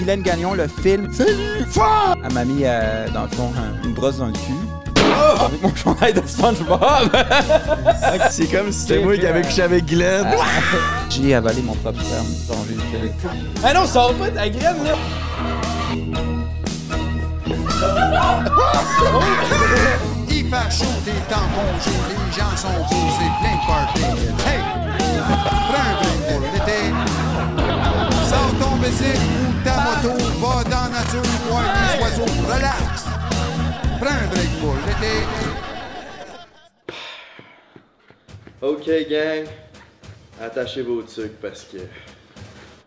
Guylaine Gagnon, le film. C'est fort! Elle m'a mis, euh, dans le fond, un- une brosse dans le cul. Avec mon chandail de SpongeBob. C'est comme si c'était C'est moi qui avais couché avec Glenn. J'ai avalé mon propre sperme. Ah non, sors pas ta graine, là! Il fait chaud, t'es en congé, les gens sont posés, plein de party. Hey! Prends un pour l'été. Sors ton bicycle va dans la nature, oiseaux, relax. Prends un break pour l'été. Ok, gang. Attachez vos trucs parce que.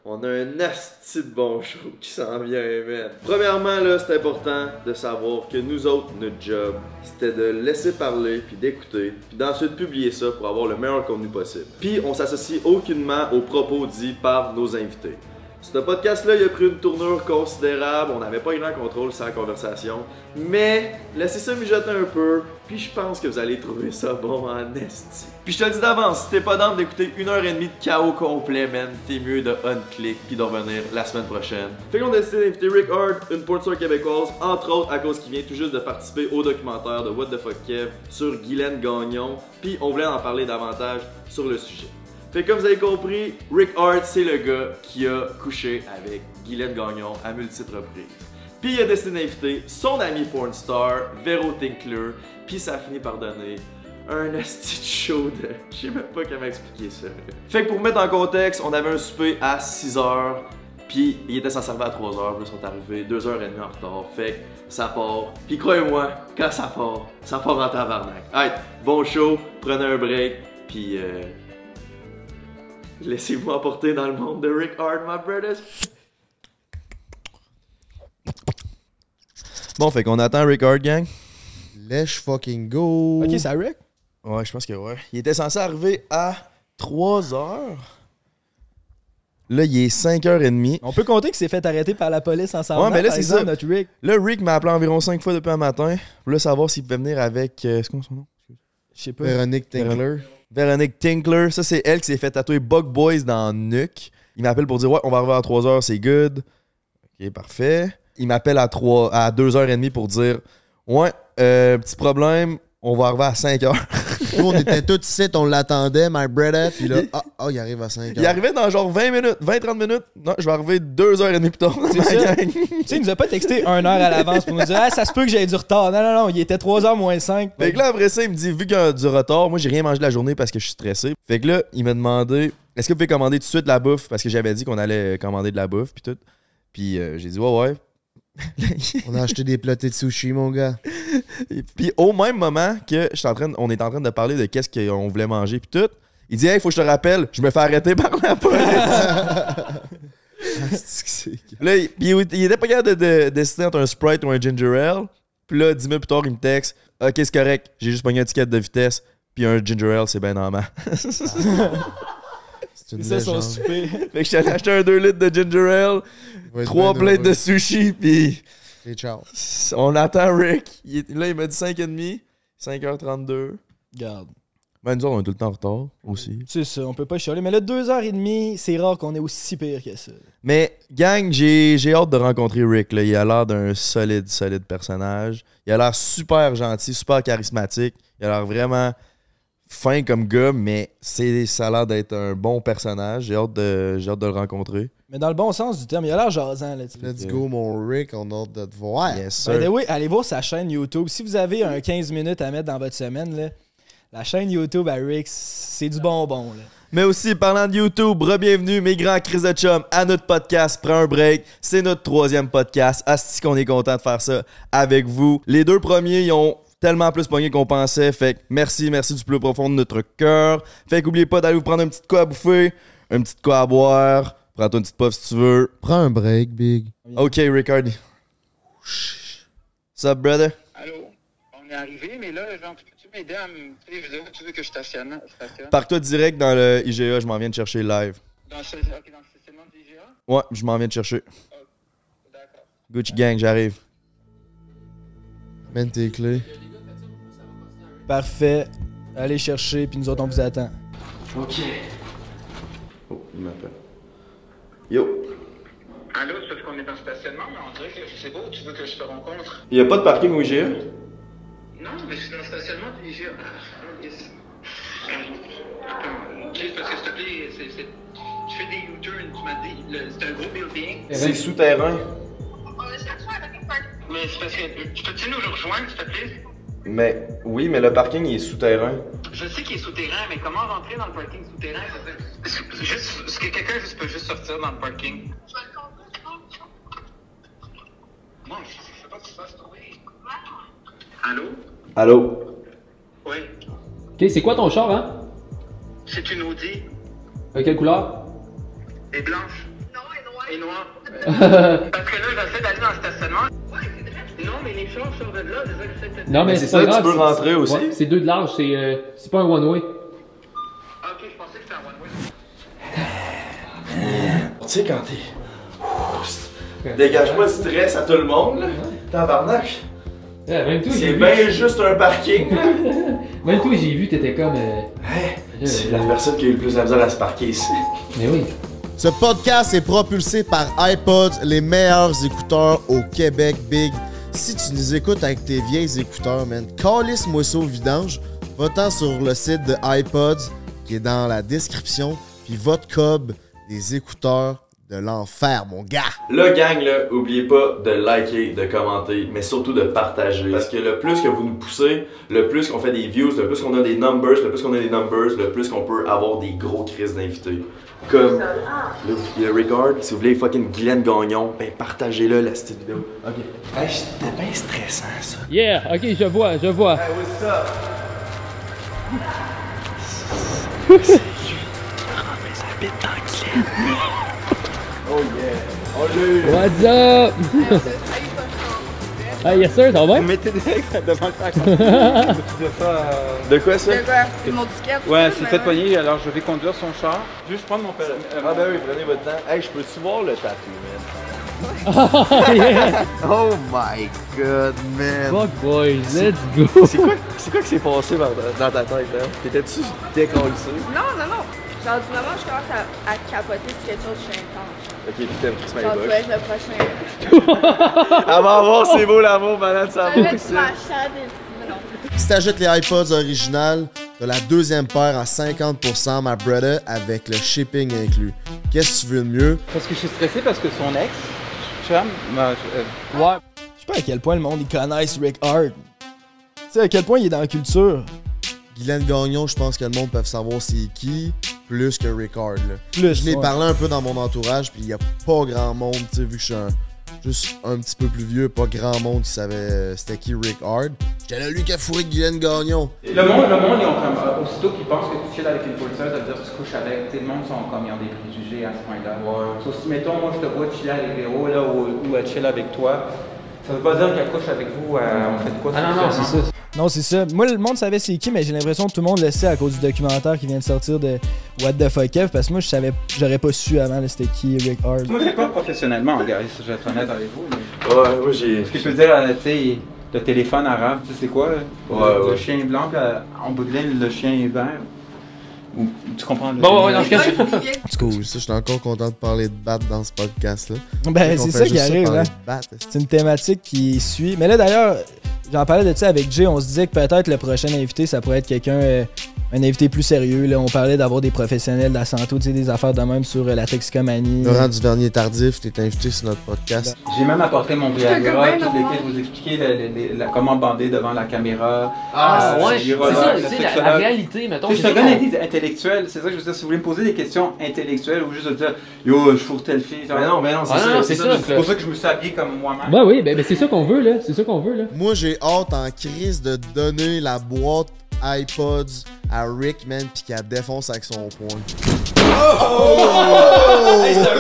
On a un asti de bon show qui s'en vient, man. Premièrement, là, c'est important de savoir que nous autres, notre job, c'était de laisser parler, puis d'écouter, puis d'ensuite publier ça pour avoir le meilleur contenu possible. Puis on s'associe aucunement aux propos dits par nos invités. Ce podcast-là, il a pris une tournure considérable. On n'avait pas eu grand contrôle sur la conversation. Mais laissez ça mijoter un peu. Puis je pense que vous allez trouver ça bon en esti. Puis je te le dis d'avance, si t'es pas dans d'écouter une heure et demie de chaos complet, man, t'es mieux de unclick puis de revenir la semaine prochaine. Fait qu'on a décidé d'inviter Rick Hard, une porture québécoise, entre autres à cause qu'il vient tout juste de participer au documentaire de What the Fuck Kev sur Guylaine Gagnon. Puis on voulait en parler davantage sur le sujet. Fait que comme vous avez compris, Rick Hart, c'est le gars qui a couché avec Guylaine Gagnon à multiples reprises. Puis il a décidé d'inviter son ami porn star, Vero Tinkler, puis ça a fini par donner un asti show de... Je sais même pas comment expliquer ça. Fait que pour mettre en contexte, on avait un souper à 6h, puis il était censé arriver à 3h, puis ils sont arrivés 2h30 en retard. Fait que ça part. Puis croyez-moi, quand ça part, ça part en tabarnak. Hey, bon show, prenez un break, puis... Euh, Laissez-vous emporter dans le monde de Rick Hard, my brothers. Bon, fait qu'on attend Rick Hard, gang. Let's fucking go. Ok, ça Rick? Ouais, je pense que ouais. Il était censé arriver à 3 heures. Là, il est 5h30. On peut compter qu'il s'est fait arrêter par la police ensemble. Ouais, mais là, c'est ça. notre Rick. Là, Rick m'a appelé environ 5 fois depuis un matin. Pour là, savoir s'il pouvait venir avec. euh, c'est quoi son nom? Je sais pas. Véronique Tinkler. Véronique Tinkler. Ça, c'est elle qui s'est fait tatouer Bug Boys dans nuque. Il m'appelle pour dire Ouais, on va arriver à 3h, c'est good. Ok, parfait. Il m'appelle à, 3, à 2h30 pour dire Ouais, euh, petit problème, on va arriver à 5h. Nous, on était tous ici, on l'attendait, my brother. Puis là, ah, ah, il arrive à 5 Il heures. arrivait dans genre 20 minutes, 20-30 minutes. Non, je vais arriver 2h30 plus tard. Tu sais, il nous a pas texté une heure à l'avance pour nous dire Ah, ça se peut que j'aie du retard. Non, non, non, il était 3h moins 5. Fait que là, après ça, il me dit, vu qu'il y a du retard, moi, j'ai rien mangé de la journée parce que je suis stressé. Fait que là, il m'a demandé, est-ce que vous pouvez commander tout de suite de la bouffe? Parce que j'avais dit qu'on allait commander de la bouffe, puis tout. Puis euh, j'ai dit, ouais, ouais. On a acheté des plotés de sushi, mon gars. Et puis au même moment que je suis en train de- on est en train de parler de qu'est-ce qu'on voulait manger, puis tout, il dit, hey, faut que je te rappelle, je me fais arrêter par la police. là, il, puis il- était pas capable de, de, décider entre un Sprite ou un Ginger Ale. Puis là, 10 minutes plus tard, il me texte, ok, c'est correct, j'ai juste pogné un ticket de vitesse, puis un Ginger Ale, c'est bien normal. C'est une ça son souper. Fait que je suis allé acheter un 2 litres de ginger ale, 3 bien plates de sushi, puis Et ciao. on attend Rick. Il est- là, il m'a dit 5h30, 5h32. Regarde. Ben, nous autres, on est tout le temps en retard aussi. C'est ça, on peut pas chialer. Mais là, 2h30, c'est rare qu'on est aussi pire que ça. Mais, gang, j'ai j'ai hâte de rencontrer Rick. Là. Il a l'air d'un solide, solide personnage. Il a l'air super gentil, super charismatique. Il a l'air vraiment fin comme gars, mais c'est ça a l'air d'être un bon personnage. J'ai hâte, de, j'ai hâte de le rencontrer. Mais dans le bon sens du terme, il a l'air jasant. Là. Let's go, mon Rick. On a hâte de te voir. Yes, sir. way, allez voir sa chaîne YouTube. Si vous avez un 15 minutes à mettre dans votre semaine, là, la chaîne YouTube à Rick, c'est du bonbon. Là. Mais aussi, parlant de YouTube, bienvenue mes grands Chris de chum à notre podcast Prends un break. C'est notre troisième podcast. Asti qu'on est content de faire ça avec vous. Les deux premiers, ils ont tellement plus pogné qu'on pensait. Fait que merci, merci du plus profond de notre cœur. Fait qu'oubliez pas d'aller vous prendre un petit quoi à bouffer, un petit quoi à boire. Prends-toi une petite puff si tu veux. Prends un break, Big. Ok, Ricard. What's up, brother? Allô? On est arrivé, mais là, genre, peux-tu m'aider à me. Tu sais, tu veux que je stationne? stationne? Pars-toi direct dans le IGA, je m'en viens de chercher live. Dans, ce, ok, dans le stationnement du IGA? Ouais, je m'en viens de chercher. D'accord. Gucci Gang, j'arrive. Mène tes clés. Parfait. Allez chercher, puis nous autres, on vous attend. Ok. Oh, il m'appelle. Yo. Allô, c'est parce qu'on est dans le stationnement, mais on dirait que c'est beau, tu veux que je te rencontre? Il y a pas de parking au IGA? Non, mais c'est dans le stationnement, puis j'ai... Ah, yes. Juste parce que s'il te plaît, c'est... Tu fais des U-turns, tu m'as dit, c'est un gros building. C'est souterrain. Mais c'est parce que... Tu peux-tu nous rejoindre, s'il te plaît? Mais oui, mais le parking il est souterrain. Je sais qu'il est souterrain, mais comment rentrer dans le parking souterrain? Est-ce que, juste, est-ce que quelqu'un juste peut juste sortir dans le parking? Moi, je je sais pas ce qui se passe, oui. Allô? Allô? Oui. Ok, c'est quoi ton char, hein? C'est une Audi. Euh, quelle couleur? Et blanche. Et noire. Parce que là, j'essaie d'aller dans le stationnement. Non, mais les chars sortent de là, c'est ça Non, mais c'est pas tu grave. peux rentrer aussi. Ouais, c'est deux de large, c'est euh, c'est pas un one-way. Ah, ok, je pensais que c'était un one-way. Tu sais quand t'es. Dégage-moi le stress à tout le monde, là. Tabarnak. Ouais, même C'est vu. bien juste un parking, là. Même toi, j'ai vu, t'étais comme. euh, Hey, euh, c'est la personne qui a eu le plus de misère à se parquer ici. Mais oui. Ce podcast est propulsé par iPods, les meilleurs écouteurs au Québec Big. Si tu nous écoutes avec tes vieilles écouteurs, man, calisse-moi ça au vidange. Va-t'en sur le site de iPods qui est dans la description, puis votre cob des écouteurs de l'enfer, mon gars. Là, gang, là, oubliez pas de liker, de commenter, mais surtout de partager. Parce que le plus que vous nous poussez, le plus qu'on fait des views, le plus qu'on a des numbers, le plus qu'on a des numbers, le plus qu'on peut avoir des gros crises d'invités. Comme là, il y a Record, si vous voulez fucking Guylaine Gagnon, ben partagez-le la petite vidéo. Ok. Hey, c'était bien stressant ça. Yeah, ok, je vois, je vois. Hey, what's up? Oh yeah! Oh yeah! What's up? Ah, yes sir, ça va bien? Mettez direct devant le sac. de quoi ça? De quoi? Une mon ticket? Ouais, c'est fait poigner, alors je vais conduire son char. Juste prendre mon père. Ah ben oui, prenez votre temps. Hey, je peux-tu voir le tatou, man? yeah. Oh my god, man! Fuck boys, let's go. C'est quoi, c'est quoi qui s'est passé dans, dans ta tête, hein? T'étais-tu décollé? Non, non, non. Genre, du moment où je commence à, à capoter sur quelque chose, je suis intense. Ok, puis t'aimes Chris tu Mailbox. être le prochain. Elle va avoir c'est beau l'amour, malade, ça va ma. Si t'achètes les iPods originales, t'as la deuxième paire à 50%, my brother, avec le shipping inclus. Qu'est-ce que tu veux de mieux? Parce que je suis stressé parce que son ex, chum, m'a. euh, Ouais. Je sais pas à quel point le monde ils connaissent Rick Hard. Tu sais à quel point il est dans la culture. Guylaine Gagnon, je pense que le monde peut savoir c'est qui, plus que Rickard. Là. Plus. Je l'ai ouais. parlé un peu dans mon entourage, puis il y a pas grand monde, tu sais, vu que je suis un- juste un petit peu plus vieux, pas grand monde qui savait euh, c'était qui Rick Hard. J'étais là, lui qui a fourré Guylaine Gagnon. Le monde, le monde, ils ont comme. euh, Aussitôt qu'ils pensent que tu chill avec une policeuse, ça veut dire que tu couches avec. Tu sais, le monde sont comme, ils ont des préjugés à ce point-là. Sauf si, mettons, moi, je te vois chiller avec Véro, là, ou, ou elle chill avec toi. Ça veut pas dire qu'elle couche avec vous, euh, on fait de quoi Ah non, non, c'est ça. Non, c'est ça. Moi, le monde savait c'est qui, mais j'ai l'impression que tout le monde le sait à cause du documentaire qui vient de sortir de What the fuck Kev, parce que moi, je savais, j'aurais pas su avant c'était qui Rick Hard. Moi, je pas professionnellement, gars, je vais être honnête avec vous. Mais... Ouais, moi j'ai. Ce que je peux dire, euh, tu sais, le téléphone arabe, tu sais, quoi? là? Ouais, le, ouais. le chien blanc, puis euh, en bout de ligne, le chien vert? Ou, tu comprends? le- Bon, ouais, ouais, non, je cache. C'est cool, ça, je suis encore content de parler de bat dans ce podcast-là. Ben, c'est ça qui arrive, là. bat, C'est une thématique qui suit. Mais là, d'ailleurs, j'en parlais de ça avec Jay. On se disait que peut-être le prochain invité, ça pourrait être quelqu'un, euh, un invité plus sérieux. Là. On parlait d'avoir des professionnels de la santé, tu sais, des affaires de même sur euh, la toxicomanie. Laurent Duvernier Tardif, t'es invité sur notre podcast. J'ai même apporté mon Viagra, bien tout avoir. lesquels vous expliquer le- le- le- la- comment bander devant la caméra. Ah, Euh, ouais, c'est ça, tu la, réalité, mettons. Tu je c'est te donne ça un indice intellectuel, c'est ça que je veux dire. Si vous voulez me poser des questions intellectuelles ou juste de dire Yo, je fourre telle fille. Mais non, mais non, c'est Ah, ça. c'est ça. Pour ça que je me suis habillé comme moi-même. Ben oui, ben, ben c'est ça qu'on veut, là. C'est ça qu'on veut, là. Moi, j'ai hâte en crise de donner la boîte iPods à Rick, man, pis qu'elle défonce avec son poing.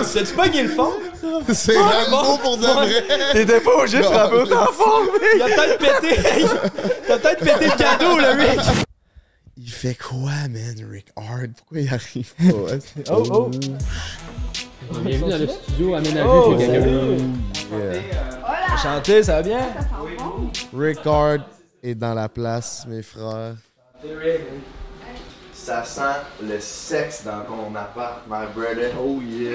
C'est-tu pas le fond? C'est Rambo pour de vrai! T'étais pas obligé de frapper autant fort, Il a peut-être pété. Il a peut-être pété le cadeau, le Rick. Il fait quoi, man, Rick Hard? Pourquoi il arrive pas? Oh, oh. Bienvenue dans le studio aménagé Oh, quelqu'un. Yeah. Chanter, ça va bien? Rick Hard est dans la place, mes frères. Ça sent le sexe dans ton appart, my brother. Oh yeah.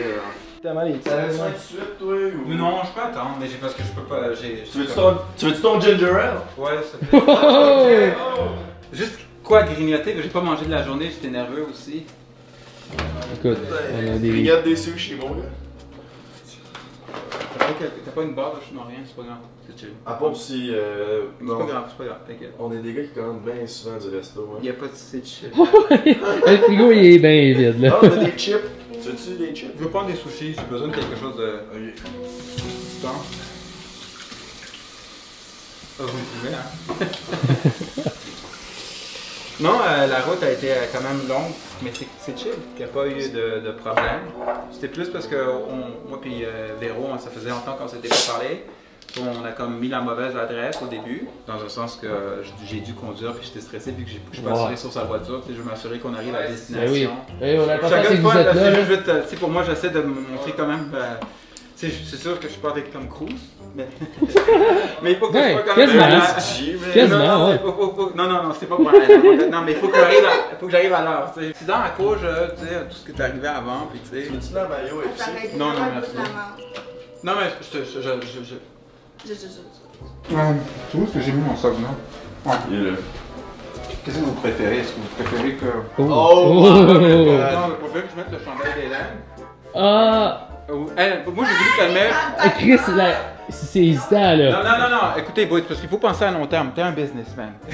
Tellement les Ça tout de suite, toi ou... Non, je peux attendre, mais j'ai parce que je peux pas. J'ai. Tu veux-tu ton, tu veux ton ginger ale? Ouais, plaît. Oh! Juste quoi grignoter, que j'ai pas mangé de la journée, j'étais nerveux aussi. Écoute, on a des. Regarde des sushis, mon gars. T'as pas, quel- t'as pas une barre de chinois, rien, c'est pas grave. C'est chill. À part si. Euh, C'est pas grave, c'est pas grave, t'inquiète. On est des gars qui commandent bien souvent du resto. Hein. A pas de c'est chill. Le frigo, il est bien vide, là. Ah, on a des chips. Tu veux-tu des chips? Je veux prendre des sushis, j'ai besoin de quelque chose de. Ok. temps. Ah, vous me pouvez, hein? non, euh, la route a été euh, quand même longue, mais c'est- c'est chill. Il n'y a pas eu de, de problème. C'était plus parce que on- moi puis euh, Véro, ça faisait longtemps qu'on s'était pas parlé. On a comme mis la mauvaise adresse au début, dans un sens que j'ai dû conduire puis j'étais stressé puis que je suis pas Ouais. assuré sur sa voiture. Tu sais, Je veux m'assurer qu'on arrive à Ben oui. destination. On a l'important, Chaque c'est fois, c'est pour moi, j'essaie de me montrer quand même. euh, c'est sûr que je suis pas avec Tom Cruise, mais, mais il faut que Ouais, je sois quand même. Non, non, non, non, non, c'est pas pour. Non, mais il faut que j'arrive à, faut que j'arrive à l'heure. Si dans la cour, je, tu sais, tout ce qui est arrivé avant, puis tu sais. Tu la maillot et puis été Non, non, merci. Non, mais je te. Je, je, je, je... Je- je- je- tu vois ce que j'ai mis mon sac, non? Il est là. Qu'est-ce que vous préférez? Est-ce que vous préférez que. Oh! Oh! Non, vous préférez que je mette le chandail d'Hélène Ah! Ou- elle- Moi, j'ai voulu qu'elle mette. Eh, Chris, là, c'est hésitant, là. Non, non, non, non, écoutez, boys, parce qu'il faut penser à long terme. T'es un businessman.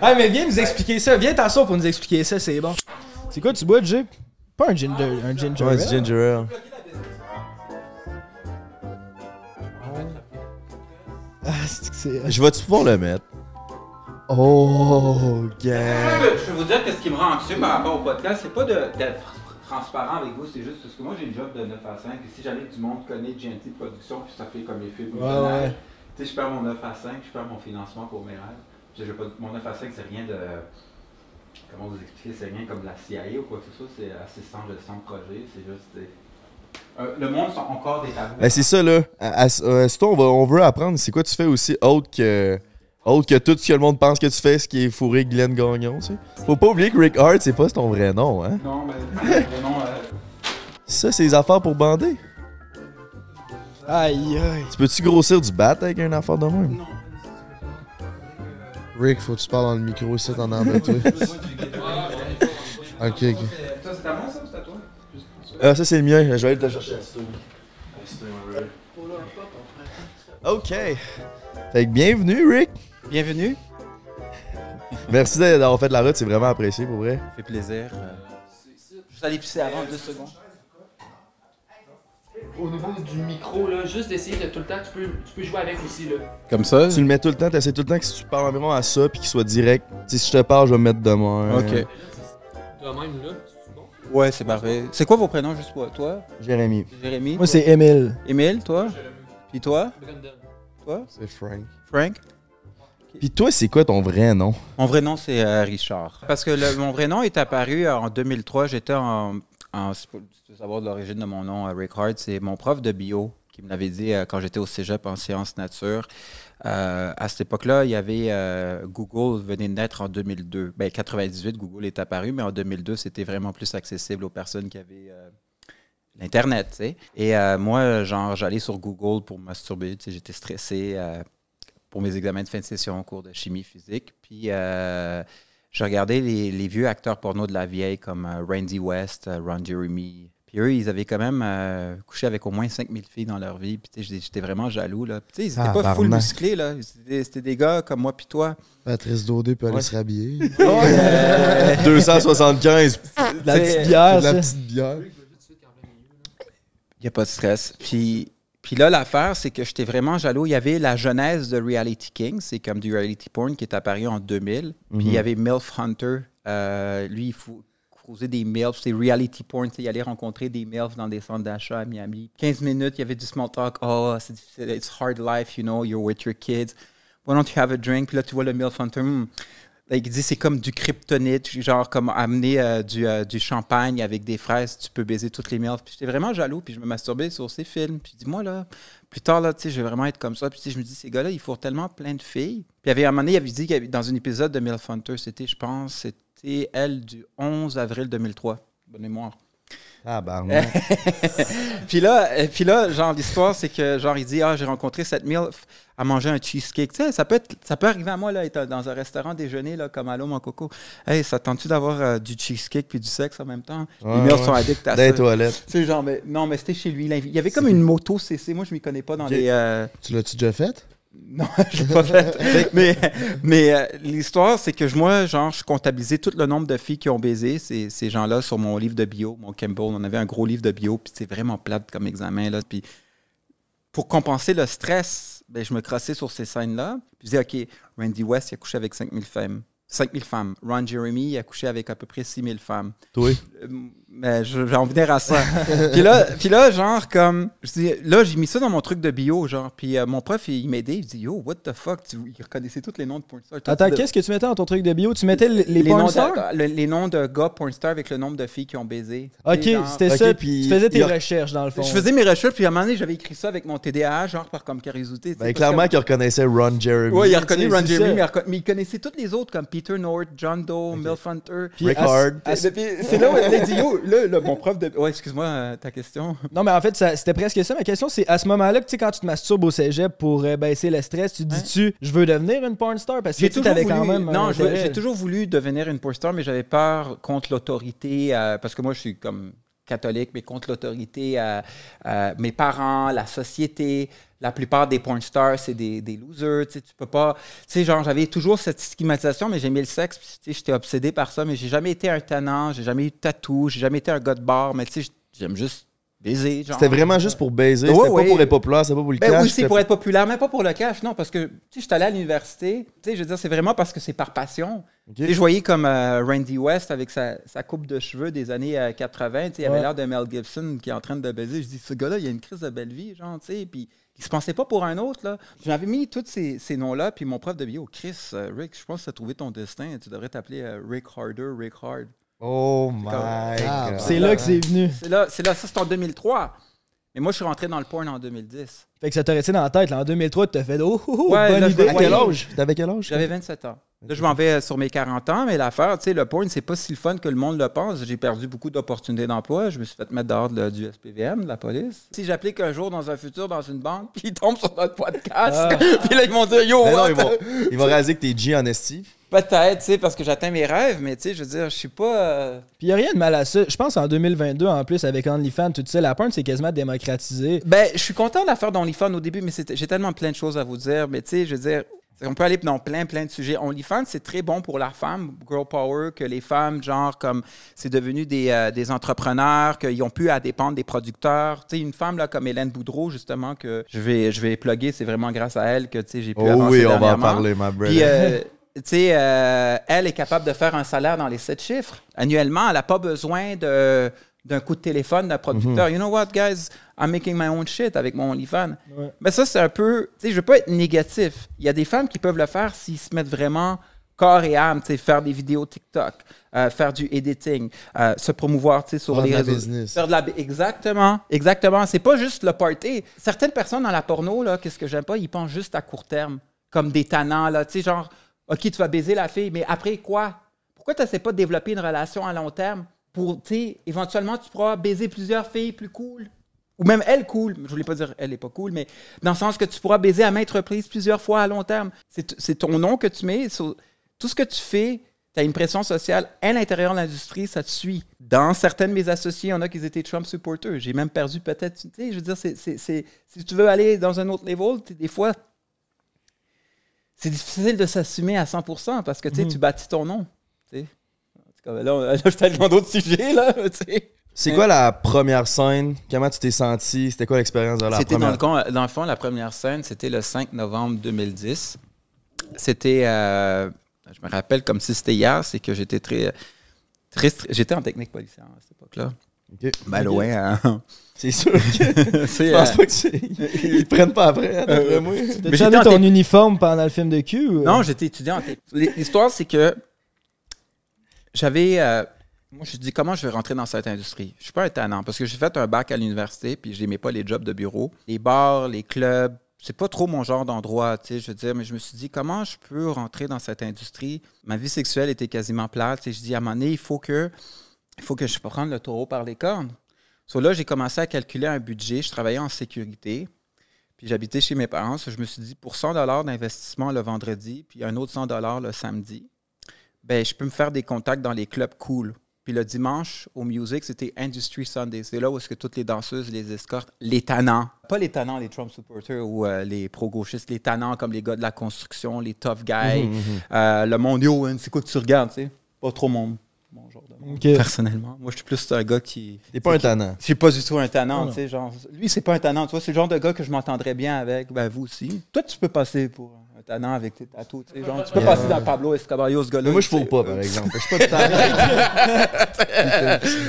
Ah, mais viens nous expliquer ça. Viens t'asseoir pour nous expliquer ça, c'est bon. C'est quoi tu bois, Jay? Pas un ginger, un ginger Ouais, c'est ginger ale. Ah, c'est c'est... Je vais-tu pouvoir le mettre? Oh, peux- je peux vous dire que ce qui me rend anxieux par rapport au podcast, c'est pas de- d'être transparent avec vous, c'est juste parce que moi j'ai une job de 9 à 5, et si j'allais que du monde connaît GNT Production, puis ça fait comme les films, Ouais, ouais. tu sais, je perds mon 9 à 5, je perds mon financement pour mes rêves. Pas- mon 9 à 5, c'est rien de. Comment vous expliquer C'est rien comme de la CIA ou quoi que ce soit, c'est assistant gestion de projet, c'est juste. Euh, le monde sont encore des tabous. Ben, c'est ça, là. À- à- euh, si toi, on, va- on veut apprendre, c'est quoi tu fais aussi autre que. Autre que tout ce que le monde pense que tu fais, ce qui est fourré Glenn Gagnon, tu sais? Faut pas oublier que Rick Hart, c'est pas ton vrai nom, hein? Non, mais. non, euh, Ça, c'est les affaires pour bander. Aïe, aïe. Tu peux-tu grossir du bat avec une affaire de même? non. Rick, faut que tu parles dans le micro ici, t'en as guide. Ok, ok. Toi, c'est à moi ça? À pour ça. Ah, ça, c'est le mien. Je vais aller te chercher. Ok. Fait que bienvenue, Rick. Bienvenue. Merci d'avoir fait la route, c'est vraiment apprécié pour vrai. Ça fait plaisir. Juste aller pisser avant deux secondes. Au niveau du micro, là, juste d'essayer de tout le temps, tu peux, tu peux jouer avec aussi, là. Comme ça? Tu le mets tout le temps, t'essaies tout le temps que si tu parles environ à ça puis qu'il soit direct. Tu si je te parle, je vais me mettre de moi. Ok. De même, là. Ouais, c'est parfait. C'est quoi vos prénoms juste pour toi? Jérémy. Jérémy Moi, c'est Emile. Émile, toi? Puis toi? Brandon. Toi? C'est Frank. Frank? Puis toi, c'est quoi ton vrai nom? Mon vrai nom, c'est euh, Richard. Parce que le- mon vrai nom est apparu en 2003. J'étais en. en si tu veux savoir de l'origine de mon nom, euh, Rick Hart, c'est mon prof de bio qui me l'avait dit euh, quand j'étais au cégep en sciences nature. Euh, à cette époque-là, il y avait euh, Google venait de naître en 2002. Ben, 98, Google est apparu, mais en 2002, c'était vraiment plus accessible aux personnes qui avaient euh, l'Internet. Et moi, genre, j'allais sur Google pour masturber, j'étais stressé pour mes examens de fin de session en cours de chimie physique. Puis, je regardais les, les vieux acteurs porno de la vieille comme Randy West, Ron Jeremy. Puis eux, ils avaient quand même euh, couché avec au moins 5000 filles dans leur vie. Puis j'étais- vraiment jaloux. Là. Puis ils n'étaient pas full musclés. là. C'était des gars comme moi puis toi. Patrice Daudé peut aller se rhabiller. 275. De la petite bière, de la ça. petite bière. Il n'y a pas de stress. Puis, puis là, l'affaire, c'est que j'étais vraiment jaloux. Il y avait la genèse de Reality King, c'est comme du reality porn qui est apparu en 2000. Puis il y avait MILF Hunter. Euh, lui, il faut creuser des MILF. C'est reality porn. Il allait rencontrer des MILF dans des centres d'achat à Miami. 15 minutes, il y avait du small talk. Oh, c'est. It's hard life, you know. You're with your kids. Why don't you have a drink? Puis là, tu vois le MILF Hunter. hmm. Il dit c'est comme du kryptonite, genre comme amener euh, du, euh, du champagne avec des fraises, tu peux baiser toutes les milfs. Puis j'étais vraiment jaloux, puis je me masturbais sur ces films. Puis dis, moi, là, plus tard, là, tu sais, je vais vraiment être comme ça. Puis je me dis, ces gars-là, ils font tellement plein de filles. Puis il y avait un moment donné, il avait dit qu'il y avait- dans un épisode de MILF Hunter, c'était, je pense, c'était elle du 11 avril 2003, bonne mémoire. Ah, barman. puis là, euh, puis là, genre, l'histoire, c'est que, genre, il dit, ah, j'ai rencontré cette MILF à manger un cheesecake. Tu sais, ça peut, être, ça peut arriver à moi, là, être dans un restaurant déjeuner, là, comme Allô, mon coco. Hey, ça tente-tu d'avoir euh, du cheesecake puis du sexe en même temps? Ouais, les MILF ouais. sont addicts à ça. toilettes. Tu sais, genre, mais, non, mais c'était chez lui. Il y avait comme une moto CC. Moi, je m'y connais pas dans les. euh, Tu l'as-tu déjà fait? Non, je l'ai pas fait. mais mais euh, l'histoire, c'est que je- moi, genre, je comptabilisais tout le nombre de filles qui ont baisé ces, ces gens-là sur mon livre de bio, mon Campbell. On avait un gros livre de bio, puis c'est vraiment plate comme examen. Là. Puis pour compenser le stress, ben, je me crossais sur ces scènes-là. Puis je disais, OK, Randy West, il a couché avec 5000 femmes. 5000 femmes. Ron Jeremy, il a couché avec à peu près 6000 femmes. Toi? Euh, Mais je vais en venir à ça. puis, là, puis là, genre, comme. Je dis, là, j'ai mis ça dans mon truc de bio, genre. Puis euh, mon prof, il, il m'aidait. Il dit, Yo, what the fuck? Tu, il reconnaissait tous les noms de pornstars. Attends, qu'est-ce que tu mettais dans ton truc de bio? Tu mettais les, les les, noms de, le- les noms de gars pornstars avec le nombre de filles qui ont baisé. Ok, c'était ça. puis tu faisais tes il a- recherches, dans le fond. Je faisais mes recherches, puis à un moment donné, j'avais écrit ça avec mon TDAH, genre par comme curiosité. Ben, clairement qu'il reconnaissait Ron Jeremy. Oui, il sais, Ron Jeremy, mais, il mais il connaissait tous les autres, comme Peter North, John Doe, Milf Hunter. Rick Hard. à- Et puis, C'est là où a dit, yo, là, là, mon prof de. Ouais, excuse-moi, euh, ta question. Non, mais en fait, c'était presque ça. Ma question, c'est à ce moment-là, que, tu sais, quand tu te masturbes au cégep pour euh, baisser le stress, tu te dis-tu, je veux devenir une porn star? Parce que tu avais voulu, quand même. non, j'ai toujours voulu devenir une pornstar, mais j'avais peur contre l'autorité, euh, parce que moi, je suis comme catholique, mais contre l'autorité, euh, euh, mes parents, la société. La plupart des pornstars, c'est des, des losers. Tu peux pas. Tu sais, genre, j'avais toujours cette stigmatisation, mais j'aimais le sexe. tu sais, j'étais obsédé par ça, mais j'ai jamais été un tannant, j'ai jamais eu de tatou, j'ai jamais été un gars de bar, mais tu sais, j'aime juste baiser. genre. C'était vraiment juste pour baiser. C'était pas pour être populaire, c'était pas pour le Ben cash. oui, c'est pour être populaire, mais pas pour le cash, non, parce que, tu sais, je suis allé à l'université, tu sais, je veux dire, c'est vraiment parce que c'est par passion. Ok. Tu sais, je voyais comme euh, Randy West avec sa, coupe de cheveux des années euh, 80, tu sais, il avait l'air de Mel Gibson qui est en train de baiser. Je dis, ce gars-là, il a une crise de belle vie, genre, tu sais, puis il se pensait pas pour un autre, là. J'avais mis tous ces, ces noms-là, puis mon prof de bio, Chris, euh, Rick, je pense que tu as trouvé ton destin, tu devrais t'appeler euh, Rick Harder, Rick Hard. Oh my Ah, god. C'est là que c'est venu. C'est là, c'est là, ça c'est en 2003. Mais moi, je suis rentré dans le porn en 2010. Fait que ça t'a resté dans la tête. Là, en 2003, tu t'as fait oh, oh, oh, Ouais, bonne là, idée. À quel âge? T'avais quel âge? J'avais 27 ans. Là, je m'en vais sur mes 40 ans, mais l'affaire, tu sais, le porn, c'est pas si le fun que le monde le pense. J'ai perdu beaucoup d'opportunités d'emploi. Je me suis fait mettre dehors de- du SPVM, de la police. Si j'applique un jour dans un futur dans une banque, puis ils tombent sur notre podcast, Ah. puis là, ils vont dire Yo, Mais non, ils vont, ils vont réaliser que t'es G en esti. Peut-être, tu sais, parce que j'atteins mes rêves, mais tu sais, je veux dire, je suis pas. euh, Puis y a rien de mal à ça. Je pense en 2022, en plus, avec OnlyFans, tout ça, la porn, c'est quasiment démocratisé. Ben, je suis content de la faire d'OnlyFans au début, mais c'était- j'ai tellement plein de choses à vous dire. Mais tu sais, je veux dire, on peut aller dans plein, plein de sujets. OnlyFans, c'est très bon pour la femme, girl power, que les femmes, genre, comme c'est devenu des, euh, des entrepreneurs, qu'ils ont pu à dépendre des producteurs. Tu sais, une femme là, comme Hélène Boudreau, justement, que je vais, je vais plugger, c'est vraiment grâce à elle que tu sais, j'ai pu Oh avancer oui, on va en dernièrement. parler, my brother. Puis, euh, sais, euh, elle est capable de faire un salaire dans les sept chiffres. Annuellement, elle n'a pas besoin de d'un coup de téléphone d'un producteur. You know what, guys? I'm making my own shit avec mon OnlyFans. Ouais. Mais ça, c'est un peu... Tu sais, je veux pas être négatif. Il y a des femmes qui peuvent le faire s'ils se mettent vraiment corps et âme, tu sais, faire des vidéos TikTok, euh, faire du editing, euh, se promouvoir, tu sais, sur Faire les de la réseaux. business. Faire de la... Exactement, exactement. C'est pas juste le party. Certaines personnes dans la porno, là, qu'est-ce que j'aime pas, ils pensent juste à court terme, comme des tannants, là, tu sais, genre, OK, tu vas baiser la fille, mais après quoi? Pourquoi tu n'essaies pas de développer une relation à long terme pour, tu sais, éventuellement, tu pourras baiser plusieurs filles plus cool? Ou même elle cool. Je voulais pas dire elle est pas cool, mais dans le sens que tu pourras baiser à maintes reprises plusieurs fois à long terme. C'est ton nom que tu mets. tout ce que tu fais, tu as une pression sociale à l'intérieur de l'industrie, ça te suit. Dans certaines de mes associés, il y en a qui étaient Trump supporters. J'ai même perdu peut-être. Tu sais, je veux dire, si tu veux aller dans un autre level, des fois, c'est difficile de s'assumer à 100% parce que tu sais, tu bâtis ton nom. tu sais. En tout cas, là, on- là, je suis allé dans d'autres sujets, là. tu sais. C'est quoi la première scène? Comment tu t'es senti? C'était quoi l'expérience de la C'était dans première? le, con- dans le fond, la première scène, c'était le 5 novembre 2010. C'était, euh, je me rappelle comme si c'était hier, c'est que j'étais très, très, j'étais en technique policière à cette époque-là. Ok. Ben loin, hein. C'est sûr que. C'est, Je pense euh, pas que c'est. Ils te prennent pas après, hein, d'après moi. Jamais en ton uniforme pendant le film de cul? ou- Non, j'étais étudiant en. L'histoire, c'est que j'avais. euh, moi, je me dis comment je vais rentrer dans cette industrie? Je suis pas un tannant parce que j'ai fait un bac à l'université puis je n'aimais pas les jobs de bureau. Les bars, les clubs, c'est pas trop mon genre d'endroit, tu sais, je veux dire, mais je me suis dit comment je peux rentrer dans cette industrie? Ma vie sexuelle était quasiment plate, tu sais, je dis à un moment donné, il faut que il faut que je prenne le taureau par les cornes. So là, j'ai commencé à calculer un budget. Je travaillais en sécurité. Puis j'habitais chez mes parents. So je me suis dit, pour 100 d'investissement le vendredi, puis un autre 100 le samedi, ben, je peux me faire des contacts dans les clubs cool. Puis le dimanche, au Music, c'était Industry Sunday. C'est là où est-ce que toutes les danseuses, les escortes, les tannants, pas les tannants, les Trump supporters ou euh, les pro-gauchistes, les tannants comme les gars de la construction, les tough guys, Mhm, mhm. euh, le monde, yo, hein, c'est quoi que tu regardes, tu sais? Pas trop mon, personnellement. Moi, je suis plus un gars qui... T'es pas un tannant. Je suis pas du tout un tannant, tu sais, genre... Lui, c'est pas un tannant, tu vois, c'est le genre de gars que je m'entendrais bien avec, ben vous aussi. Toi, tu peux passer pour tannant avec tes tatous, tu sais, genre, tu peux Yeah. passer dans Pablo Escobar, ce gars-là. Moi, je tu fous pas, par exemple. Je suis pas de tannant.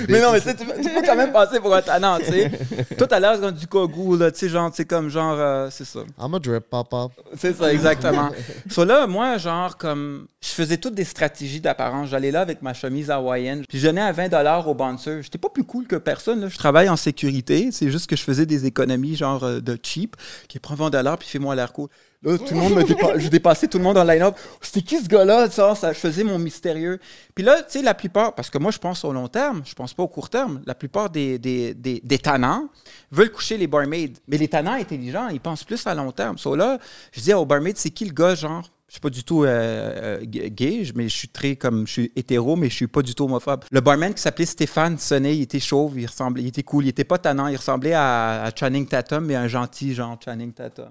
Mais non, mais tu sais, tu peux tu peux quand même passer pour un tannant, tu sais. Toi, t'as l'air comme du kogou, là, tu sais, genre, c'est comme genre, euh, c'est ça. I'm a drip, papa. C'est ça, exactement. so là, moi, genre, comme, je faisais toutes des stratégies d'apparence. J'allais là avec ma chemise hawaïenne, puis je donnais à 20 au bouncer. J'étais pas plus cool que personne, là. Je travaille en sécurité. C'est juste que je faisais des économies, genre, euh, de cheap, qui prend 20 puis fais-moi l'air cool. Là, tout le monde me dépa- je dépassais tout le monde en line-up. C'était qui ce gars-là? Ça, ça, je faisais mon mystérieux. Puis là, tu sais, la plupart, parce que moi, je pense au long terme, je pense pas au court terme. La plupart des, des, des, des tannants veulent coucher les barmaids. Mais les tannants intelligents, ils pensent plus à long terme. So là, je dis aux barmaids, c'est qui le gars, genre? Je suis pas du tout euh, euh, gay, mais je suis très comme je suis hétéro, mais je suis pas du tout homophobe. Le barman qui s'appelait Stéphane sonnait, il était chauve, il ressemblait, il était cool, il était pas tannant, il ressemblait à, Channing Tatum, mais un gentil genre Channing Tatum.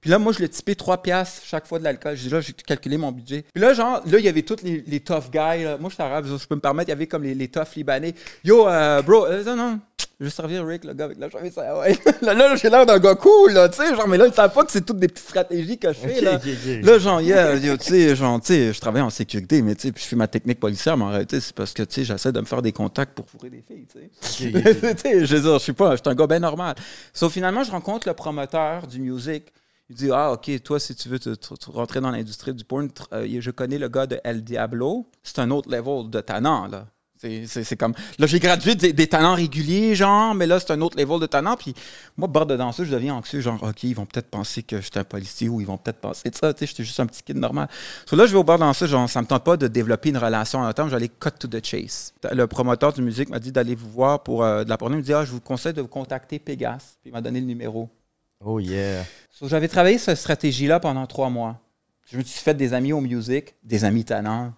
Puis là, moi, je le typais 3 piastres chaque fois de l'alcool. J'ai là, j'ai calculé mon budget. Puis là, genre, là, il y avait tous les, les tough guys. là. Moi, je suis arabe, je peux me permettre. Il y avait comme les, les toughs libanais. Yo, euh, bro, euh, non, non, je vais servir Rick, le gars avec la chemise. ouais. là, là, j'ai l'air d'un gars cool, là, tu sais. Genre, mais là, ils savent pas que c'est toutes des petites stratégies que je fais, là. genre, yeah, yo, tu sais, genre, tu sais, je travaille en sécurité, mais tu sais, puis je fais ma technique policière, mais en réalité, c'est parce que, tu sais, j'essaie de me faire des contacts pour fourrer des filles, tu sais. Je veux dire, je suis pas, je suis un gars bien normal. Sauf finalement, je rencontre le promoteur du music. Il dit Ah, OK, toi, si tu veux te, rentrer dans l'industrie du porn, euh, je connais le gars de El Diablo. C'est un autre level de talent, là. C'est- comme. Là, j'ai gradué des, talents réguliers, genre, mais là, c'est un autre level de talent. Puis moi, bord de danseuse, je deviens anxieux, genre, OK, ils vont peut-être penser que je suis un policier ou ils vont peut-être penser de ça. Tu sais, j'étais juste un petit kid normal. So là, je vais au bar de danseuse, genre, ça me tente pas de développer une relation en temps, j'allais cut to the chase. Le promoteur du musique m'a dit d'aller vous voir pour euh, de la porno. Il me dit, ah, je vous conseille de vous contacter Pégase. Puis il m'a donné le numéro. Oh yeah. So, J'avais travaillé cette stratégie-là pendant trois mois. Je me suis fait des amis au music, des amis talents.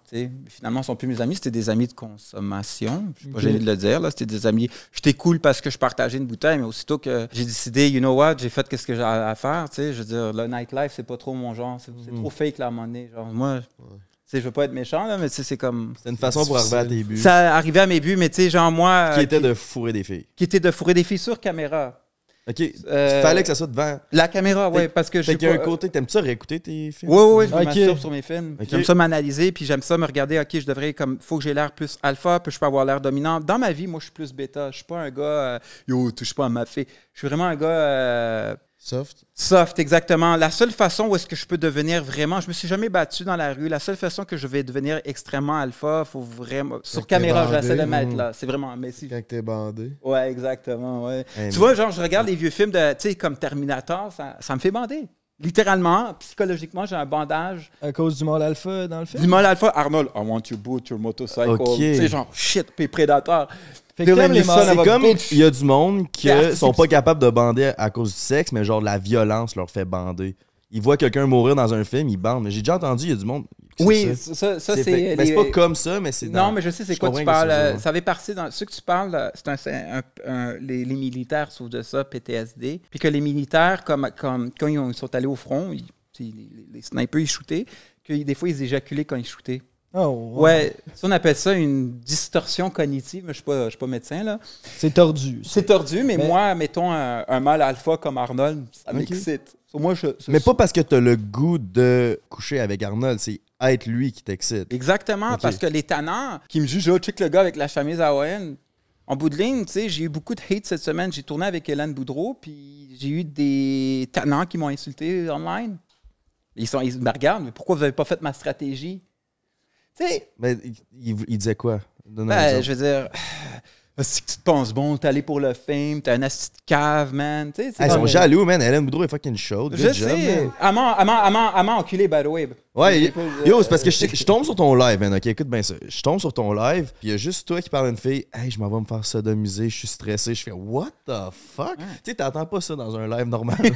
Finalement, ce ne sont plus mes amis, c'était des amis de consommation. Je suis pas gêné de le dire. C'était des amis. J'étais cool parce que je partageais une bouteille, mais aussitôt que j'ai décidé, you know what, j'ai fait ce que j'ai à à faire. tu sais. Je veux dire, le nightlife, c'est pas trop mon genre. C'est Mhm. trop fake, la monnaie. Genre, moi, je veux pas être méchant, là, mais c'est comme. C'est une façon pour arriver à tes buts. Ça arrivait à mes buts, mais tu sais, genre, moi. Qui euh, était de fourrer des filles. qui était de fourrer des filles sur caméra. Ok. Euh, Fallait que ça soit devant. La caméra, oui, Fait- parce que Fait j'ai qu'il y a pas- un côté. T'aimes ça réécouter tes films? Oui, oui, oui, je me Ok. masturbe sur mes films. J'aime ça m'analyser, puis j'aime ça me regarder, OK, je devrais, comme, faut que j'ai l'air plus alpha, puis je peux avoir l'air dominant. Dans ma vie, moi, je suis plus bêta. Je suis pas un gars, euh, yo, touche pas à ma fille. Je suis vraiment un gars euh, Soft. soft, exactement. La seule façon où est-ce que je peux devenir vraiment, je me suis jamais battu dans la rue. La seule façon que je vais devenir extrêmement alpha, faut vraiment, sur Quand caméra, j'essaie de mettre mhm. là. C'est vraiment, mais si. Quand t'es bandé. Ouais, exactement, ouais. Hey, Tu mais- vois, genre, je regarde les vieux films de, tu sais, comme Terminator, ça, ça me fait bander. Littéralement, psychologiquement, j'ai un bandage. À cause du mâle alpha dans le film? Du mal alpha, Arnold, I want you boot your motorcycle. Ok. Tu sais, genre, shit, puis prédateur. Fait que les C'est comme il y a du monde qui Yeah, sont pas capables de bander à cause du sexe, mais genre la violence leur fait bander. Ils voient quelqu'un mourir dans un film, ils bandent. Mais j'ai déjà entendu, il y a du monde. qui Oui, ça. ça, ça, C'est les- c'est pas comme ça, mais c'est dans- Non, mais je sais c'est quoi tu parles. euh, ça. Fait partie dans. Ce que tu parles, euh, c'est un, c'est un- un- les, les militaires souffrent de ça, PTSD. Puis que les militaires, comme, comme quand ils, ont- ils sont allés au front, ils- les, les- les snipers, ils shootaient, que des fois, ils éjaculaient quand ils shootaient. Oh, Ouais, ça, on appelle ça une distorsion cognitive. mais Je ne suis pas médecin, là. C'est tordu. C'est tordu, mais, Mais- moi, mettons un, un mâle alpha comme Arnold, ça m'excite. So, moi, je, Mais pas parce que t'as le goût de coucher avec Arnold, c'est être lui qui t'excite. Exactement, parce que les tannants qui me jugent, oh, check le gars avec la chemise hawaïenne. En bout de ligne, tu sais, j'ai eu beaucoup de hate cette semaine. J'ai tourné avec Hélène Boudreau, puis j'ai eu des tannants qui m'ont insulté online. Ils, sont, ils me regardent, mais pourquoi vous n'avez pas fait ma stratégie? Tu sais, Mais il, il- disait quoi? Ben, je veux dire, si que tu te penses bon, t'es allé pour le fame, t'es un asti de cave, man. Tu sais, c'est Ah, ils sont jaloux, man. Hellen Boudreau est fucking chaude. Je sais. elle m'a enculé, by the way. Ouais, pas- yo, c'est parce que je, je tombe sur ton live, man. Ok, écoute bien ça. Je tombe sur ton live, puis il y a juste toi qui parle à une fille. Hey, je m'en vais me faire sodomiser, je suis stressé. Je fais, what the fuck? Tu sais, t'entends pas ça dans un live normal.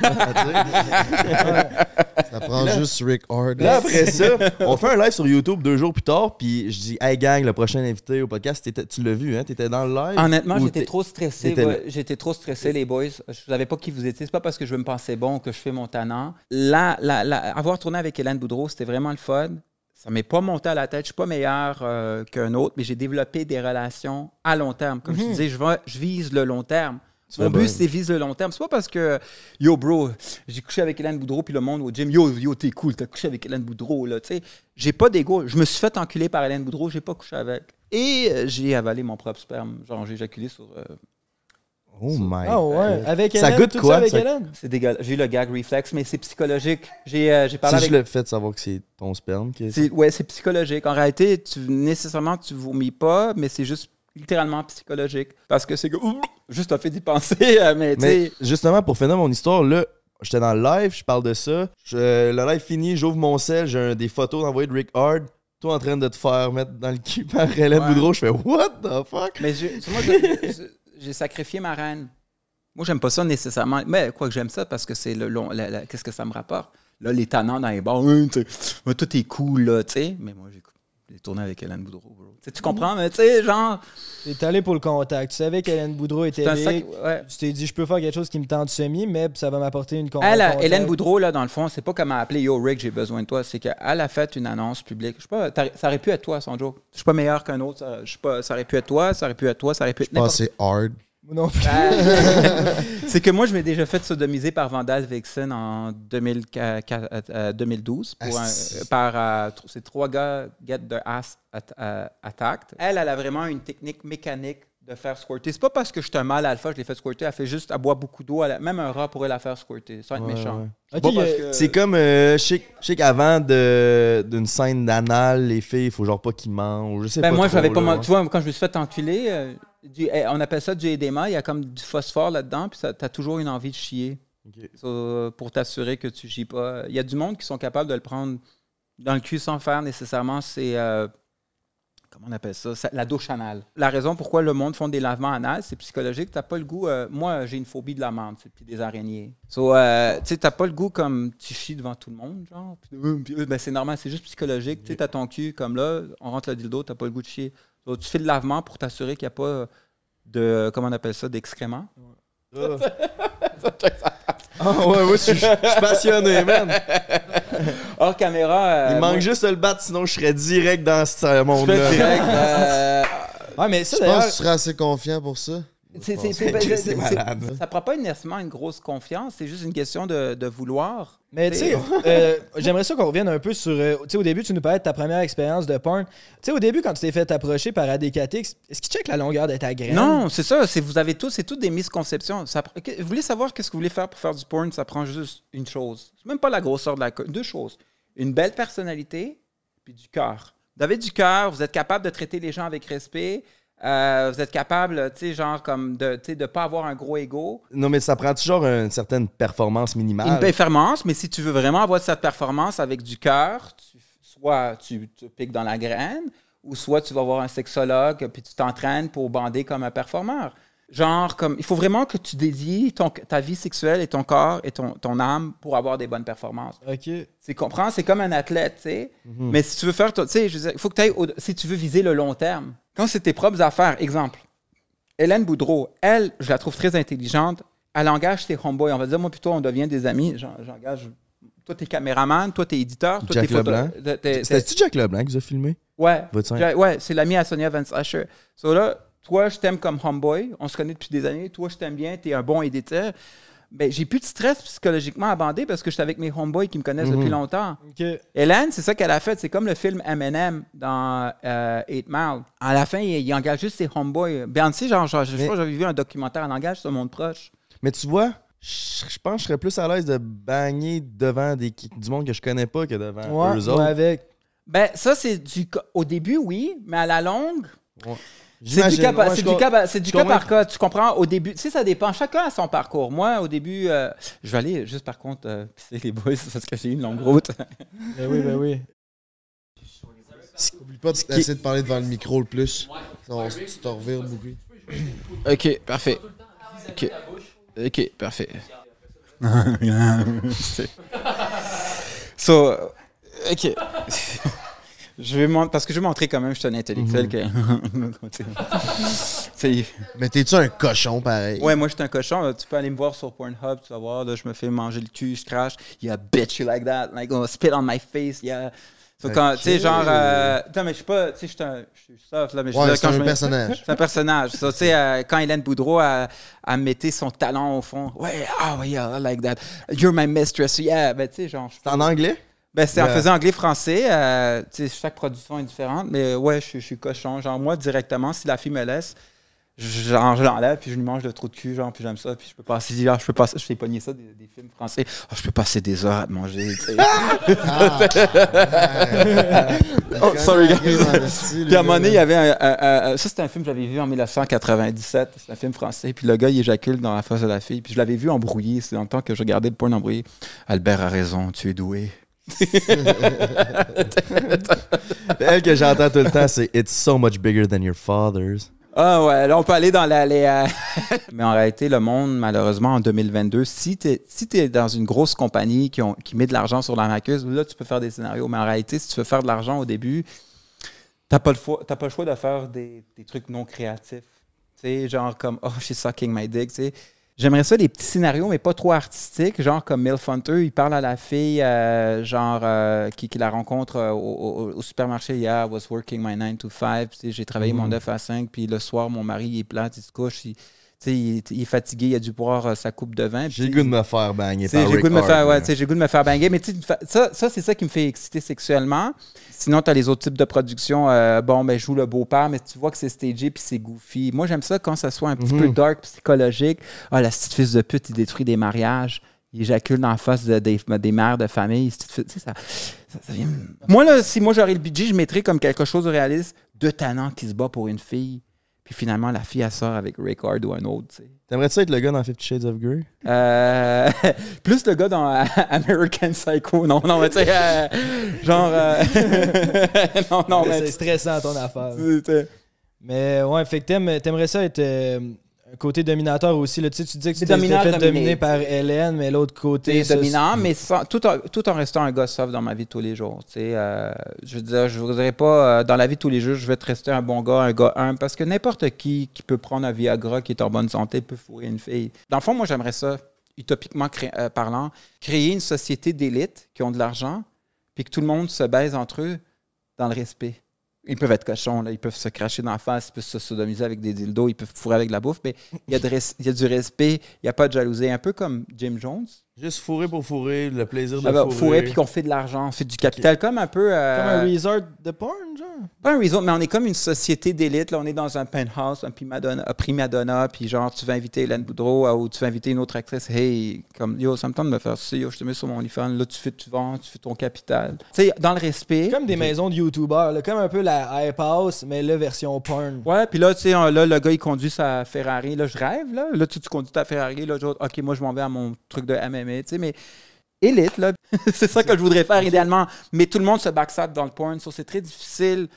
Ça prend juste Rick Hard. Là, après ça, on fait un live sur YouTube deux jours plus tard, puis je dis, hey gang, le prochain invité au podcast, tu l'as vu, hein? T'étais dans le live? Honnêtement, j'étais trop stressé. ouais, J'étais trop stressé, les boys. Je savais pas qui vous étiez. C'est pas parce que je veux me penser bon que je fais mon tannant. Là, là, là, avoir tourné avec Hélène Boudreau, c'était vraiment le fun. Ça m'est pas monté à la tête. Je suis pas meilleur euh, qu'un autre, mais j'ai développé des relations à long terme. Comme je disais, je, vais- je vise le long terme. Tu Mon but, c'est vise le long terme. C'est pas parce que, yo, bro, j'ai couché avec Hélène Boudreau, puis le monde au gym, yo, yo, t'es cool, t'as couché avec Hélène Boudreau, là, tu sais. J'ai pas d'ego. Je me suis fait enculer par Hélène Boudreau, j'ai pas couché avec. Et euh, j'ai avalé mon propre sperme. Genre, j'ai éjaculé sur. euh, Oh my Ah ouais, avec Ça Hélène, goûte tout quoi, ça avec ça? Hélène? c'est dégueulasse. J'ai eu le gag reflex, mais c'est psychologique. J'ai euh, j'ai parlé C'est avec. juste le fait de savoir que c'est ton sperme qui est. C'est- Ouais, c'est psychologique. En réalité, tu, nécessairement, tu vomis pas, mais c'est juste littéralement psychologique. Parce que c'est que. Ouh, Juste le fait d'y penser, euh, mais tu Mais sais. justement, pour finir mon histoire, là, j'étais dans le live, je parle de ça. Je- le live fini, j'ouvre mon sel, j'ai un- des photos d'envoyer de Rick Hard. Toi en train de te faire mettre dans le cul par Hélène Ouais. Boudreau, je fais What the fuck? Mais je- moi, je- j'ai sacrifié ma reine. Moi, j'aime pas ça nécessairement. Mais quoi que j'aime ça parce que c'est le long. Qu'est-ce que ça me rapporte? Là, les tannants dans les bars, Hein, tout est cool, là, tu sais. Mais moi, j'ai j'ai tourné avec Hélène Boudreau, bro. Tu comprends? Mais tu sais, genre. T'es allé pour le contact. Tu savais qu'Hélène Boudreau était sac- ouais. Tu t'es dit, je peux faire quelque chose qui me tente semi, mais ça va m'apporter une Elle, a-. Hélène Boudreau, là, dans le fond, c'est pas comme elle a appelé Yo Rick, j'ai besoin de toi. C'est qu'elle a fait une annonce publique. Je sais pas, ça aurait pu être toi, son joke. Je suis pas meilleur qu'un autre. Ça, je sais pas, ça aurait pu être toi, ça aurait pu être toi, ça aurait pu être Je pense c'est hard. Non plus. c'est que moi, je m'ai déjà fait sodomiser par Vandal Vixen en 2004 euh, 2012 pour un- Asti. euh, par euh, tr- ces trois gars Get the Ass at- euh, Attacked. Elle, elle a vraiment une technique mécanique de faire squirter. C'est pas parce que je suis un mâle alpha, je l'ai fait squirter. Elle fait juste, elle boit beaucoup d'eau. Elle a- Même un rat pourrait la faire squirter. Ça va être Ouais, méchant. ouais. C'est Ok, pas parce euh, que- C'est comme, euh, je sais- je sais qu'avant de- d'une scène d'anal, les filles, il faut genre pas qu'ils mangent. Je sais Ben pas moi, trop, j'avais pas. là, ouais. Tu vois, quand je me suis fait enculer, euh, du- eh, on appelle ça du édéma. Il y a comme du phosphore là-dedans, puis ça- t'as toujours une envie de chier. So, pour t'assurer que tu chies pas. Il y a du monde qui sont capables de le prendre dans le cul sans faire nécessairement. C'est. euh, comment on appelle ça? Ça- La douche anale. La raison pourquoi le monde font des lavements anal, c'est psychologique. T'as pas le goût. euh, moi, j'ai une phobie de la menthe, c'est puis des araignées. So, euh, tu t'as pas le goût comme tu chies devant tout le monde, genre. Puis, ben, c'est normal, c'est juste psychologique. Tu t'as ton cul comme là, on rentre le dildo, t'as pas le goût de chier. Tu fais le lavement pour t'assurer qu'il n'y a pas de. Comment on appelle ça? D'excréments? Ah ouais, ouais, je suis je suis passionné, man. Hors caméra. euh, Il moi, manque juste de le battre, sinon je serais direct dans ce monde-là. direct. euh, Ouais, mais ça Je pense que tu serais assez confiant pour ça. C'est, malade. ça prend pas nécessairement une grosse confiance, c'est juste une question de, de vouloir. Mais tu sais, euh, j'aimerais ça qu'on revienne un peu sur. euh, tu sais, au début, tu nous parlais de ta première expérience de porn. Tu sais, au début, quand tu t'es fait approcher par ADKTX, est-ce qu'il check la longueur de ta graine? Non, c'est ça, c'est, vous avez tous, c'est toutes des misconceptions. Ça, vous voulez savoir qu'est-ce que vous voulez faire pour faire du porn, ça prend juste une chose. Même pas la grosseur de la deux choses. Une belle personnalité, puis du cœur. Vous avez du cœur, vous êtes capable de traiter les gens avec respect, euh, vous êtes capable, tu sais, genre comme de ne pas avoir un gros ego. Non, mais ça prend toujours une certaine performance minimale. Une performance, mais si tu veux vraiment avoir cette performance avec du cœur, tu- soit tu te piques dans la graine, ou soit tu vas voir un sexologue puis tu t'entraînes pour bander comme un performeur. Genre, comme, il faut vraiment que tu dédies ton- ta vie sexuelle et ton corps et ton, ton âme pour avoir des bonnes performances. Ok. Tu comprends? C'est comme un athlète, tu sais. Mais si tu veux faire, tu sais, je veux dire, il faut que tu ailles, au- si tu veux viser le long terme. Quand c'est tes propres affaires, exemple, Hélène Boudreau, elle, je la trouve très intelligente. Elle engage ses homeboys. On va dire, moi, plutôt, on devient des amis. J'en- J'engage. Toi, t'es caméraman, toi, t'es éditeur, toi, t'es photo- t'es- t'es- C'était-tu Jack Leblanc qui vous a filmé? Ouais. Votre Ouais, c'est l'ami à Sonia Van Asher. So là, toi, je t'aime comme homeboy. On se connaît depuis des années. Toi, je t'aime bien. T'es un bon éditeur. Ben, j'ai plus de stress psychologiquement à bander parce que je suis avec mes homeboys qui me connaissent depuis longtemps. Ok. Hélène, c'est ça qu'elle a fait. C'est comme le film Eminem dans euh, Eight Mile. À la fin, il, il engage juste ses homeboys. Beyoncé, genre, genre, je sais Mais- pas, j'avais vu un documentaire en engage sur monde proche. Mais tu vois, je je pense que je serais plus à l'aise de bagner devant des, du monde que je connais pas que devant Ouais, eux ouais, autres. avec. Ben, ça, c'est du. Au début, oui, mais à la longue. Ouais. C'est du cas, par- c'est du cas, par- c'est du je cas comprends. par cas. Tu comprends? Au début, tu sais, ça dépend. Chacun a son parcours. Moi, au début, euh, je vais aller juste par contre euh, pisser les boys parce que j'ai eu une longue route. Ben oui, ben oui. Oublie pas d'essayer de parler devant le micro le plus. On se- tu te revires beaucoup. ok, parfait. Ok, ok, parfait. so, ok. Je vais montrer, parce que je vais montrer quand même, je suis un intellectuel. que... C'est- Mais t'es-tu un cochon pareil? Ouais, moi, je suis un cochon. là. Tu peux aller me voir sur Pornhub, tu vas voir. Là, je me fais manger le cul, je crache. Yeah, bitch, you like that. Like, oh, spit on my face. Yeah. So, quand, Ok. tu sais, genre. euh, non, mais je suis pas. Tu sais, je suis un. Je suis soft, là, mais je dire, c'est quand un personnage. C'est un personnage. So, tu sais, euh, quand Hélène Boudreau a, a mettait son talon au fond. Ouais, ouais, yeah, I like that. You're my mistress. Yeah. Ben, tu sais, genre. C'est en anglais? Ben, c'est en Yeah. faisant anglais-français. euh, chaque production est différente. Mais ouais, je, je suis cochon. Genre, moi, directement, si la fille me laisse, genre, je l'enlève, puis je lui mange le trou de cul, genre, puis j'aime ça. Puis je peux passer, genre, je peux passer, je fais pogner ça des, des films français. Ah, je peux passer des heures à te manger, sais. Oh, sorry, guys. Puis à un moment donné, il y avait un, un- un- ça c'était un film que j'avais vu en 1997, c'est un film français, puis le gars il éjacule dans la face de la fille, puis je l'avais vu embrouillé, c'est longtemps que je regardais le porn embrouillé. Albert a raison, tu es doué. Elle que j'entends tout le temps, c'est It's so much bigger than your father's. Ah ouais, là on peut aller dans la... euh, Mais en réalité, le monde, malheureusement, en 2022, si tu es, si dans une grosse compagnie qui, ont- qui met de l'argent sur la maqueuse, là tu peux faire des scénarios, mais en réalité, si tu veux faire de l'argent au début, t'as pas, le t'as pas le choix de faire des, des trucs non créatifs. Tu sais, genre comme Oh, she's sucking my dick. tu sais. J'aimerais ça des petits scénarios, mais pas trop artistiques, genre comme Milf Hunter, il parle à la fille, euh, genre, euh, qui, qui la rencontre euh, au, au- au supermarché. Yeah, I was working my 9 to 5. Tu sais, J'ai travaillé mon 9 à 5, puis le soir, mon mari, il est plate, il se couche, il, il, est- il est fatigué, il a dû boire euh, sa coupe de vin. J'ai goût de me faire banger J'ai goût de me faire, ouais, j'ai goût de me faire banger, mais ça, ça c'est ça qui me fait exciter sexuellement. Sinon, tu as les autres types de production. euh, bon, ben, je joue le beau-père, mais tu vois que c'est stagé puis c'est goofy. Moi, j'aime ça quand ça soit un petit Mhm. peu dark, psychologique. Ah, la petite fils de pute, il détruit des mariages. Il éjacule dans la face de- des, des mères de famille. cette petite fille- Tu sais, ça, ça- ça vient- Moi, là, si moi j'aurais le budget, je mettrais comme quelque chose de réaliste deux tannants qui se bat pour une fille. Puis finalement, la fille, elle sort avec Rickard ou un autre. tu sais. T'aimerais-tu être le gars dans Fifty Shades of Grey? Euh, plus le gars dans euh, American Psycho. Non, non, mais tu sais, euh, genre. euh, non, non, mais. c'est stressant ton affaire. Mais ouais, fait que t'aimes- t'aimerais ça être euh, côté dominateur aussi. Là. Tu, sais, tu dis que tu C'est t'es fait dominé. dominer par Hélène, mais l'autre côté. Ça, dominant, mais sans- tout, en, tout en restant un gars soft dans ma vie de tous les jours. tu sais, euh, je veux dire, je voudrais pas, euh, dans la vie de tous les jours, je vais te rester un bon gars, un gars humble, parce que n'importe qui qui peut prendre un Viagra qui est en bonne santé peut fourrer une fille. Dans le fond, moi, j'aimerais ça, utopiquement cré- euh, parlant, créer une société d'élite qui ont de l'argent, puis que tout le monde se baise entre eux dans le respect. Ils peuvent être cochons, ils peuvent se cracher dans la face, ils peuvent se sodomiser avec des dildos, ils peuvent fourrer avec de la bouffe, mais il y il y a du respect, il n'y a pas de jalousie. Un peu comme Jim Jones. Juste fourrer pour fourrer, le plaisir de Ah bah, fourrer. fourrer puis qu'on fait de l'argent, on fait du capital, comme un peu. euh, Comme un resort de porn, genre? pas un resort, mais on est comme une société d'élite. Là, on est dans un penthouse, un prima donna, prima donna, puis genre, tu vas inviter Hélène Boudreau euh, ou tu vas inviter une autre actrice. Hey, comme, yo, ça me tente de me faire ça, yo, je te mets sur mon OnlyFans. Là, tu fais, tu vends, tu fais ton capital. Tu sais, dans le respect. Comme des maisons de YouTubers, là, comme un peu la Hype House, mais là, version porn. Ouais, puis là, tu sais, là, le gars, il conduit sa Ferrari. Là, je rêve, là. Là, tu, tu conduis ta Ferrari. Là, je- OK, moi, je m'en vais à mon truc de MMA, tu sais, mais élite, là. c'est ça que je voudrais faire idéalement. Mais tout le monde se backstab dans le porn. So, c'est très difficile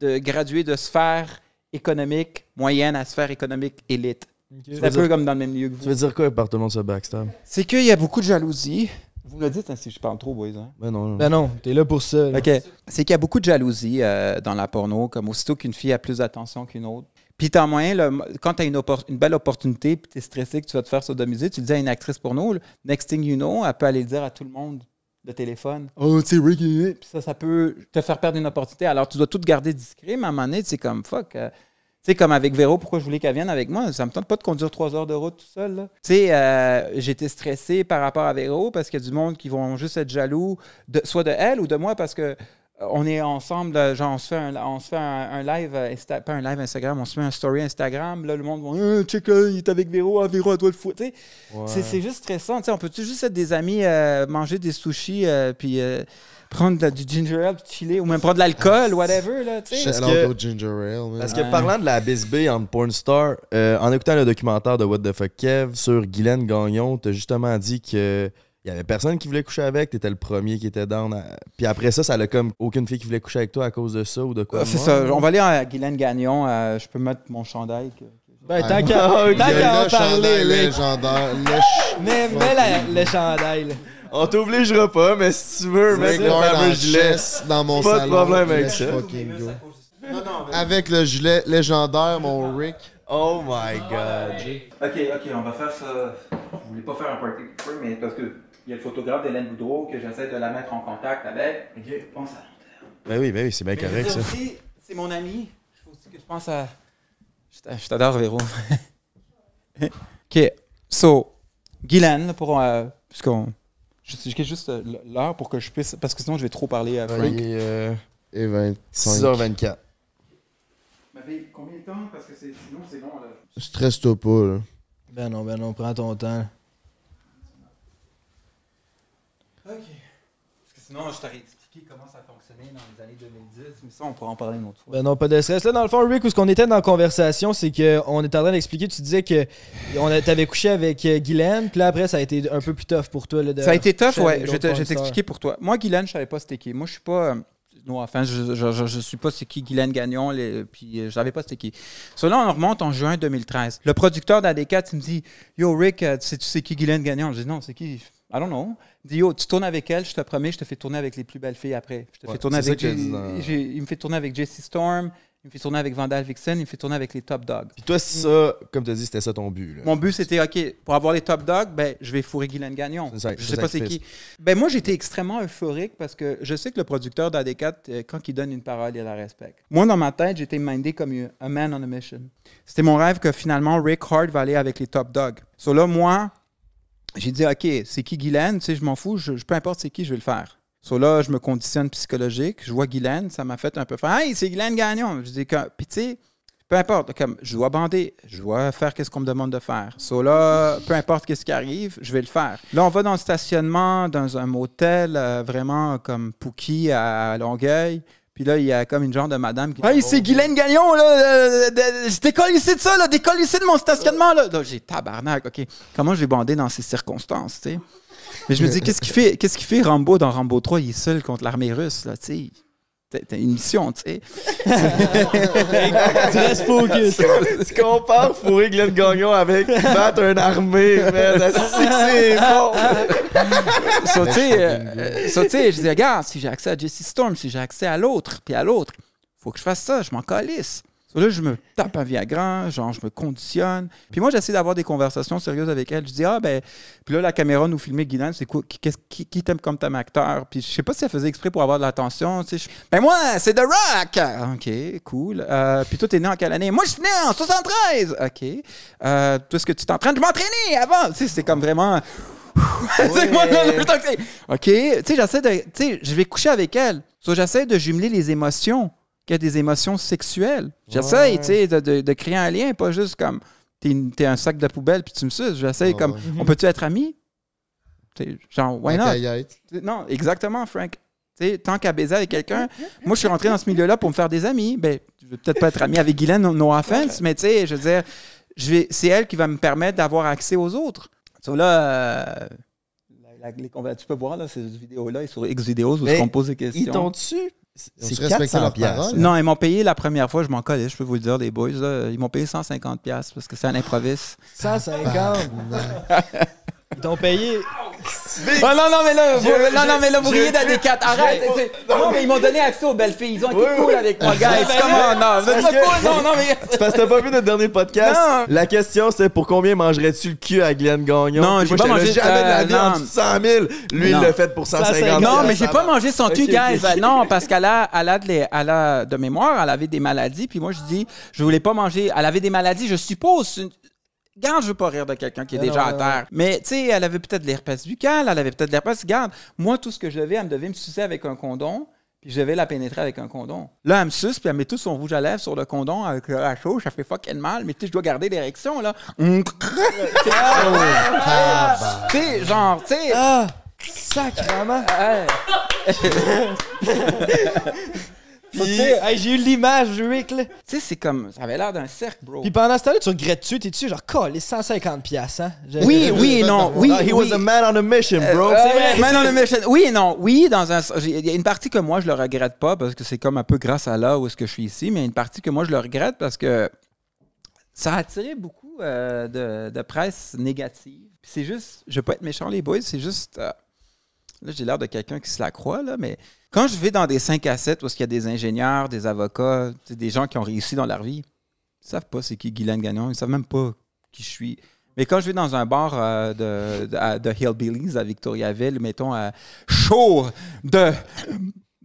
de graduer de sphère économique moyenne à sphère économique élite. C'est un peu comme dans le même lieu que Tu vous. veux dire quoi par tout le monde se backstab? C'est qu'il y a beaucoup de jalousie. Vous me le dites hein, si je parle trop, boys. Hein? Ben non. Ben non, t'es là pour ça. là. OK. C'est qu'il y a beaucoup de jalousie euh, dans la porno, comme aussitôt qu'une fille a plus d'attention qu'une autre. Puis t'as moyen, là, quand tu as une, belle opportunité, puis tu es stressé que tu vas te faire sodomiser, tu le dis à une actrice porno, là, next thing you know, elle peut aller le dire à tout le monde le téléphone. Oh, tu sais, Ricky. Puis ça, ça peut te faire perdre une opportunité. Alors, tu dois tout garder discret, mais à un moment donné, c'est comme fuck. euh, tu sais, comme avec Véro, pourquoi je voulais qu'elle vienne avec moi? Ça me tente pas de conduire trois heures de route tout seul. Tu sais, euh, j'étais stressé par rapport à Véro parce qu'il y a du monde qui vont juste être jaloux, de, soit de elle ou de moi parce que on est ensemble, genre on se fait un, on se fait un, un live, euh, Insta- pas un live Instagram, on se fait un story Instagram. Là, le monde va, Euh, check, là, il est avec Véro, ah, Véro, à toi le sais, C'est c'est juste stressant. Tu sais, on peut-tu juste être des amis, euh, manger des sushis, euh, puis euh, prendre de la- du ginger ale, puis chiller, ou même prendre de l'alcool, whatever. Là, tu sais. Shout que- Ginger Ale. Parce que parlant de la bisbée en porn star, euh, en écoutant le documentaire de What the Fuck Kev sur Guylaine Gagnon, t'as justement dit que il y avait personne qui voulait coucher avec, t'étais le premier qui était down. à- Puis après ça, ça a comme aucune fille qui voulait coucher avec toi à cause de ça ou de quoi. Ah, c'est ça. On va aller à Guylaine Gagnon. euh, je peux mettre mon chandail. que- Ben, Ah, tant qu'à en Le parler, légendaire. Mais mets la- le chandail. On t'obligera pas, mais si tu veux, mettre Rick le fameux gilet. dans mon Pas de problème avec ça. Avec le gilet légendaire, mon Rick. Oh my god. Ok, ok, on va faire ça. Je voulais pas faire un party mais parce que il y a le photographe d'Hélène Boudreau que j'essaie de la mettre en contact avec. Ok, pense à Ben oui, ben oui, c'est bien correct ça. C'est mon ami. Il faut aussi que je pense à. Je t'a- Je t'adore, Véro. ok, so, Guylaine, là, pour. Euh, puisqu'on. Je juste euh, l'heure pour que je puisse. Parce que sinon, je vais trop parler à Frank. Il est euh, Et 25. 6h24. Mais combien de temps? Parce que sinon, c'est long. Là. Stresse-toi pas, là. Ben non, ben non, prends ton temps. Ok. Parce que sinon, je t'aurais expliqué comment ça fonctionnait dans les années 2010, mais ça, on pourra en parler une autre fois. Ben non, pas de stress. Là, dans le fond, Rick, où ce qu'on était dans la conversation, c'est qu'on était en train d'expliquer, tu disais que t'avais couché avec euh, Guylaine, puis là, après, ça a été un peu plus tough pour toi. Là, de Ça a été tough, ouais. Je vais t'expliquer pour toi. Moi, Guylaine, je savais pas c'était qui. Moi, je suis pas. euh, non, enfin, je, je, je, je suis pas c'est qui Guylaine Gagnon, les- puis euh, je savais pas c'était qui. So là, on remonte en juin 2013. Le producteur d'AD4, il me dit Yo, Rick, euh, tu sais, tu sais qui Guylaine Gagnon Je dis Non, c'est qui? I don't know. Dit Yo, tu tournes avec elle, je te promets, je te fais tourner avec les plus belles filles après. Je te Ouais, fais tourner avec. a J- j'ai- Il me fait tourner avec Jessie Storm, il me fait tourner avec Vandal Vixen, il me fait tourner avec les Top Dogs. Puis toi, ça, comme tu as dit, c'était ça ton but. Là. Mon but, c'était, OK, pour avoir les top dogs, ben, je vais fourrer Guylaine Gagnon. Ça, je sais pas c'est qui. Ben, moi, j'étais extrêmement euphorique parce que je sais que le producteur d'AD4, euh, quand il donne une parole, il la respecte. Moi, dans ma tête, j'étais mindé comme un man on a mission. C'était mon rêve que finalement, Rick Hard va aller avec les top dogs. So là, moi, j'ai dit, OK, c'est qui Guylaine? Tu sais, je m'en fous, peu importe c'est qui, je vais le faire. So là, je me conditionne psychologique. Je vois Guylaine, ça m'a fait un peu faire Hey, c'est Guylaine Gagnon. Je dis, que- puis tu sais, peu importe, comme je dois bander, je dois faire qu'est-ce qu'on me demande de faire. So là, peu importe qu'est-ce qui arrive, je vais le faire. Là, on va dans le stationnement, dans un motel euh, vraiment comme Pookie à Longueuil. Puis là, il y a comme une genre de madame qui. Hey, c'est Guylaine Gagnon, là! euh, je décolle ici de ça, là! Décolle ici de mon stationnement, là! Là, j'ai tabarnak, OK. Comment je vais bander dans ces circonstances, tu sais? Mais je me dis, qu'est-ce qu'il fait, qu'est-ce qu'il fait Rambo dans Rambo 3? Il est seul contre l'armée russe, là, tu sais? T'as une mission, tu sais. Tu restes focus. tu compares fourrer Glenn Gagnon avec battre une armée, man. C'est bon. So, tu sais, euh, so, tu sais, je dis, regarde, si j'ai accès à Jesse Storm, si j'ai accès à l'autre, puis à l'autre, faut que je fasse ça, je m'en calisse. Là, je me tape un Viagra, genre, je me conditionne. Puis moi, j'essaie d'avoir des conversations sérieuses avec elle. Je dis, ah, ben, puis là, la caméra nous filmait Guylaine, c'est quoi, qui, qui, qui t'aime comme t'aimes acteur? Puis je sais pas si elle faisait exprès pour avoir de l'attention, tu sais. je- Ben, moi, c'est The Rock! OK, cool. Euh, puis toi, t'es né en quelle année? Moi, je suis né en 73! OK. Euh, toi, est-ce que tu t'entraînes? Je m'entraînais avant! Tu sais, c'est comme vraiment. Moi, OK, tu sais, j'essaie de. Tu sais, je vais coucher avec elle. So, j'essaie de jumeler les émotions, qu'il y a des émotions sexuelles. J'essaie, Ouais. tu sais, de, de- de créer un lien, pas juste comme t'es, t'es un sac de poubelle puis tu me suces. J'essaie Ouais, comme, ouais. on peut-tu être amis? Genre, why not? Non, exactement, Frank. Tu sais, tant qu'à baiser avec quelqu'un, moi, je suis rentré dans ce milieu-là pour me faire des amis. Ben, je vais peut-être pas être ami avec Guylaine, no, offense, mais tu sais, je veux dire, je c'est elle qui va me permettre d'avoir accès aux autres. So là, euh, la- la- les conver- tu peux voir là, ces vidéos-là sur X vidéos où Mais on pose des Ils questions. t'ont dessus. Ils ont C'est su respecter 400 leurs piastres. paroles. Non, ils m'ont payé la première fois, je m'en collais, je peux vous le dire, les boys. là. ils m'ont payé 150$ piastres parce que c'est un improviste. 150. Ils t'ont payé. Ah non, non, mais là, vous, non, non, mais là, vous riez d'AD4. Arrête. c'est- Non, mais ils m'ont donné accès aux belles filles. Ils ont été Oui, cool oui. avec moi, guys. Ben Comment? là, Non, vous êtes que- cool. Non, non, mais. C'est parce que t'as pas vu notre dernier podcast? Non. La question, c'était pour combien mangerais-tu le cul à Glenn Gagnon? Non, j'ai pas mangé- jamais de la vie euh, en non. dessous de 100 000. Lui, Non. il l'a fait pour 150 Non, mais j'ai pas mangé son cul, guys. ok. Non, parce qu'elle a, elle a, de, les- elle a de mémoire, elle avait des maladies. Puis moi, je dis, je voulais pas manger. Elle avait des maladies, je suppose. Garde, je veux pas rire de quelqu'un qui est déjà à terre. Mais, tu sais, elle avait peut-être l'herpès buccal, elle avait peut-être l'herpès. Garde, moi, tout ce que je devais, elle me devait me sucer avec un condom. Puis je devais la pénétrer avec un condom. Là, elle me suce, puis elle met tout son rouge à lèvres sur le condom avec le à chaud. Ça fait fucking mal, mais tu sais, je dois garder l'érection, là. tu sais, genre, tu sais. Ah! Sacrement! Hey, j'ai eu l'image, Rick, là. tu sais, c'est comme. Ça avait l'air d'un cercle, bro. Puis pendant ce temps-là, tu regrettes-tu? T'es-tu genre, les 150 piastres, hein? Oui, oui et non. Oui, Ah, he oui. was a man on a mission, bro. Euh, C'est vrai. Man on a mission. Oui et non. Oui, dans un. Il y a une partie que moi, je le regrette pas parce que c'est comme un peu grâce à là où est-ce que je suis ici, mais il y a une partie que moi, je le regrette parce que ça a attiré beaucoup euh, de, de presse négative. Puis c'est juste. Je veux pas être méchant, les boys, c'est juste. euh, là, j'ai l'air de quelqu'un qui se la croit, là, mais quand je vais dans des 5 à 7 où il y a des ingénieurs, des avocats, des gens qui ont réussi dans leur vie, ils savent pas c'est qui Guylaine Gagnon, ils savent même pas qui je suis. Mais quand je vais dans un bar euh, de, de, de Hillbillies à Victoriaville, mettons chaud de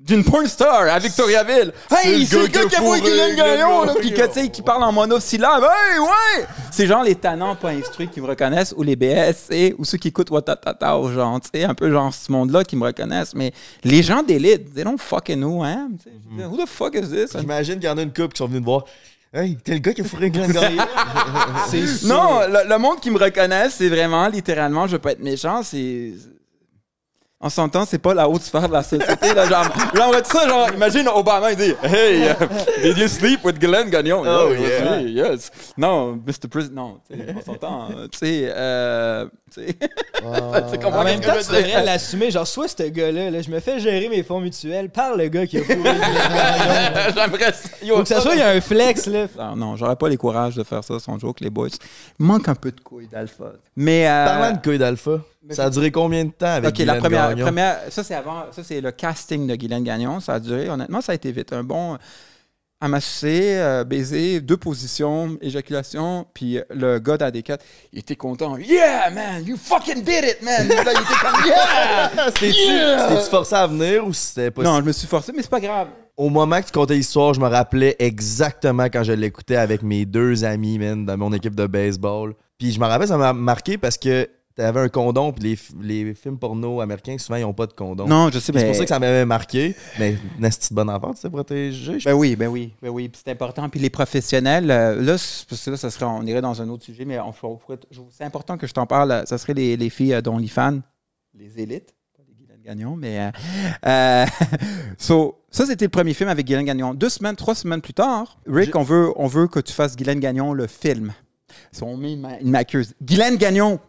d'une porn star à Victoriaville. Hey, c'est le gars qui a vu Guylaine Gagnon, là, puis que, tu sais, qui parle en monosyllabe. Hey, ouais! C'est genre les tannants pas instruits qui me reconnaissent, ou les BSC, ou ceux qui écoutent Watatata, ou genre, tu sais, un peu genre ce monde-là qui me reconnaissent. Mais les gens d'élite, they don't fucking know, hein? Dire, Who the fuck is this? J'imagine qu'il y en a une couple qui sont venus me voir. Hey, t'es le gars qui a fourré Glenn. Non, le, le monde qui me reconnaît, c'est vraiment littéralement, je veux pas être méchant, c'est. On s'entend, c'est pas la haute sphère de la société. Là, genre, j'aimerais ça, genre, imagine Obama, il dit Hey, uh, did you sleep with Glenn Gagnon? Oh, Yeah, yeah. oui, yes. Non, Mr. President, non, tu sais, on s'entend. euh, Tu sais, euh. Tu sais. En même temps, tu devrais l'assumer. Genre, soit ce gars-là, là, je me fais gérer mes fonds mutuels par le gars qui a fourré. J'aimerais ça. Yo, Faut que ça soit, il y a un flex, là. Non, non, j'aurais pas les courages de faire ça sans joke, les boys. Il manque un peu de couilles d'alpha. Mais. euh, Parlant de couilles d'alpha, ça a duré combien de temps avec OK, la Guylaine première, Gagnon? première ça c'est avant, ça c'est le casting de Guylaine Gagnon, ça a duré, honnêtement, ça a été vite. Un bon, à m'assurer, euh, baiser, deux positions, éjaculation, puis le gars d'AD4, il était content. Yeah, man, you fucking did it, man! Là, il était comme, yeah! C'était-tu Yeah! forcé à venir ou c'était pas Non, je me suis forcé, mais c'est pas grave. Au moment que tu contais l'histoire, je me rappelais exactement quand je l'écoutais avec mes deux amis, man, dans mon équipe de baseball. Puis je me rappelle, ça m'a marqué parce que t'avais un condom, puis les, les films porno américains, souvent, ils ont pas de condom. Non, je sais, Puis C'est mais... pour ça que ça m'avait marqué. Mais une petite bonne enfant, tu sais, protégé. Ben oui, ben oui, ben oui, puis c'est important. Puis les professionnels, euh, là, parce que là, ça serait, on irait dans un autre sujet, mais on, c'est important que je t'en parle. euh, Ça serait les, les filles euh, d'OnlyFans, les élites, pas les Guylaine Gagnon, mais euh, so, ça c'était le premier film avec Guylaine Gagnon. Deux semaines, trois semaines plus tard, Rick, on veut, on veut que tu fasses Guylaine Gagnon le film. So, on met une, ma- une maqueuse. Guylaine Gagnon,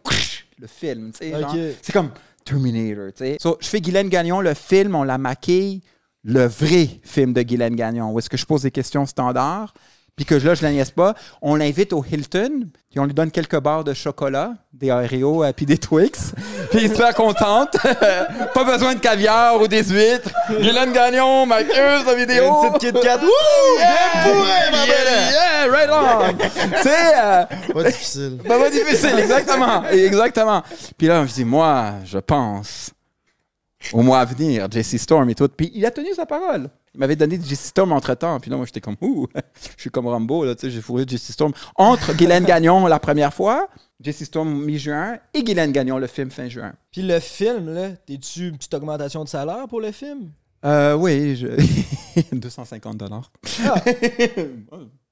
le film, c'est comme Terminator. So, je fais Guylaine Gagnon, le film, on la maquille, le vrai film de Guylaine Gagnon, où est-ce que je pose des questions standards, puis que là, je la niaise pas. On l'invite au Hilton, puis on lui donne quelques barres de chocolat, des Oreos, euh, puis des Twix, puis il se fait contente. pas besoin de caviar ou des huîtres. Guylaine Gagnon, maquilleuse de vidéo. Une petite Kit Kat. Wouh! Yeah, Bien bourré, ma belle! yeah, right on. tu sais, euh, Pas difficile. pas, pas difficile, exactement. Exactement. Puis là, je dis, moi, je pense au mois à venir, Jesse Storm et tout. Puis il a tenu sa parole. Il m'avait donné Jesse Storm entre temps. Puis là, moi, j'étais comme, ouh, je suis comme Rambo, là, tu sais, j'ai fourré Jesse Storm. Entre Guylaine Gagnon la première fois, Jesse Storm mi-juin, et Guylaine Gagnon le film fin juin. Puis le film, là, t'es-tu une petite augmentation de salaire pour le film? Euh, oui, je... 250 dollars. Ah.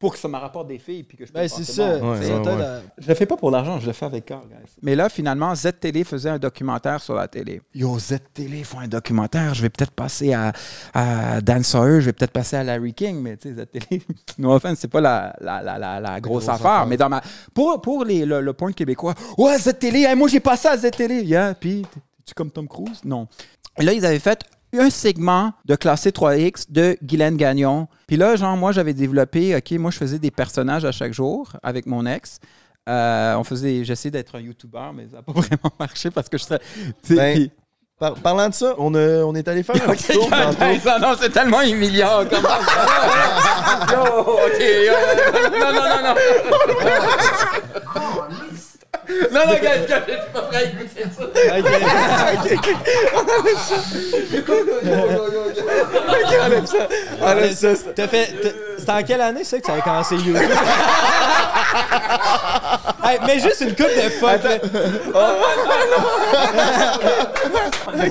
Pour que ça me rapporte des filles puis que je Ben, c'est ça. bon. Ouais, Je le fais pas pour l'argent, je le fais avec cœur, guys. Mais là, finalement, Z-Télé faisait un documentaire sur la télé. Yo, Z-Télé font un documentaire, je vais peut-être passer à, à Dan Sawyer, je vais peut-être passer à Larry King, mais tu sais, Z-Télé, no offense, c'est pas la, la, la, la, la grosse, grosse affaire. affaire. Mais dans ma, pour, pour les, le, le point québécois, ouais, Z-Télé, hey, moi j'ai passé à Z-Télé. Yeah, puis, tu comme Tom Cruise? Non. Et là, ils avaient fait un segment de classé 3X de Guylaine Gagnon. Puis là, genre, moi, j'avais développé, OK, moi, je faisais des personnages à chaque jour avec mon ex. Euh, on faisait, j'essayais d'être un YouTuber, mais ça n'a pas vraiment marché parce que je serais. Ben, puis- Par- parlant de ça, on, a- on est allé faire un Ok, petit tour non, non, c'est tellement humiliant. Comment ça? yo, ok, yo, non, non, non, non. Non, non, gars, gars, je suis pas prêt à écouter ça. Ok, enlève ça. Enlève ça. T'as fait. C'était en quelle année ça que tu avais commencé YouTube? Hey, mais juste une coupe de fuck. là. C'est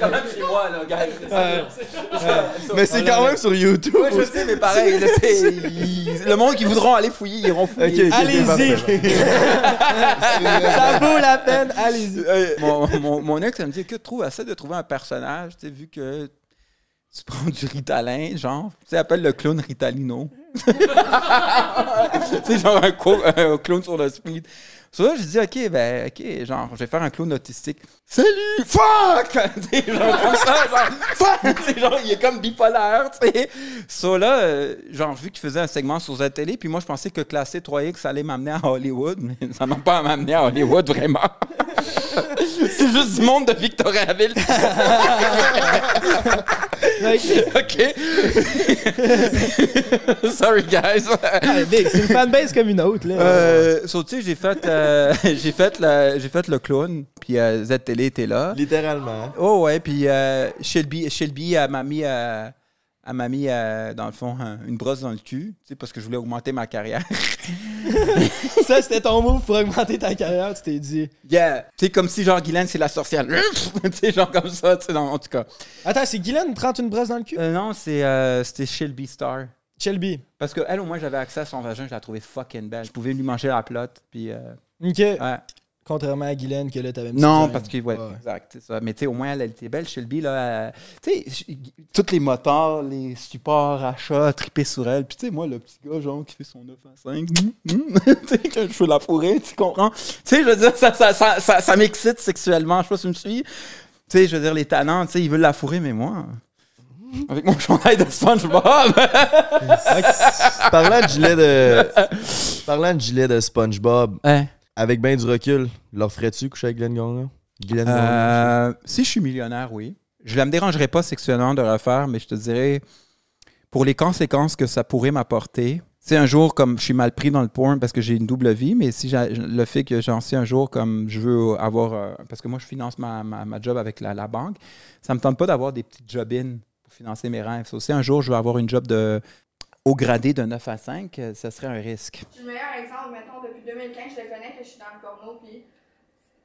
quand même chez moi, là, gars. Mais c'est quand même sur YouTube. Ouais, je sais, mais pareil, le monde qui voudront aller fouiller, ils iront fouiller. Ok, ok, Allez-y. Ça vaut la peine, allez-y. mon, mon, ex, elle me dit que trouve, essaie de trouver un personnage, tu sais, vu que tu prends du Ritalin, genre, tu sais, appelle le clown Ritalino. tu sais, genre un, un clown sur le speed. Sur là, je dis, OK, ben, OK, genre, je vais faire un clown autistique. Salut, fuck! Tu sais, genre, comme ça, genre, fuck! Genre, il est comme bipolaire, tu sais. So là, euh, genre, vu qu'il faisait un segment sur la télé, puis moi, je pensais que classer 3X allait m'amener à Hollywood, mais ça m'a pas amené à Hollywood, vraiment. C'est juste du monde de Victoriaville. OK. Sorry, guys. Ah, c'est une fanbase comme une autre. Là. Euh, so, tu sais, j'ai fait, euh, j'ai fait, la- j'ai fait le clown, puis euh, Z-Télé était là. Littéralement. Oh ouais, puis euh, Shelby, Shelby elle m'a mis, euh, m'a mis euh, dans le fond, un- une brosse dans le cul, tu sais, parce que je voulais augmenter ma carrière. Ça, c'était ton move pour augmenter ta carrière, tu t'es dit. Yeah! Tu sais, comme si genre Guylaine, c'est la sorcière. tu sais, genre comme ça, tu sais, dans- en tout cas. Attends, c'est Guylaine qui rentre une brosse dans le cul? Euh, non, c'est, euh, c'était Shelby Star. Shelby. Parce que elle, au moins, j'avais accès à son vagin, je la trouvais fucking belle. Je pouvais lui manger la plotte, puis... euh, Ok. ouais. Contrairement à Guylaine, que là, t'avais mis Non, parce que, ouais, Ouais. exact, c'est ça. Mais tu sais, au moins, elle, elle était belle, Shelby, là. euh, tu sais, tous les moteurs, les supports, achats, triper sur elle. Puis tu sais, moi, le petit gars, genre, qui fait son 9 à 5, hum, hum, tu sais, que je veux la fourrer, tu comprends? Tu sais, je veux dire, ça, ça, ça, ça, ça m'excite sexuellement, je sais pas si tu me suis. Tu sais, je veux dire, les talents, tu sais, ils veulent la fourrer, mais moi... Avec mon chandail de SpongeBob! Parlant de gilet de. Parlant de gilet de SpongeBob, Hein? Avec ben du recul, leur ferais-tu coucher avec Glenn Gagnon? Glenn? Euh, si je suis millionnaire, oui. Je ne me dérangerais pas sexuellement de refaire, mais je te dirais, pour les conséquences que ça pourrait m'apporter, c'est un jour comme je suis mal pris dans le porn parce que j'ai une double vie, mais si le fait que j'en sais un jour comme je veux avoir, euh, parce que moi je finance ma, ma, ma job avec la, la banque, ça me tente pas d'avoir des petites job-in pour financer mes rêves. Si un jour je veux avoir une job de au gradé de 9 à 5, euh, ça serait un risque. Le meilleur exemple, mettons, depuis 2015, je le connais que je suis dans le porno, puis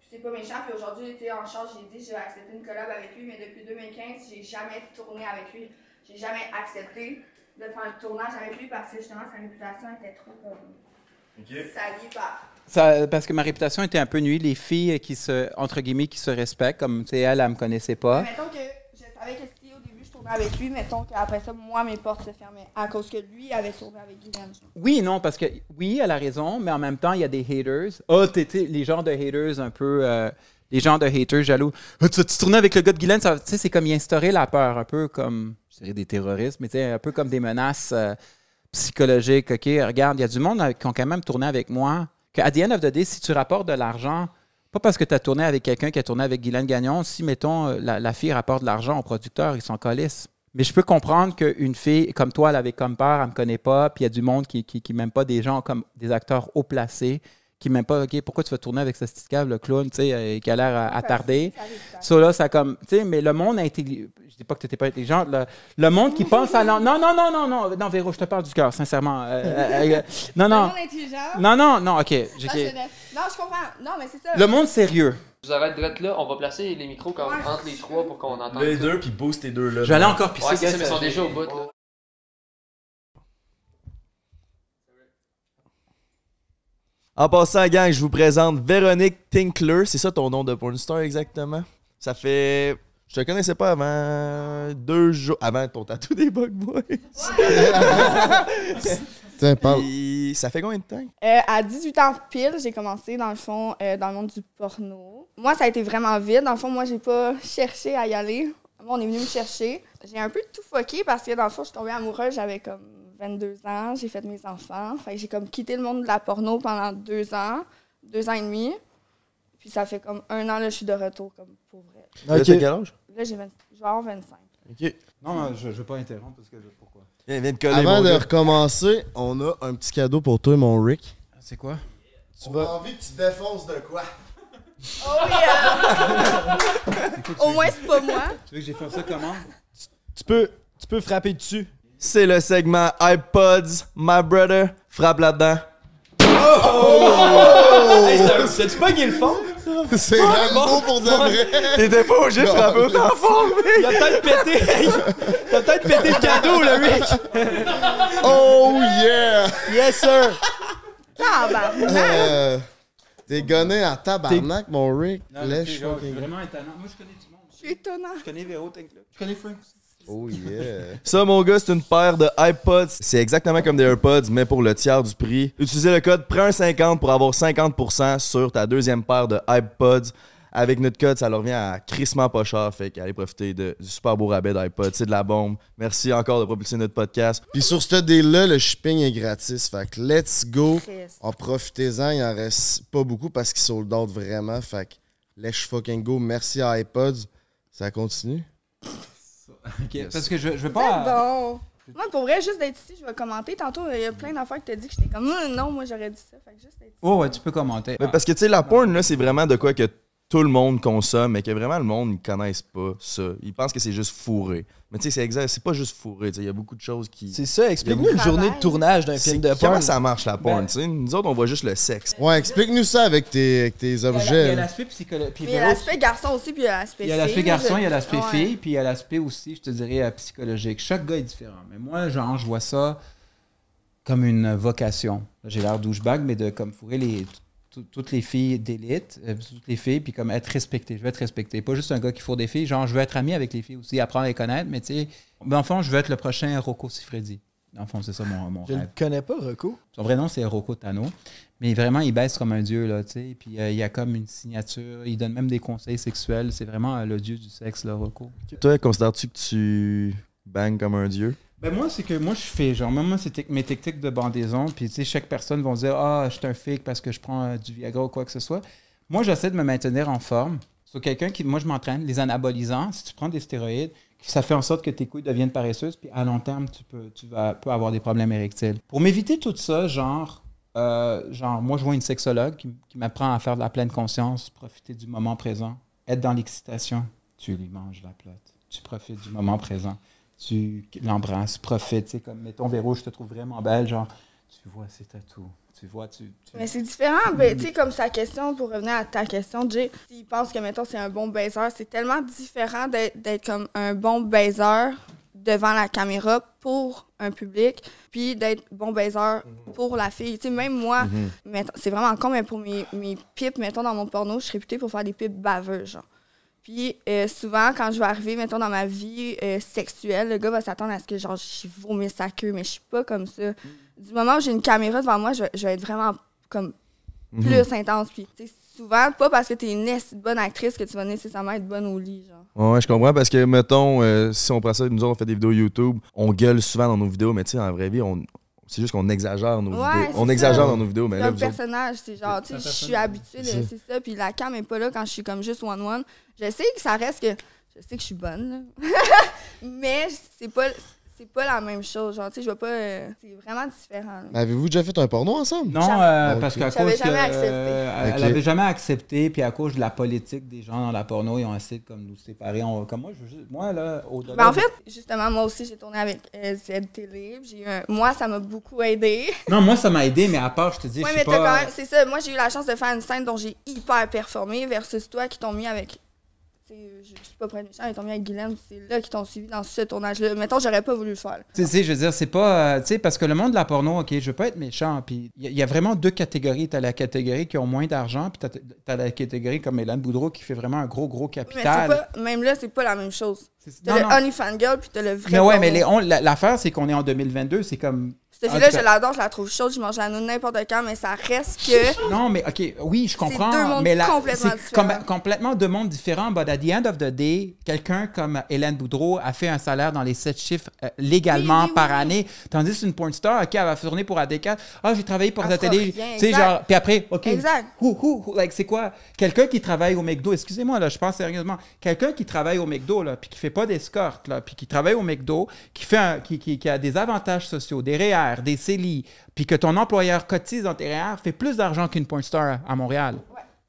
c'est pas méchant. Puis aujourd'hui, j'étais en charge, j'ai dit, j'ai accepté une collab avec lui, mais depuis 2015, j'ai jamais tourné avec lui. J'ai jamais accepté de faire un tournage avec lui parce que justement, sa réputation était trop comme. salie par. Ça, parce que ma réputation était un peu nuit. Les filles qui se, entre guillemets, qui se respectent, comme tu sais, elle, elle me connaissait pas. Mais mettons que je savais que avec lui, mettons qu'après ça, moi, mes portes se fermaient à cause que lui avait tourné avec Guylaine. Oui, non, parce que oui, elle a raison, mais en même temps, il y a des haters. Oh, t'es- t'es- les genres de haters un peu. euh, les genres de haters jaloux. Ah, tu, tournais avec le gars de Guylaine, tu sais, c'est comme y instaurer la peur, un peu comme, je dirais des terroristes, mais un peu comme des menaces euh, psychologiques. OK, regarde, il y a du monde qui ont quand même tourné avec moi. Que, à the end of the day, si tu rapportes de l'argent, pas parce que tu as tourné avec quelqu'un qui a tourné avec Guylaine Gagnon, si, mettons, euh, la, fille rapporte de l'argent au producteur, ils sont colisses. Mais je peux comprendre qu'une fille comme toi, elle avait comme peur, elle me connaît pas, puis il y a du monde qui, qui, qui m'aime pas des gens comme des acteurs haut placés, qui m'aiment pas, OK, pourquoi tu vas tourner avec ce petit câble, le clown, tu sais, euh, qui a l'air euh, attardé. Ça, là, ça comme, tu sais, mais le monde intelligent, je dis pas que tu n'étais pas intelligent, le, le monde qui pense à, non, non, non, non, non, non, non, Véro, je te parle du cœur, sincèrement. Euh, euh, euh, non, non, Le monde intelligent. non, non, non, OK. Ça. Non, je comprends. Non, mais c'est ça. Le monde sérieux. Je vous arrête direct là, on va placer les micros comme Ouais. entre les trois pour qu'on entende. Les tout. deux, puis boost tes deux là. Je vais aller encore pisser, Ouais, ça, mais ils ça, sont déjà au bout là. En passant, gang, je vous présente Véronique Tinkler. C'est ça ton nom de pornstar exactement? Ça fait. Je te connaissais pas avant deux jours. Avant ton tatou des Bug Boys. Tiens, parle. Puis, ça fait combien de temps? Euh, à 18 ans pile, j'ai commencé dans le fond euh, dans le monde du porno. Moi, ça a été vraiment vite. Dans le fond, moi, j'ai pas cherché à y aller. Moi, on est venu me chercher. J'ai un peu tout fucké parce que dans le fond, je suis tombée amoureuse. J'avais comme 22 ans. J'ai fait mes enfants. Fait que j'ai comme quitté le monde de la porno pendant deux ans, deux ans et demi. Puis ça fait comme un an là, je suis de retour comme pour vrai. Là, t'as quel âge? Là, j'ai 20 je vais avoir 25. Ok. Non, je ne veux pas interrompre parce que pourquoi? Viens, viens de coller, Avant de gars. recommencer, on a un petit cadeau pour toi, mon Rick. C'est quoi? Tu vas... envie que tu défonces de quoi? Oh yeah! Au moins, c'est pas moi. Tu veux que j'ai fait ça comment? Tu peux, tu peux frapper dessus. C'est le segment iPods, my brother. Frappe là-dedans. T'as-tu pogné le fond? C'est Rambo pour de vrai! T'étais pas obligé de frapper autant fort, Il a peut-être pété. Il a peut-être pété le cadeau, le Rick. Oh yeah! Yes, sir. Tabarnak! Euh, T'es gonné en tabarnak, mon Rick. Non, Lèche c'est genre, fucking. c'est vraiment étonnant. Moi, je connais du monde. Je suis étonnant. Je connais Véro, t'inquiète. Je connais Frank aussi. Oh yeah! Ça, mon gars, c'est une paire de iPods. C'est exactement comme des AirPods, mais pour le tiers du prix. Utilisez le code PRIN50 pour avoir 50% sur ta deuxième paire de iPods. Avec notre code, ça leur revient à crissement pas cher. Fait qu'allez profiter de, du super beau rabais d'iPod. C'est de la bombe. Merci encore de propulser notre podcast. Puis sur ce deal-là, le shipping est gratis. Fait que let's go. En profitez-en, il en reste pas beaucoup parce qu'ils sold out vraiment. Fait que let's fucking go. Merci à iPods. Ça continue? Parce que je, je veux pas. bon. Moi, pour vrai, juste d'être ici, je vais commenter. Tantôt, il y a plein d'affaires que t'as dit que j'étais comme, Hum, non, moi, j'aurais dit ça. Fait que juste d'être ici. Oh, ouais, tu peux commenter. Mais parce que, tu sais, la porn, là, c'est vraiment de quoi que tout le monde consomme, mais que vraiment le monde, ils connaissent pas ça. Ils pensent que c'est juste fourré. Mais tu sais, c'est exact, c'est pas juste fourré. tu sais, Il y a beaucoup de choses qui. C'est ça, explique-nous une journée de tournage d'un film de Comment porn. ça marche la porn, Ben- tu sais? Nous autres, on voit juste le sexe. Ouais, explique-nous ça avec tes, avec tes Il y a la- il y objets. a là. l'aspect psychologique. Il y a l'aspect garçon aussi, puis il y a l'aspect Il y a fille, l'aspect garçon, il y a l'aspect Ouais. fille, puis il y a l'aspect aussi, je te dirais, euh, psychologique. Chaque gars est différent. Mais moi, genre, je vois ça comme une vocation. J'ai l'air douchebag, mais de comme fourrer les, toutes les filles d'élite, euh, toutes les filles, puis comme être respecté. Je veux être respecté. Pas juste un gars qui fourre des filles. Genre, je veux être ami avec les filles aussi, apprendre à les connaître, mais tu sais, dans le fond, je veux être le prochain Rocco Siffredi. Dans le fond, c'est ça mon, mon Je rêve. connais pas, Rocco. Son vrai nom, c'est Rocco Tano. Mais vraiment, il baisse comme un dieu, là, tu sais. Puis euh, il y a comme une signature. Il donne même des conseils sexuels. C'est vraiment euh, le dieu du sexe, là, Rocco. Toi, considères-tu que tu bangs comme un dieu? Ben moi, c'est que moi, je fais, genre, même moi, c'est mes techniques de bandaison. Puis, tu sais, chaque personne va dire, ah, je suis un fake parce que je prends euh, du Viagra ou quoi que ce soit. Moi, j'essaie de me maintenir en forme. Sur quelqu'un qui, moi, je m'entraîne, les anabolisants, si tu prends des stéroïdes, ça fait en sorte que tes couilles deviennent paresseuses, puis à long terme, tu peux, tu vas, avoir des problèmes érectiles. Pour m'éviter tout ça, genre, euh, genre, moi, je vois une sexologue qui, qui m'apprend à faire de la pleine conscience, profiter du moment présent, être dans l'excitation. Tu lui manges la plotte. Tu profites du moment présent. Tu l'embrasses, profites. Tu sais, comme, mettons, Véro, je te trouve vraiment belle, genre, tu vois ses tatous. Tu vois, tu... tu- Mais c'est différent, tu sais, comme sa question, pour revenir à ta question, Jay, s'il pense que, mettons, c'est un bon baiser, c'est tellement différent d'être d'être comme un bon baiser devant la caméra pour un public, puis d'être bon baiser pour la fille. Tu sais, même moi, mettons- c'est vraiment con, mais pour mes, mes pipes, mettons, dans mon porno, je suis réputée pour faire des pipes baveuses, genre. Puis euh, souvent, quand je vais arriver, mettons, dans ma vie euh, sexuelle, le gars va s'attendre à ce que, genre, je vomisse sa queue, mais je suis pas comme ça. Du moment où j'ai une caméra devant moi, je, vais- je vais être vraiment comme plus intense. Puis, tu souvent, pas parce que t'es une esti de bonne actrice que tu vas nécessairement être bonne au lit, genre. Ouais, je comprends parce que, mettons, euh, si on prend ça, nous autres, on fait des vidéos YouTube, on gueule souvent dans nos vidéos, mais tu sais, en vraie vie, on... c'est juste qu'on exagère nos Ouais, vidéos. On ça. exagère dans nos vidéos, mais C'est là, autres- personnage, c'est genre, tu sais, je suis habituée, de- C'est ça. c'est ça. Puis la cam est pas là quand je suis comme juste one-one. Je sais que ça reste que. Je sais que je suis bonne, là. Mais c'est pas. C'est pas la même chose, genre, tu sais, je vois pas. euh, c'est vraiment différent. là. Avez-vous déjà fait un porno ensemble? Non, Jamais. euh, Ok. parce qu'à J'avais cause que, jamais accepté. euh, elle, Ok. elle avait jamais accepté, puis à cause de la politique des gens dans la porno, ils ont essayé de comme, nous séparer. On- comme moi, je veux juste- moi là, au-delà. Ben, en de- fait, justement, moi aussi, j'ai tourné avec euh, Z-Télé. J'ai eu un- Moi, ça m'a beaucoup aidé. non, moi ça m'a aidé, mais à part, je te dis, Ouais, je mais t'as pas. quand même. C'est ça, moi, j'ai eu la chance de faire une scène dont j'ai hyper performé versus toi qui t'ont mis avec. Je je suis pas près de méchant, ils t'ont mis avec Guylaine, c'est là qu'ils t'ont suivi dans ce tournage-là. Mettons, j'aurais pas voulu le faire. Tu sais, je veux dire, c'est pas. euh, tu sais, parce que le monde de la porno, OK, je veux pas être méchant. Puis il y, a- il y a vraiment deux catégories. T'as la catégorie qui ont moins d'argent, puis t'as as la catégorie comme Hélène Boudreau qui fait vraiment un gros, gros Mais capital. pas, même là, c'est pas la même chose. T'as le non. OnlyFans Girl, puis t'as le vrai. Mais ouais, porno. mais la- l'affaire, c'est qu'on est en 2022, c'est comme. Cette fille-là, je l'adore, je la trouve chaude, je mange la noune n'importe quand, mais ça reste que. Non, mais OK, oui, je comprends. deux mondes mais la- complètement c'est différents. com- complètement deux mondes différents. But at the end of the day, quelqu'un comme Hélène Boudreau a fait un salaire dans les sept chiffres euh, légalement Oui, oui, par oui. année. Tandis qu'une porn star, OK, elle va tourner pour AD4. Ah, j'ai travaillé pour la télé. Tu sais, genre, puis après, OK. Exact. Who, who, who- like, c'est quoi? Quelqu'un qui travaille au McDo, excusez-moi, là, je pense sérieusement. Quelqu'un qui travaille au McDo, là, puis qui fait pas d'escorte, là, puis qui travaille au McDo, qui, fait un- qui, qui- qui a des avantages sociaux, des REER, des CELI, puis que ton employeur cotise dans tes REER, fait plus d'argent qu'une porn star à Montréal.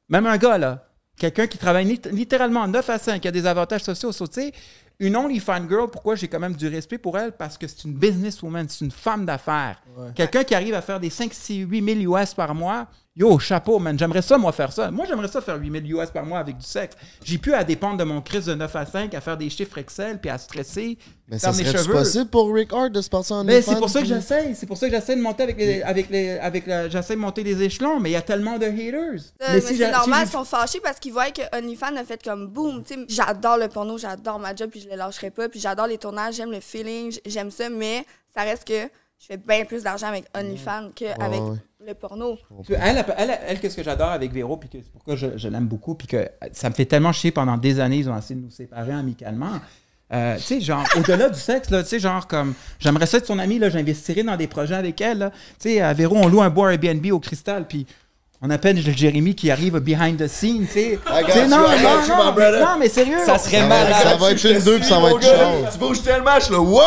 Même un gars, là, quelqu'un qui travaille lit- littéralement 9 à 5, qui a des avantages sociaux, sais, une OnlyFans girl, pourquoi j'ai quand même du respect pour elle? Parce que c'est une businesswoman, c'est une femme d'affaires. Quelqu'un qui arrive à faire des 5, 6, 8 000 US par mois, yo, chapeau, man, j'aimerais ça, moi, faire ça. Moi, j'aimerais ça faire 8 000 US par mois avec du sexe. J'ai plus à dépendre de mon crise de 9 à 5, à faire des chiffres Excel, puis à stresser, Mais ça serait possible pour Rick Hard de se passer en Mais c'est pour ça que j'essaie. C'est pour ça que j'essaie de monter avec les, avec les, avec la- j'essaie de monter les échelons. Mais il y a tellement de haters. Euh, mais mais si c'est normal, si ils sont fâchés parce qu'ils voient que OnlyFans a fait comme boum. Tu sais, j'adore le porno, j'adore ma job, puis je le lâcherai pas. Puis j'adore les tournages, j'aime le feeling, j'aime ça, mais ça reste que je fais bien plus d'argent avec OnlyFans qu'avec ouais. le porno. Elle, elle, elle, elle, qu'est-ce que j'adore avec Véro, puis que c'est pourquoi je, je l'aime beaucoup, puis que ça me fait tellement chier pendant des années, ils ont essayé de nous séparer amicalement. Euh, tu sais, genre, au-delà du sexe, là, tu sais, genre, comme, j'aimerais ça être son amie, là, j'investirais dans des projets avec elle, là. Tu sais, à Véro, on loue un bois Airbnb au Cristal, puis on appelle le Jérémy qui arrive behind the scene, tu sais. You, non, mais sérieux. Ça serait malade. Ça va être une deux, puis ça va être chaud. Tu bouges tellement, je suis là, wow!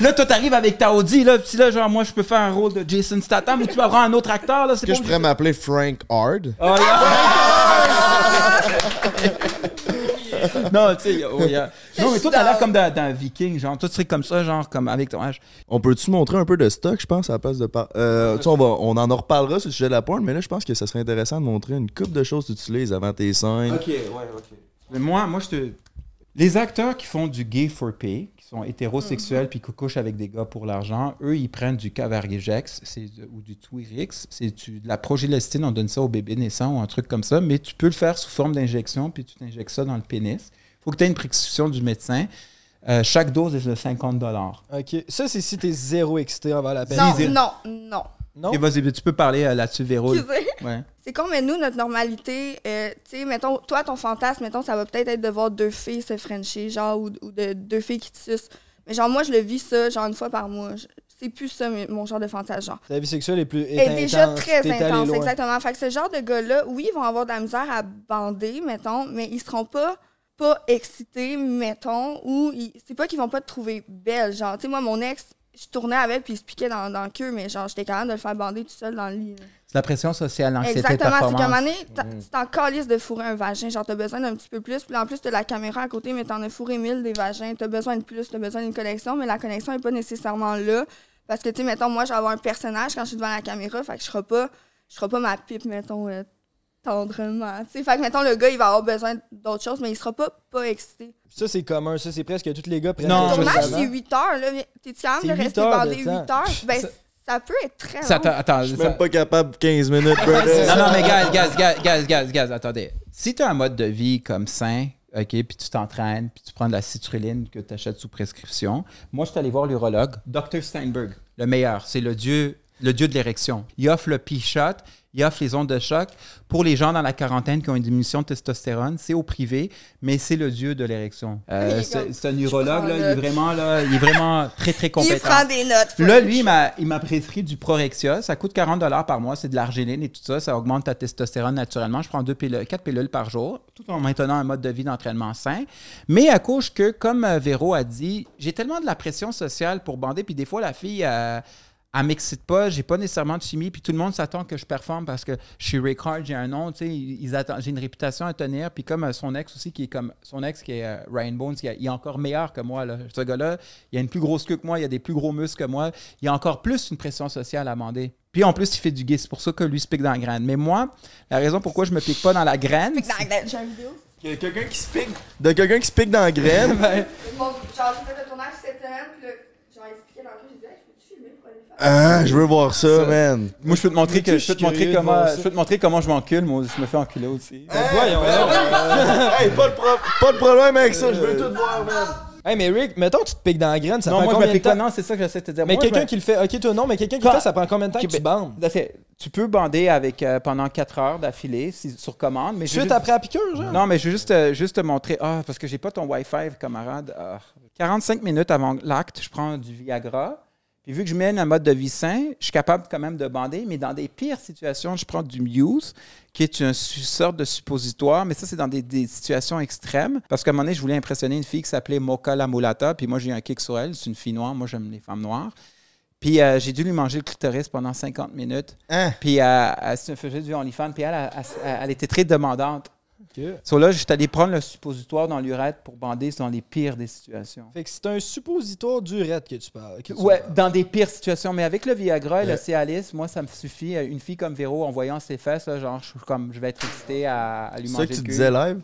Là, toi, t'arrives avec ta Audi, là, puis là, genre, moi, je peux faire un rôle de Jason Statham, ou tu vas prendre un autre acteur, là, c'est que je pourrais m'appeler Frank Hard? Oh, yeah. non, tu sais, oh, yeah. Non, mais toi, t'as l'air comme d'un d'un viking, genre, toi, tu serais comme ça, genre, comme avec ton âge. On peut-tu montrer un peu de stock, je pense, à la place de par... Euh, tu sais, on, va, on en reparlera sur le sujet de la porn, mais là, je pense que ça serait intéressant de montrer une coupe de choses que tu utilises avant tes scènes. Ok, ouais, ok. Mais moi, moi, je te. Les acteurs qui font du gay for pay, sont hétérosexuels puis qui couchent avec des gars pour l'argent, eux, ils prennent du Cavargex ou du Twirix. C'est de la progélestine, on donne ça au bébé naissant ou un truc comme ça, mais tu peux le faire sous forme d'injection puis tu t'injectes ça dans le pénis. Il faut que tu aies une prescription du médecin. Euh, chaque dose est de 50 Ok, ça, c'est si t'es zéro excité envers la peine. Non, non, non. Non? Et vas-y, tu peux parler euh, là-dessus, Véro. Excusez. Ouais. C'est con, mais nous, notre normalité, euh, tu sais, mettons, toi, ton fantasme, mettons, ça va peut-être être de voir deux filles se frencher, genre, ou, ou de deux filles qui te sucent. Mais genre, moi, je le vis ça, genre, une fois par mois. Je- C'est plus ça, mais- mon genre de fantasme, genre. Ta vie sexuelle est plus est déjà intense, très intense, exactement. Fait que ce genre de gars-là, oui, ils vont avoir de la misère à bander, mettons, mais ils seront pas pas excités, mettons, ou c'est pas qu'ils vont pas te trouver belle. Genre, tu sais, moi, mon ex, je tournais avec puis il se piquait dans, dans le queue, mais genre, j'étais capable de le faire bander tout seul dans le lit. C'est la pression sociale, l'anxiété Exactement, c'est qu'à un moment donné, tu t'en calisses de fourrer un vagin. Genre, t'as besoin d'un petit peu plus. Puis en plus, t'as la caméra à côté, mais t'en as fourré mille des vagins. T'as besoin de plus, t'as besoin d'une connexion, mais la connexion est pas nécessairement là. Parce que, tu sais, mettons, moi, je vais avoir un personnage quand je suis devant la caméra, fait que je serai pas, je serai pas ma pipe, mettons, euh, tendrement. Tu sais, fait que, mettons, le gars, il va avoir besoin d'autre chose, mais il sera pas, pas excité. Ça, c'est commun. Ça, c'est presque tous les gars prennent Non, le tournage, c'est 8 heures, là. mais T'es-tu capable de rester bandé 8 temps. heures? Ben, Ça- ça, peut être très Ça, long. attends, Je suis ça- même pas capable 15 minutes. Non, non, mais gaz, gaz, gaz, gaz, gaz, gaz, attendez. Si tu as un mode de vie comme sain, OK, puis tu t'entraînes, puis tu prends de la citrulline que tu achètes sous prescription, moi, je suis allé voir l'urologue, Dr. Steinberg, le meilleur. C'est le dieu, le dieu de l'érection. Il offre le P-shot, il offre les ondes de choc pour les gens dans la quarantaine qui ont une diminution de testostérone. C'est au privé, mais c'est le dieu de l'érection. Euh, c'est un urologue, là, il est vraiment, là, il est vraiment très, très compétent. Il prend des notes. Là, lui, il m'a, prescrit du Prorexia. Ça coûte 40 par mois. C'est de l'argiline et tout ça. Ça augmente ta testostérone naturellement. Je prends deux pilules, quatre pilules par jour, tout en maintenant un mode de vie d'entraînement sain. Mais à cause que, comme euh, Véro a dit, j'ai tellement de la pression sociale pour bander. Puis des fois, la fille, euh, elle m'excite pas. J'ai pas nécessairement de chimie. Puis tout le monde s'attend que je performe parce que je suis Rick Hard, j'ai un nom. Tu sais, ils ils attendent, j'ai une réputation à tenir. Puis comme euh, son ex aussi, qui est comme son ex, qui est euh, Ryan Bones, qui est- il est encore meilleur que moi. Là. Ce gars-là, il a une plus grosse queue que moi, il a des plus gros muscles que moi. Il a encore plus une pression sociale à demander. Puis en plus, il fait du gay. C'est pour ça que lui se pique dans la graine. Mais moi, la raison pourquoi je me pique pas dans la graine. Fait que dans- dans- J'ai une vidéo. Il y a quelqu'un qui se pique. De quelqu'un qui se pique dans la graine. Ben, Bon, genre, j'ai fait le tournage cette semaine, puis là, genre, expliqué dans le jeu, j'ai dit, hey, je peux-tu filmer pour aller faire? Ah, je veux voir ça, man. moi, je peux te montrer que je peux te montrer comment, je peux te montrer comment je m'encule. Moi, je me fais enculer aussi. Ben, voyons, voyons. hey, pas de, pro- pas de problème avec ça, je veux tout voir, man. Hey, mais Rick, mettons que tu te piques dans la graine, ça non, prend moi, je combien de pas. temps? Non, c'est ça que j'essaie de te dire. Mais quelqu'un me- qui le fait, ok, toi non, mais quelqu'un qui le fait, ça prend combien de temps que Ok, tu ben, bandes? Tu peux bander avec, euh, pendant 4 heures d'affilée si- sur commande. Mais Suite juste- après la piqûre, genre? Non, mais je veux juste, euh, juste te montrer. Ah, parce que j'ai pas ton Wi-Fi, camarade. Ah. 45 minutes avant l'acte, je prends du Viagra. Puis vu que je mène un mode de vie sain, je suis capable quand même de bander. Mais dans des pires situations, je prends du Muse, qui est une sorte de suppositoire. Mais ça, c'est dans des, des situations extrêmes. Parce qu'à un moment donné, je voulais impressionner une fille qui s'appelait Mocha la Mulata. Puis moi, j'ai un kick sur elle. C'est une fille noire. Moi, j'aime les femmes noires. Puis euh, j'ai dû lui manger le clitoris pendant 50 minutes. Hein? Puis euh, elle se faisait du OnlyFans, puis elle, elle, elle- elle était très demandante. Ok. So là, j'étais allé prendre le suppositoire dans l'urètre pour bander dans les pires des situations. Fait que c'est un suppositoire d'urette que tu parles. que tu Ouais, parles. dans des pires situations. Mais avec le Viagra et le. Cialis, moi, ça me suffit. Euh, Une fille comme Véro, en voyant ses fesses, là, genre, je, suis comme, je vais être excité à, à lui C'est ça manger que tu cul. disais live?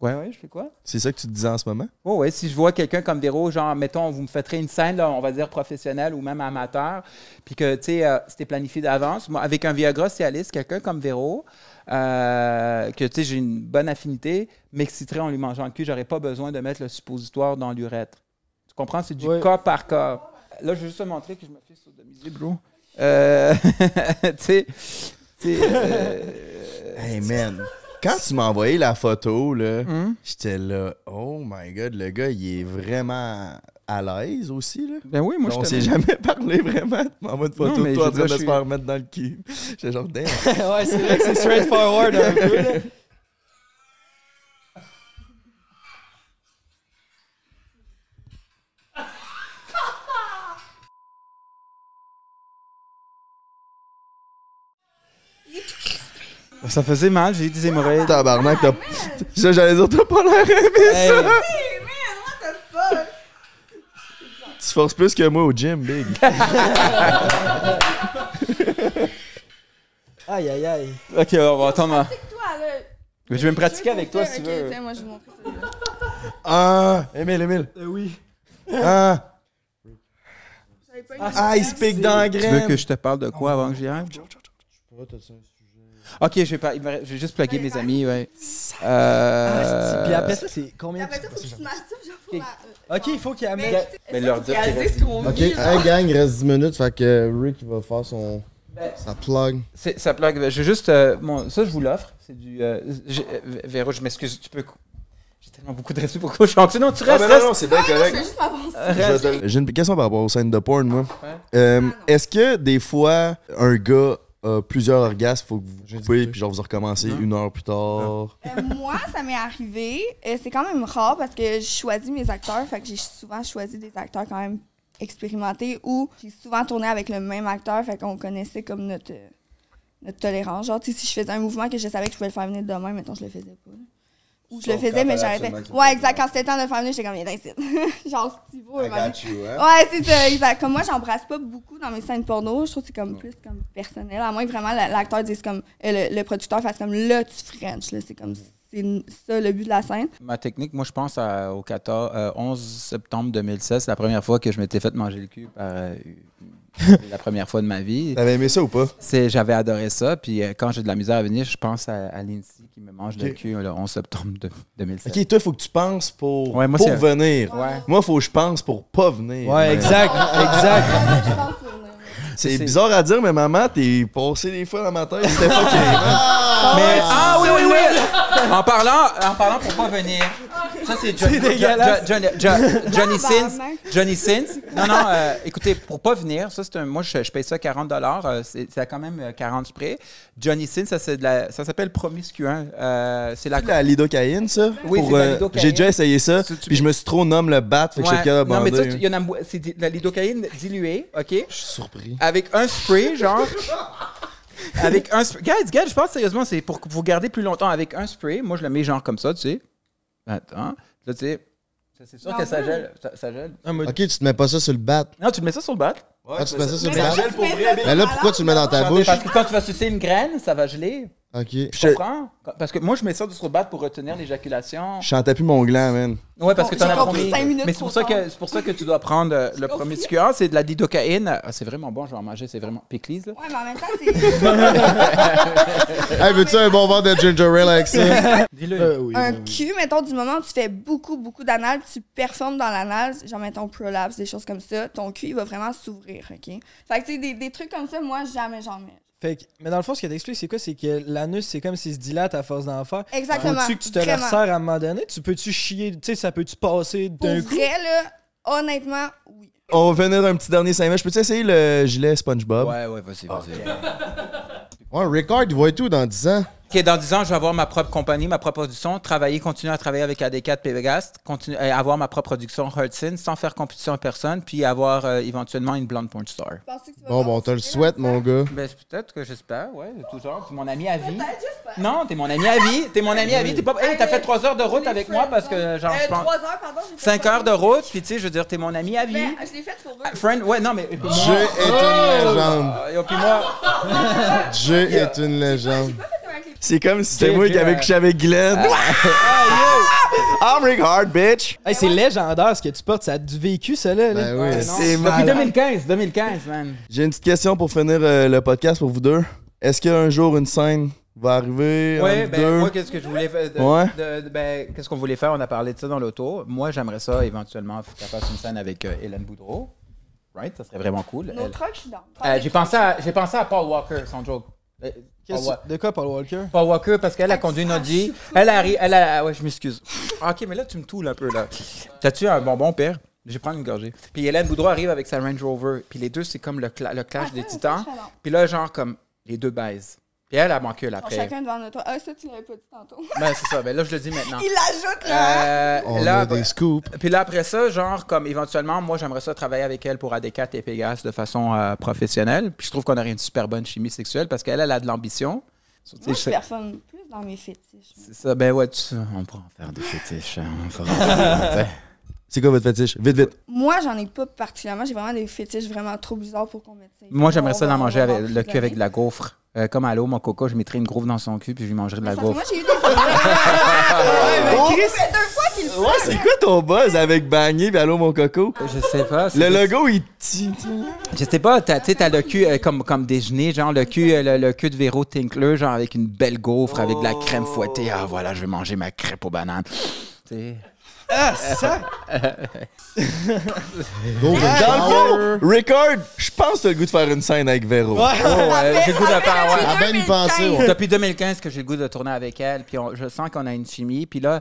Ouais, ouais, je fais quoi? C'est ça que tu disais en ce moment? Oh, ouais, si je vois quelqu'un comme Véro, genre, mettons, vous me faites une scène, là, on va dire professionnelle ou même amateur, puis que, tu sais, euh, c'était planifié d'avance. Moi, avec un Viagra Cialis, quelqu'un comme Véro, euh, que, tu sais, j'ai une bonne affinité, m'exciterait en lui mangeant le cul, j'aurais pas besoin de mettre le suppositoire dans l'urètre. Tu comprends? C'est du cas par cas. Là, je vais juste te montrer que je me fais sodomiser, bro. Euh, tu sais, tu sais, euh, Hey man, quand tu m'as envoyé la photo, là, hum? j'étais là, oh my god, le gars, il est vraiment à l'aise aussi, là. Ben oui, moi, on je s'est te jamais parlé vraiment. M'envoies une photo Non, mais de toi en train de se faire mettre dans le cul. J'étais genre, damn. ouais, c'est vrai que c'est straightforward un peu. là. Ça faisait mal, j'ai eu des hémorroïdes. Tabarnak, t'as. Ça, J'allais dire, t'as pas l'air aimé Hey, ça. Tu forces plus que moi au gym, big. Aïe, aïe, aïe. Ok, on va attendre. Toi, là. Je vais me pratiquer avec toi si tu Ok, veux. moi, je vais montrer. Ah, Émile, Émile. Euh, oui. Ah, J'avais pas ah, il se pique dans la Tu veux graine. que je te parle de quoi avant que j'y aille? Ok, je vais, pas, je vais juste plugger mes amis, ouais. Euh... Puis après ça, c'est combien Après ça, faut que tu te masturbes, genre, pour la- Ok, il faut qu'il amène. Mais, Mais leur dire Ok, hey gang, il reste 10 minutes, fait que Rick va faire son. Ben, sa plug. Ça plug. Je vais juste. euh, mon- ça, je vous l'offre. C'est du. Euh, euh, Véro, je m'excuse. Tu peux. J'ai tellement beaucoup de respect pour toi. Je dessous. Non, tu Ah, restes. ben non, non, c'est bien Ah, je correct. fais juste m'avancer. Euh, Je J'ai une question par rapport aux scènes de porn, moi. Ouais. Euh, non. Est-ce que des fois, un gars a plusieurs orgasmes, faut que vous coupez, puis genre vous recommencez Non. une heure plus tard? Euh, moi, ça m'est arrivé. Euh, c'est quand même rare parce que je choisis mes acteurs. Fait que j'ai souvent choisi des acteurs quand même expérimentés ou j'ai souvent tourné avec le même acteur. Fait qu'on connaissait comme notre, euh, notre tolérance. Genre, si je faisais un mouvement que je savais que je pouvais le faire venir demain, maintenant je le faisais pas. Ou je le faisais, mais j'arrêtais. Ouais, exact. Quand c'était temps de faire venir, j'étais comme, viens ici. Genre, Steve, I got you, hein? Ouais, c'est ça, exact. Comme moi, j'embrasse pas beaucoup dans mes scènes porno. Je trouve que c'est comme plus comme personnel. À moins que vraiment la- l'acteur dise comme. euh, le, le producteur fasse comme là, tu French. Là, c'est comme. C'est ça le but de la scène. Ma technique, moi, je pense à- au 14, euh, 11 septembre 2016. C'est la première fois que je m'étais fait manger le cul par. euh, la première fois de ma vie. T'avais aimé ça ou pas? C'est, j'avais adoré ça. Puis euh, quand j'ai de la misère à venir, je pense à, à Lindsay qui me mange le Ok. cul le 11 septembre de- 2016. Ok, toi, faut que tu penses pour, Ouais, moi, pour venir. Ouais. Moi, faut que je pense pour pas venir. Ouais, exact, exact. Le- C'est bizarre à dire, mais maman, t'es passé des fois dans ma tête. C'était fucké. Mais, ah oui, oui, oui! en parlant, en parlant pour pas venir. Ça, c'est Johnny, Johnny Sins. Tabarnak. Johnny Sins. Non, non, euh, écoutez, pour pas venir, ça, c'est un. Moi, je, je paye ça 40 euh, c'est c'est quand même euh, 40 sprays. Johnny Sins, ça, c'est de la, ça s'appelle promiscuant. Euh, c'est la. La lidocaïne, ça? Oui, Pour, c'est de la euh, lidocaïne. J'ai déjà essayé ça, Tu- tu- puis je me suis trop nommé le bat, fait que Ouais. non, mais ça, tu- il y en a, mo- c'est de la lidocaïne diluée, OK? Je suis surpris. Avec un spray, genre. Avec un spray. Guys, guys, je pense sérieusement, c'est pour que vous gardez plus longtemps avec un spray. Moi, je le mets genre comme ça, tu sais. Attends. Là, tu sais. ça, C'est sûr Non, que ça gèle. Ça, ça gèle. Ah, Ok, tu te mets pas ça sur le bat. Non, tu te mets ça sur le bat. Ah, tu mets ça sur le Mais bat. Mais là, la pourquoi tu le mets dans ta bouche? Parce que quand tu vas sucer une graine, ça va geler. Ok. Je- comprends? Parce que moi, je mets ça sur le bat pour retenir l'éjaculation. Je chantais plus mon gland, man. Ouais, parce que t'en as compris Mais c'est pour, ça que, c'est pour ça que tu dois prendre euh, le promiscuant. C'est de la lidocaïne. Ah, c'est vraiment bon, je vais en manger. C'est vraiment pickles, là. Ouais, mais en même temps, c'est. Hey, veux-tu un bon verre de ginger ale avec ça? Dis-le. euh, oui, un oui, oui. cul, mettons, du moment où tu fais beaucoup, beaucoup d'anal, tu performes dans l'anal, genre, mettons, prolapse, des choses comme ça, ton cul, il va vraiment s'ouvrir, OK? Fait que, tu sais, des, des trucs comme ça, moi, jamais j'en mets. Fait que- mais dans le fond, ce qu'elle t'explique, c'est quoi? C'est que l'anus, c'est comme s'il se dilate à force d'en faire. Exactement. Faut-tu que tu te le Vraiment. resserres à un moment donné? Tu peux-tu chier? Tu sais, ça peut-tu passer d'un coup? vrai, là, honnêtement, oui. On va venir d'un petit dernier 5 minutes. Je peux-tu essayer le gilet SpongeBob? Ouais, ouais, vas-y, vas-y. Ouais, Ricard, il va être où dans 10 ans? Ok, dans 10 ans, je vais avoir ma propre compagnie, ma propre production, travailler, continuer à travailler avec AD4 Pvegast, continuer, euh, avoir ma propre production Hudson sans faire compétition à personne, puis avoir euh, éventuellement une blonde porn star. Tu Bon, bon, on te le souhaite, mon gars. Ben, c'est peut-être que j'espère, ouais, de tout genre. T'es mon ami à vie. Non, t'es mon ami à vie. T'es mon ami à vie. T'es pas. Hey, t'as fait 3 heures de route avec moi parce que, genre, je Euh, pense. 3 heures, pardon. j'ai fait 5 heures de route, puis tu sais, je veux dire, t'es mon ami à vie. Mais je l'ai fait pour eux. Friend, ouais, non, mais. moi- Jay est une légende. Ah, yo, puis moi. Jay est une légende. C'est comme si c'était moi qui avais couché avec Glenn. I'm Rick Hard, bitch! Hey, c'est légendaire ce que tu portes. Ça a du vécu, ça, là. Ben oui. Ouais. C'est Depuis malade. 2015, 2015, man. J'ai une petite question pour finir euh, le podcast pour vous deux. Est-ce qu'un jour une scène va arriver? Ouais, entre ben, deux? moi, qu'est-ce que je voulais faire? de- Ouais. de- de- ben, qu'est-ce qu'on voulait faire? On a parlé de ça dans l'auto. Moi, j'aimerais ça éventuellement qu'elle fasse une scène avec euh, Hélène Boudreau. Right? Ça serait vraiment cool. Nos Elle- trucks, je suis dans. Euh, j'ai pensé à j'ai pensé à Paul Walker, sans joke. Euh, Paul, Wa- De quoi, Paul Walker? Paul Walker parce qu'elle a conduit une Audi. Elle arrive, elle a, ouais, je m'excuse. Ah, ok, mais là tu me toules un peu là. T'as-tu un bonbon père? Je vais prendre une gorgée. Puis Hélène Boudreau arrive avec sa Range Rover. Puis les deux c'est comme le, cla- le clash Ah, des titans. Puis là genre comme les deux baisent. Puis elle a manqué Genre, après. chacun devant notre. Ah, ça, tu l'avais pas dit tantôt. Ben c'est ça. Ben là je le dis maintenant. Il l'ajoute, là. Euh, On là, a des scoops. puis là, après ça, genre, comme éventuellement, moi, j'aimerais ça travailler avec elle pour AD4 et Pegas de façon euh, professionnelle. Puis je trouve qu'on aurait une super bonne chimie sexuelle parce qu'elle, elle a de l'ambition. Moi, je personne plus dans mes fétiches. C'est ça, ben ouais, tu- on pourra en faire des fétiches. hein, on fera en faire, C'est quoi votre fétiche? Vite, vite. Moi, j'en ai pas particulièrement. J'ai vraiment des fétiches vraiment trop bizarres pour qu'on mette ça. Moi, j'aimerais ça d'en manger avec le cul avec de la gaufre. Euh, comme à l'eau, mon coco, je mettrais une gaufre dans son cul puis je lui mangerais de la Parce que gaufre. Moi, j'ai eu des. Deux fois qu'il le fait. Ouais, c'est quoi ton buzz avec Bagné et Allô mon coco? Je sais pas. Le logo, il tient. Je sais pas, t'as- tu sais, t'as le cul euh, comme, comme déjeuner, genre le cul, euh, le, le cul de Véro Tinkler, genre avec une belle gaufre, avec de la crème fouettée. Ah, voilà, je vais manger ma crêpe aux bananes. Tu sais. Ah, ça! Dans le fond, Rickard, je pense que t'as le goût de faire une scène avec Véro. Oh, ouais, j'ai le goût de faire, ouais. À bien y penser, ouais. Depuis 2015 que j'ai le goût de tourner avec elle, puis on- je sens qu'on a une chimie, puis là,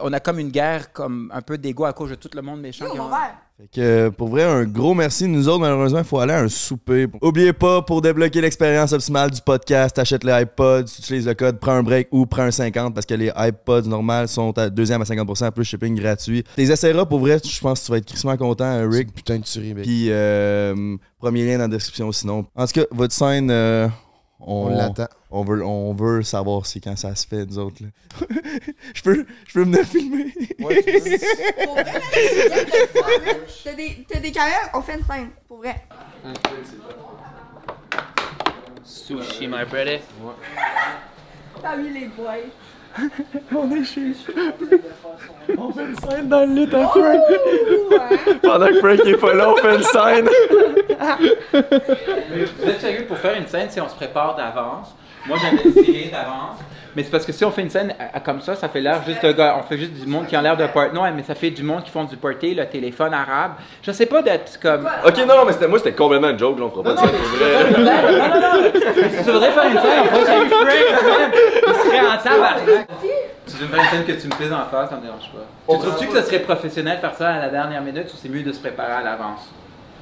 on a comme une guerre, comme un peu d'égo à cause de tout le monde méchant. Qui ont-. Fait que, euh, pour vrai, un gros merci. Nous autres, malheureusement, il faut aller à un souper. Oubliez pas, pour débloquer l'expérience optimale du podcast, achète les iPods, tu utilises le code prends un break ou prends un 50 parce que les iPods normales sont à deuxième à 50% plus shipping gratuit. T'es essaieras pour vrai, je pense que tu vas être crissement content, euh, Rick. Putain de tuerie, mec. Puis, euh, premier lien dans la description sinon. En tout cas, votre scène, euh, On on, l'attend. on veut, on veut savoir si quand ça se fait, nous autres. là. je, peux, je peux venir filmer. Pour vrai. T'as des, t'as des caméras, on fait une scène. Pour vrai. Sushi, my brother. T'as mis les boys? On fait une scène dans le lit à Frank. Ouais. Pendant que Frank est pas là, on fait une scène. Vous êtes sérieux pour faire une scène si on se prépare d'avance? Moi, j'avais tiré d'avance. Mais c'est parce que si on fait une scène à- à- comme ça, ça fait l'air juste de gars. On fait juste du monde qui a l'air de party. Non, mais ça fait du monde qui font du party, le téléphone arabe. Je sais pas d'être comme. Ok, non, non, mais c'était, moi, c'était complètement une joke, là, on fera pas de mais pour tu vrai. voudrais- non, non, non. Si tu voudrais faire une scène, on pourrait avec Frank, man. Il serait en tabarnak. Tu veux me faire une scène que tu me pises en face, ça me dérange pas. Tu trouves-tu que ce serait professionnel faire ça à la dernière minute ou c'est mieux de se préparer à l'avance?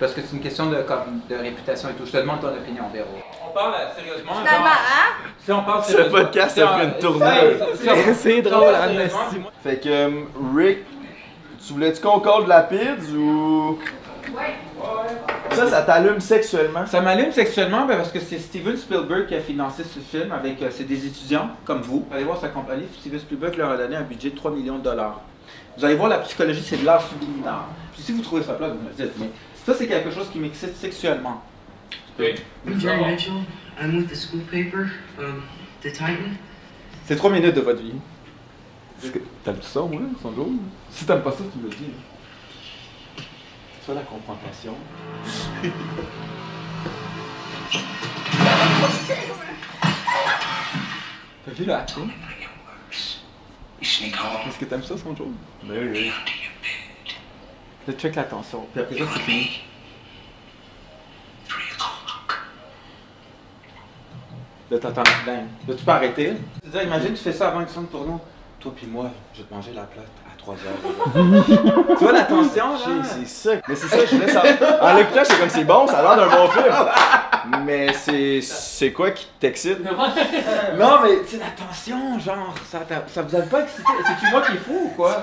Parce que c'est une question de, comme, de réputation et tout. Je te demande ton opinion, Véro. On parle euh, sérieusement. Finalement, hein? Si on parle Ce podcast a une on- C'est drôle, hein, dis-moi- Fait que, euh, Rick, tu voulais-tu qu'on colle de la pizza ou? Ça, ça t'allume sexuellement. Ça m'allume sexuellement ben, parce que c'est Steven Spielberg qui a financé ce film avec euh, c'est des étudiants comme vous. Allez voir sa compagnie. Steven Spielberg leur a donné un budget de 3 millions de dollars. Vous allez voir la psychologie, c'est de l'art subliminal. Puis si vous trouvez ça plat, vous me le dites. Mais ça, c'est quelque chose qui m'excite sexuellement. Titan? C'est 3 minutes de votre vie. Est-ce que t'aimes ça, moi, son jour? Si t'aimes pas ça, tu me le dis. C'est ça la confrontation. T'as vu sneak home. Est-ce que t'aimes ça, son jour? Ben oui. Là, check l'attention. Puis après ça, c'est fini. Three o'clock. Là, t'entends la dingue. Là, tu peux arrêter. Imagine, tu fais ça avant une scène pour nous. Toi puis moi, je vais te manger la plate 3 heures. tu vois l'attention, là? C'est ça. Mais c'est ça, je voulais savoir. En l'écoutant, j'étais comme c'est bon, ça a l'air d'un bon film. Mais c'est. C'est quoi qui t'excite? Non, mais c'est la tension, genre, ça, ça vous a pas excité? C'est-tu moi qui est fou ou quoi?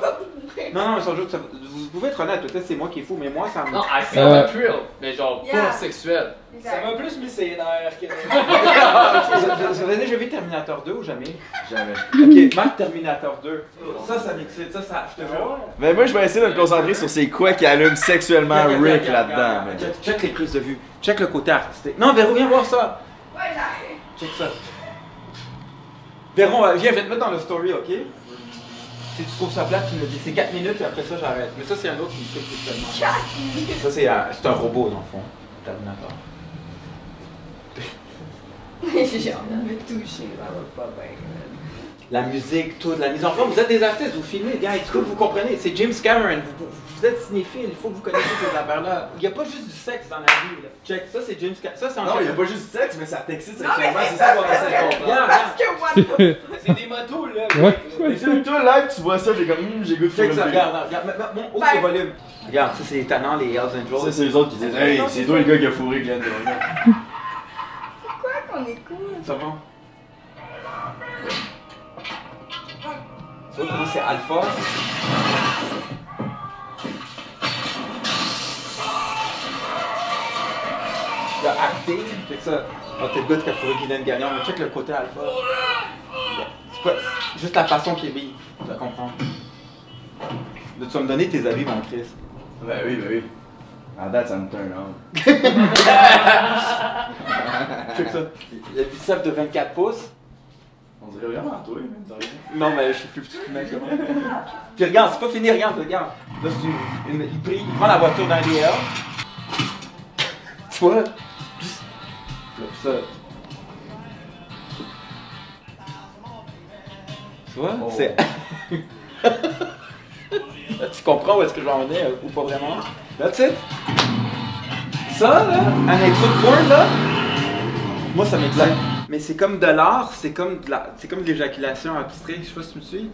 Non, non, mais sans ça- vous pouvez être honnête, peut-être c'est moi qui est fou, mais moi ça me. Non, I feel the thrill, mais genre Yeah. pas sexuel. Ça m'a plus mis ses nerfs que. Vous vous avez déjà vu Terminator 2 ou jamais? Jamais. Ok, Marc Terminator 2. Ça, ça m'excite, ça, ça, je te jure. Mais moi, je vais essayer de me concentrer sur c'est quoi qui allume sexuellement Rick là-dedans. Check, check les prises de vue. Check le côté artistique. Non, Véro, viens voir ça. Ouais, j'arrive. Check ça. Véro, euh, viens, je vais te mettre dans le story, ok? Si tu trouves ça plate, tu me dis. C'est 4 minutes, et après ça, j'arrête. Mais ça, c'est un autre qui me fait sexuellement. Ça, c'est euh, c'est un robot, dans le fond. Terminator. J'ai envie de me toucher, ça va pas bien. La musique, tout, la mise en forme. Vous êtes des artistes, vous filmez, gars, il faut que vous comprenez? C'est James Cameron, vous, êtes cinéphile, il faut que vous connaissiez ces affaires-là. Il n'y a pas juste du sexe dans la vie. Là. Check, ça c'est James Cameron. Ça c'est en Non, il n'y a pas juste sexe, mais ça t'excite sexuellement. c'est C'est ça ça, qu'on c'est essaie de ça. comprendre. Regarde, Parce que what the C'est des motos, là. Ouais. Mais tu toi, live, tu vois ça, j'ai comme, hum, j'ai goût de Check ça, regarde, regarde, regarde, mon haut Ben- le volume. Regarde, ça c'est étonnant, les Hells Angels. Ça, c'est les autres qui disent, hey, c'est toi le gars qui a fourré Glenn Qu'on est cool? Ça va? Tu vois comment c'est alpha? Le acting, check ça. Oh, t'es le gars qui a fourré Guylaine Gagnon, mais check le côté alpha. C'est pas- juste la façon qu'il est mis, tu vas comprendre. Tu vas me donner tes avis, mon Chris? Ben oui, ben oui. À date, ça me turn on. Check ça. Le biceps de 24 pouces. On dirait vraiment toi, rien. Non, mais je suis plus petit que mec. Puis regarde, c'est pas fini, regarde, regarde. Là, c'est une- il, prie- il prend la voiture d'un DL. Tu vois? Juste- Là, ça. Tu vois? Oh. C'est. tu comprends où est-ce que j'en venais ou pas vraiment? That's it? Ça, là, un intro de porn, là, moi, ça m'excite. Mais c'est comme de l'art, c'est comme de la, c'est comme de l'éjaculation abstraite, je sais pas si tu me suis.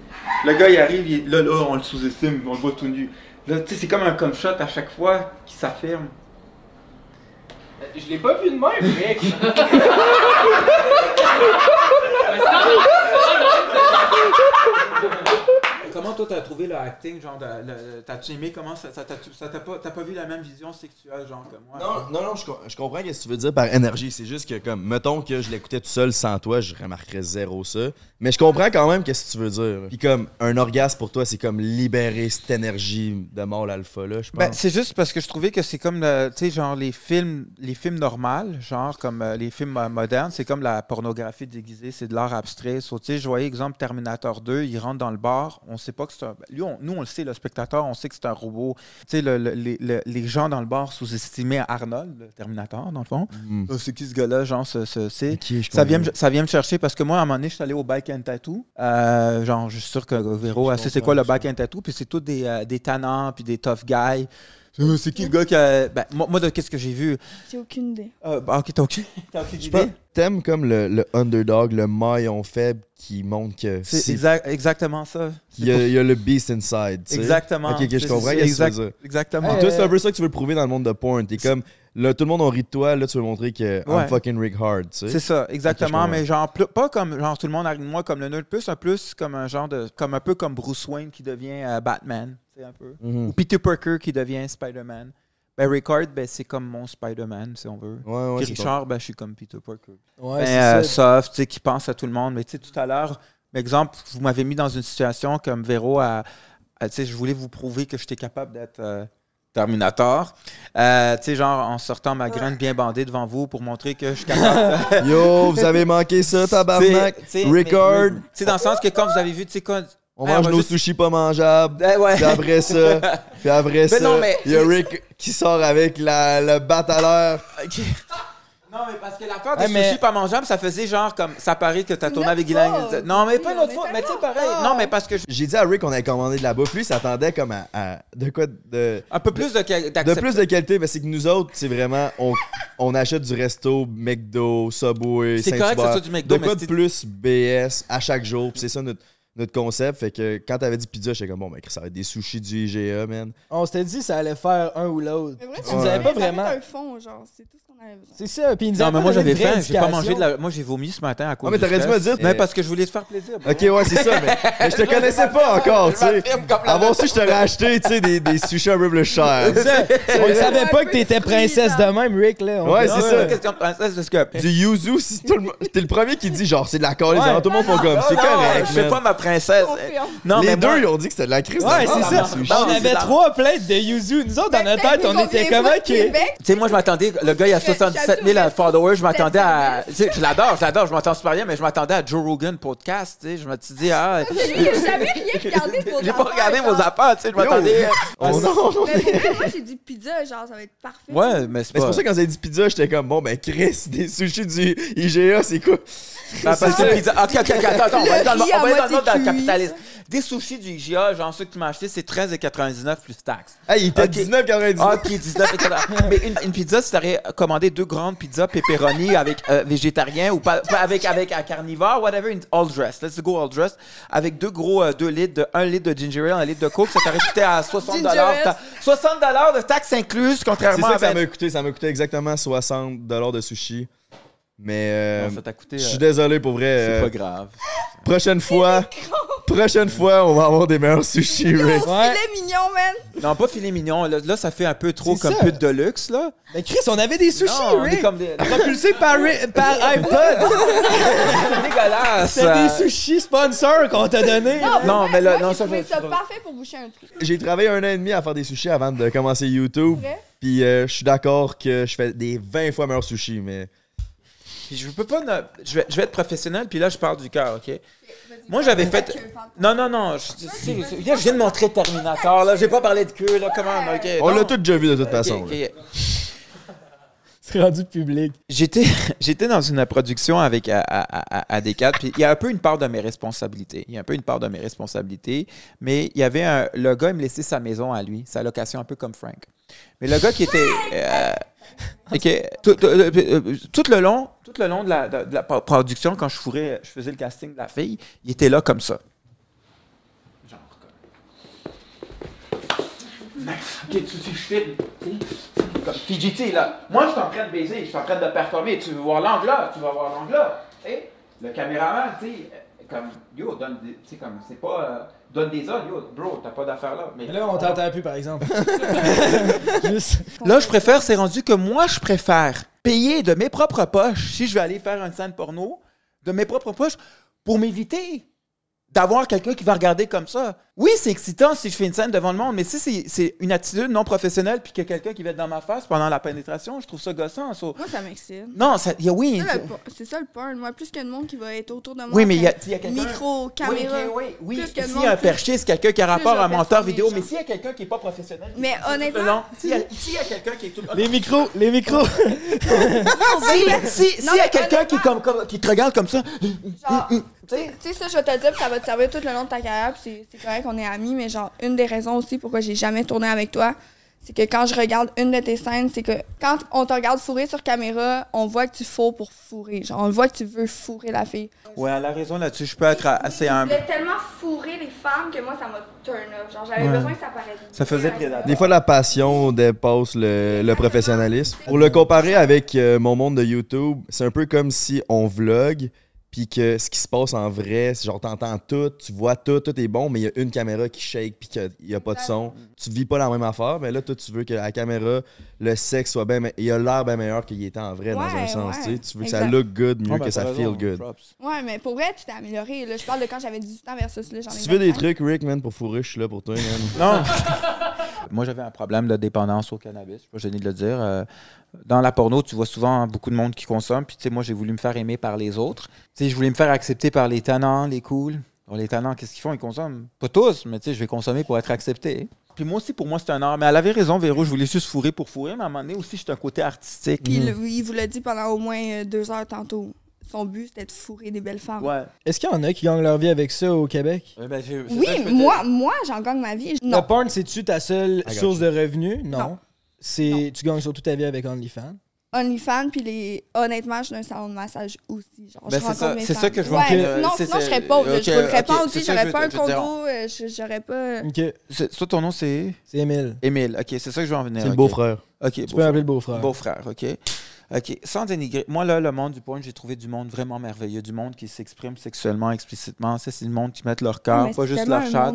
Le gars, il arrive, il- là, là, on le sous-estime, on le voit tout nu. Là, tu sais, c'est comme un come shot à chaque fois qui s'affirme. Je l'ai pas vu de même, mec. Comment toi t'as trouvé le acting, genre, t'as-tu aimé comment ça, t'as- pas, pas vu la même vision sexuelle, genre, que moi? Non, non, non, je, je comprends ce que tu veux dire par énergie. C'est juste que, comme, mettons que je l'écoutais tout seul sans toi, je remarquerais zéro ça. Mais je comprends quand même ce que tu veux dire. Puis, comme, un orgasme pour toi, c'est comme libérer cette énergie de mort alpha, là, je pense. Ben, c'est juste parce que je trouvais que c'est comme, tu sais, genre les films, les films normales, genre comme euh, les films euh, modernes, c'est comme la pornographie déguisée, c'est de l'art abstrait. So, tu sais, je voyais, exemple, Terminator 2, il rentre dans le bar, on sait pas que c'est un... Lui, on- nous, on le sait, le spectateur, on sait que c'est un robot. Tu sais, le- le- les, le- les gens dans le bar sous-estimaient Arnold, le Terminator, dans le fond. Mm. Euh, c'est qui ce gars-là, genre, ce- ce- c'est... Ça vient, ça vient me chercher parce que moi, à un moment donné, je suis allé au Bike and Tattoo. Euh, genre, je suis sûr que Véro, elle sait c'est quoi le Bike and Tattoo. Puis c'est tous des, euh, des tannants, puis des tough guys. Euh, C'est qui le gars qui a. Ben, moi, moi, de qu'est-ce que j'ai vu? J'ai aucune idée. Euh, bah, Ok, t'as aucune, t'as aucune Je idée? Pense- T'aimes comme le, le underdog, le maillon faible qui montre que C'est exact- exactement ça. C'est il y, a, pour- il y a le beast inside. tu sais. Exactement. Ok, ok, je C'est- comprends c'est ce que tu exact- veux dire. Exactement. Toi, c'est un peu ça que tu veux prouver dans le monde de porn. T'es comme, là, tout le monde on rit de toi, là, tu veux montrer que Ouais. I'm fucking Rick Hard, tu sais. C'est ça, exactement. mais genre, plus- pas comme genre tout le monde arrive de moi comme le nerd, plus un plus comme un genre de. Comme un peu comme Bruce Wayne qui devient euh, Batman. C'est un peu. Mhm. Ou Peter Parker qui devient Spider-Man. Ben, Ricard, ben, c'est comme mon Spider-Man, si on veut. Ouais, ouais, Puis c'est Richard, ben, je suis comme Peter Parker. Ouais, Ben, euh, ça. soft, tu sais, qui pense à tout le monde. Mais tu sais, tout à l'heure, par exemple, vous m'avez mis dans une situation comme Véro, à, à- tu sais, je voulais vous prouver que j'étais capable d'être euh, Terminator. Euh, tu sais, genre, en sortant ma graine bien bandée devant vous pour montrer que je suis capable de... Yo, vous avez manqué ça, tabarnak. Mais- Tu sais, dans le sens que quand vous avez vu, tu sais, quand... on mange va nos juste- sushis pas mangeables. Eh ouais. Puis après ça, puis après ça, non, mais- il y a Rick qui sort avec la, le bat à l'heure. Non, mais parce que l'affaire des Ouais, mais- sushis pas mangeables, ça faisait genre comme... Ça paraît que t'as tourné Notre avec Guylaine. faute. Non, mais pas Oui, notre on faute. était Mais tu sais, pareil. Non, mais parce que... J'ai dit à Rick qu'on avait commandé de la bouffe. Lui, il s'attendait comme à, à- de quoi de Un peu plus de... de d'accept- plus de qualité, mais c'est que nous autres, c'est vraiment on, on achète du resto, McDo, Subway, C'est correct que ce Saint-Hubert. soit du McDo, de quoi mais de c'est- plus BS à chaque jour, puis c'est ça notre notre concept. Fait que quand t'avais dit pizza, j'étais comme, bon, ben, ça va être des sushis du IGA, man. On s'était dit ça allait faire un ou l'autre. Mais vrai, Tu nous avais pas vraiment. un fond, genre, c'est tout ce qu'on avait besoin. C'est ça, puis nous Non, mais moi j'avais faim, j'ai pas mangé de la. Moi j'ai vomi ce matin à cause Ah, mais t'aurais dû me dire, Mais mais- parce que je voulais te faire plaisir. Ok, ouais, c'est ça, mais, mais je te connaissais pas encore, tu sais. Avant aussi, je t'aurais acheté, tu sais, des, des sushis un peu plus chers. On savait pas que t'étais princesse de même, Rick, là. Ouais, c'est ça. une question de princesse parce que. Du yuzu, si tout le mo- t'es le premier qui dit genre c'est de la colle, Ouais. tout le monde font comme c'est correct. Je sais man. pas ma princesse. Non, Les mais deux, moi- ils ont dit que c'était de la crise. Ouais, de c'est ça. On avait trois plates de yuzu. Nous autres, dans notre tête, on était comme ok. Tu sais, moi, je m'attendais, le gars, il a Je- 77 000 j'avoue, followers, je m'attendais à. c'est tu sais, Je l'adore, je l'adore, je m'entends super bien, mais je m'attendais à Joe Rogan podcast, tu sais. Je me suis dit, ah. J'ai jamais rien regardé de vos J'ai pas affaires, regardé genre. vos affaires, tu sais, je m'attendais. Oh non! Mais pour vrai, moi, j'ai dit pizza, genre, ça va être parfait. Ouais, mais c'est Mais c'est pas. pour ça que quand vous avez dit pizza, j'étais comme bon ben Chris, des sushis du IGA, c'est quoi? Ah, parce que pizza- Ok, ok, ok, attends, attends, on va aller dans le, on va aller dans monde dans le Des sushis du IGA, genre ceux que tu m'as acheté, c'est 13,99 plus taxes. Hey, il était Ok. 19,99. Ah, ok, 19 Mais une, une pizza, si t'aurais commandé deux grandes pizzas pepperoni avec euh, végétarien ou pas, pas avec, avec un carnivore, whatever, une all dressed. Let's go all dressed. Avec deux gros 2 litres, de, 1 litre de ginger ale, 1 litre de coke, ça t'aurait coûté à 60 Ginger ale. ta- 60 de taxes incluses, C'est contrairement ça à que ça 20 m'a coûté, ça m'a coûté exactement 60 de sushi. Mais euh, Non, ça t'a coûté. je euh, suis désolé pour vrai. C'est euh, pas grave. prochaine fois, prochaine fois, on va avoir des meilleurs sushis, Rick. Ouais. Filet mignon, man. Non, pas filet mignon. Là, là, ça fait un peu trop C'est comme ça. pute de luxe, là. Mais Chris, on avait des sushis, Non, on est Rick. comme des. Propulsés par, par iPod. C'est dégueulasse. Euh. des sushis sponsors qu'on t'a donné. Non, Non, mais là, moi, non, j'ai ça, je- ça parfait pour boucher un trou. J'ai travaillé un an et demi à faire des sushis avant de commencer YouTube. Puis euh, je suis d'accord que je fais des 20 fois meilleurs sushis, mais Puis je peux pas. ne- Je vais, je vais être professionnel, puis là, je parle du cœur, OK? Moi, j'avais fait. Non, non, non. Je, viens de montrer Terminator, là. J'ai pas parlé de queue, là. Comment? OK. on l'a tous déjà vu de toute façon. C'est rendu public. J'étais, j'étais dans une production avec à, à, à, à puis il y a un peu une part de mes responsabilités. Il y a un peu une part de mes responsabilités, mais il y avait un, le gars, il me laissait sa maison à lui, sa location un peu comme Frank. Mais le gars qui était, euh, euh, euh, tout le long, le long de la, production, quand je faisais le casting de la fille, il était là comme ça. Genre comme. Ok, tu là. Moi, je suis en train de baiser, je suis en train de performer. Tu veux voir l'angle là, tu vas voir l'angle là. Sais, le caméraman, tu sais, euh, comme, yo, donne. Tu sais, comme, c'est pas. Donne des ordres, yo, bro, t'as pas d'affaire là. Mais Mais là, on t'entend plus, par exemple. Juste. Là, je préfère, c'est rendu que moi, je préfère payer de mes propres poches si je vais aller faire une scène porno, de mes propres poches, pour m'éviter d'avoir quelqu'un qui va regarder comme ça. Oui, c'est excitant si je fais une scène devant le monde, mais si c'est- c'est une attitude non professionnelle puis qu'il y a quelqu'un qui va être dans ma face pendant la pénétration, je trouve ça gossant. so- Moi, ça m'excite. Non, ça, il y a, oui. C'est ça, c'est- le por- C'est ça le porn. Moi, plus qu'il y a de monde qui va être autour de moi. Oui, mais il y a, y quelqu'un. Micro, caméra. Oui, oui, oui. Plus que S'il monde, y a un perché, c'est quelqu'un qui a rapport à un monteur vidéo, mais s'il y a quelqu'un qui n'est pas professionnel. Mais honnêtement, long, S'il y, a- s'il y a quelqu'un qui est tout Les micros, les micros. Si, si, Non, s'il y a quelqu'un qui, comme, comme- qui te regarde comme ça, Genre, tu sais, tu ça, je vais te le dire, puis ça va te servir tout le long de ta carrière, puis c'est- c'est correct qu'on est amis, mais genre, une des raisons aussi pourquoi j'ai jamais tourné avec toi, c'est que quand je regarde une de tes scènes, c'est que quand on te regarde fourrer sur caméra, on voit que tu fourres pour fourrer. Genre, on voit que tu veux fourrer la fille. Ouais, elle a raison là-dessus. Je peux être assez humble. voulais tellement fourrer les femmes que moi, ça m'a turn off. Genre, j'avais Ouais. besoin que ça paraisse. Ça faisait prédateur. Des fois, la passion dépasse le, le professionnalisme. Pour le comparer avec euh, mon monde de YouTube, c'est un peu comme si on vlog, puis que ce qui se passe en vrai, c'est genre t'entends tout, tu vois tout, tout est bon, mais il y a une caméra qui shake, puis qu'il n'y a pas de son. Tu vis pas la même affaire, mais là, toi, tu veux que la caméra, le sexe soit bien, il a l'air bien meilleur qu'il était en vrai, dans un Ouais, sens. ouais. tu sais. Tu veux que ça look good mieux Ah, ben, que ça feel good. props. Ouais, mais pour vrai, tu t'es amélioré. Là. Je parle de quand j'avais 18 ans versus là, j'en ai Si tu veux des 25. trucs, Rick, man, pour fourrer, je suis là pour toi, man. Non. Moi, j'avais un problème de dépendance au cannabis. Je suis pas gêné de le dire. Euh, dans la porno, tu vois souvent beaucoup de monde qui consomme. Puis, tu sais, moi, j'ai voulu me faire aimer par les autres. Tu sais, je voulais me faire accepter par les tannants, les cools. Alors, les tannants, qu'est-ce qu'ils font? Ils consomment. Pas tous, mais tu sais, je vais consommer pour être accepté. Puis moi aussi, pour moi, c'est un art. Mais elle avait raison, Véro, je voulais juste fourrer pour fourrer. Mais à un moment donné aussi, j'ai un côté artistique. Puis il, il vous l'a dit pendant au moins euh, deux heures tantôt. Son but, c'était de fourrer des belles femmes. Ouais. Est-ce qu'il y en a qui gagnent leur vie avec ça au Québec? Ouais, ben, c'est Oui, ça que je peux moi, moi j'en gagne ma vie. Le Non. porn, c'est-tu ta seule I got source you. de revenus? Non. Non. C'est, tu gagnes surtout ta vie avec OnlyFans? OnlyFans, puis les... honnêtement, je suis un salon de massage aussi. Genre, Ben, je c'est ça- rencontre mes c'est ça que je veux ouais, en- que- Sinon, je serais pauvre. là. ok, je vous le ferais ok, pas aussi, que j'aurais pas un condo, euh, je- j'aurais pas... Ok. C'est- Toi, ton nom, c'est? C'est Émile. Émile. OK, c'est ça que je veux en venir. C'est le beau-frère. OK, Tu peux appeler le beau-frère. Beau-frère, OK. OK, sans dénigrer. Moi, là, le monde du porn, j'ai trouvé du monde vraiment merveilleux. Du monde qui s'exprime sexuellement, explicitement. Ça, c'est le monde qui met leur Ah, corps, pas juste leur chat.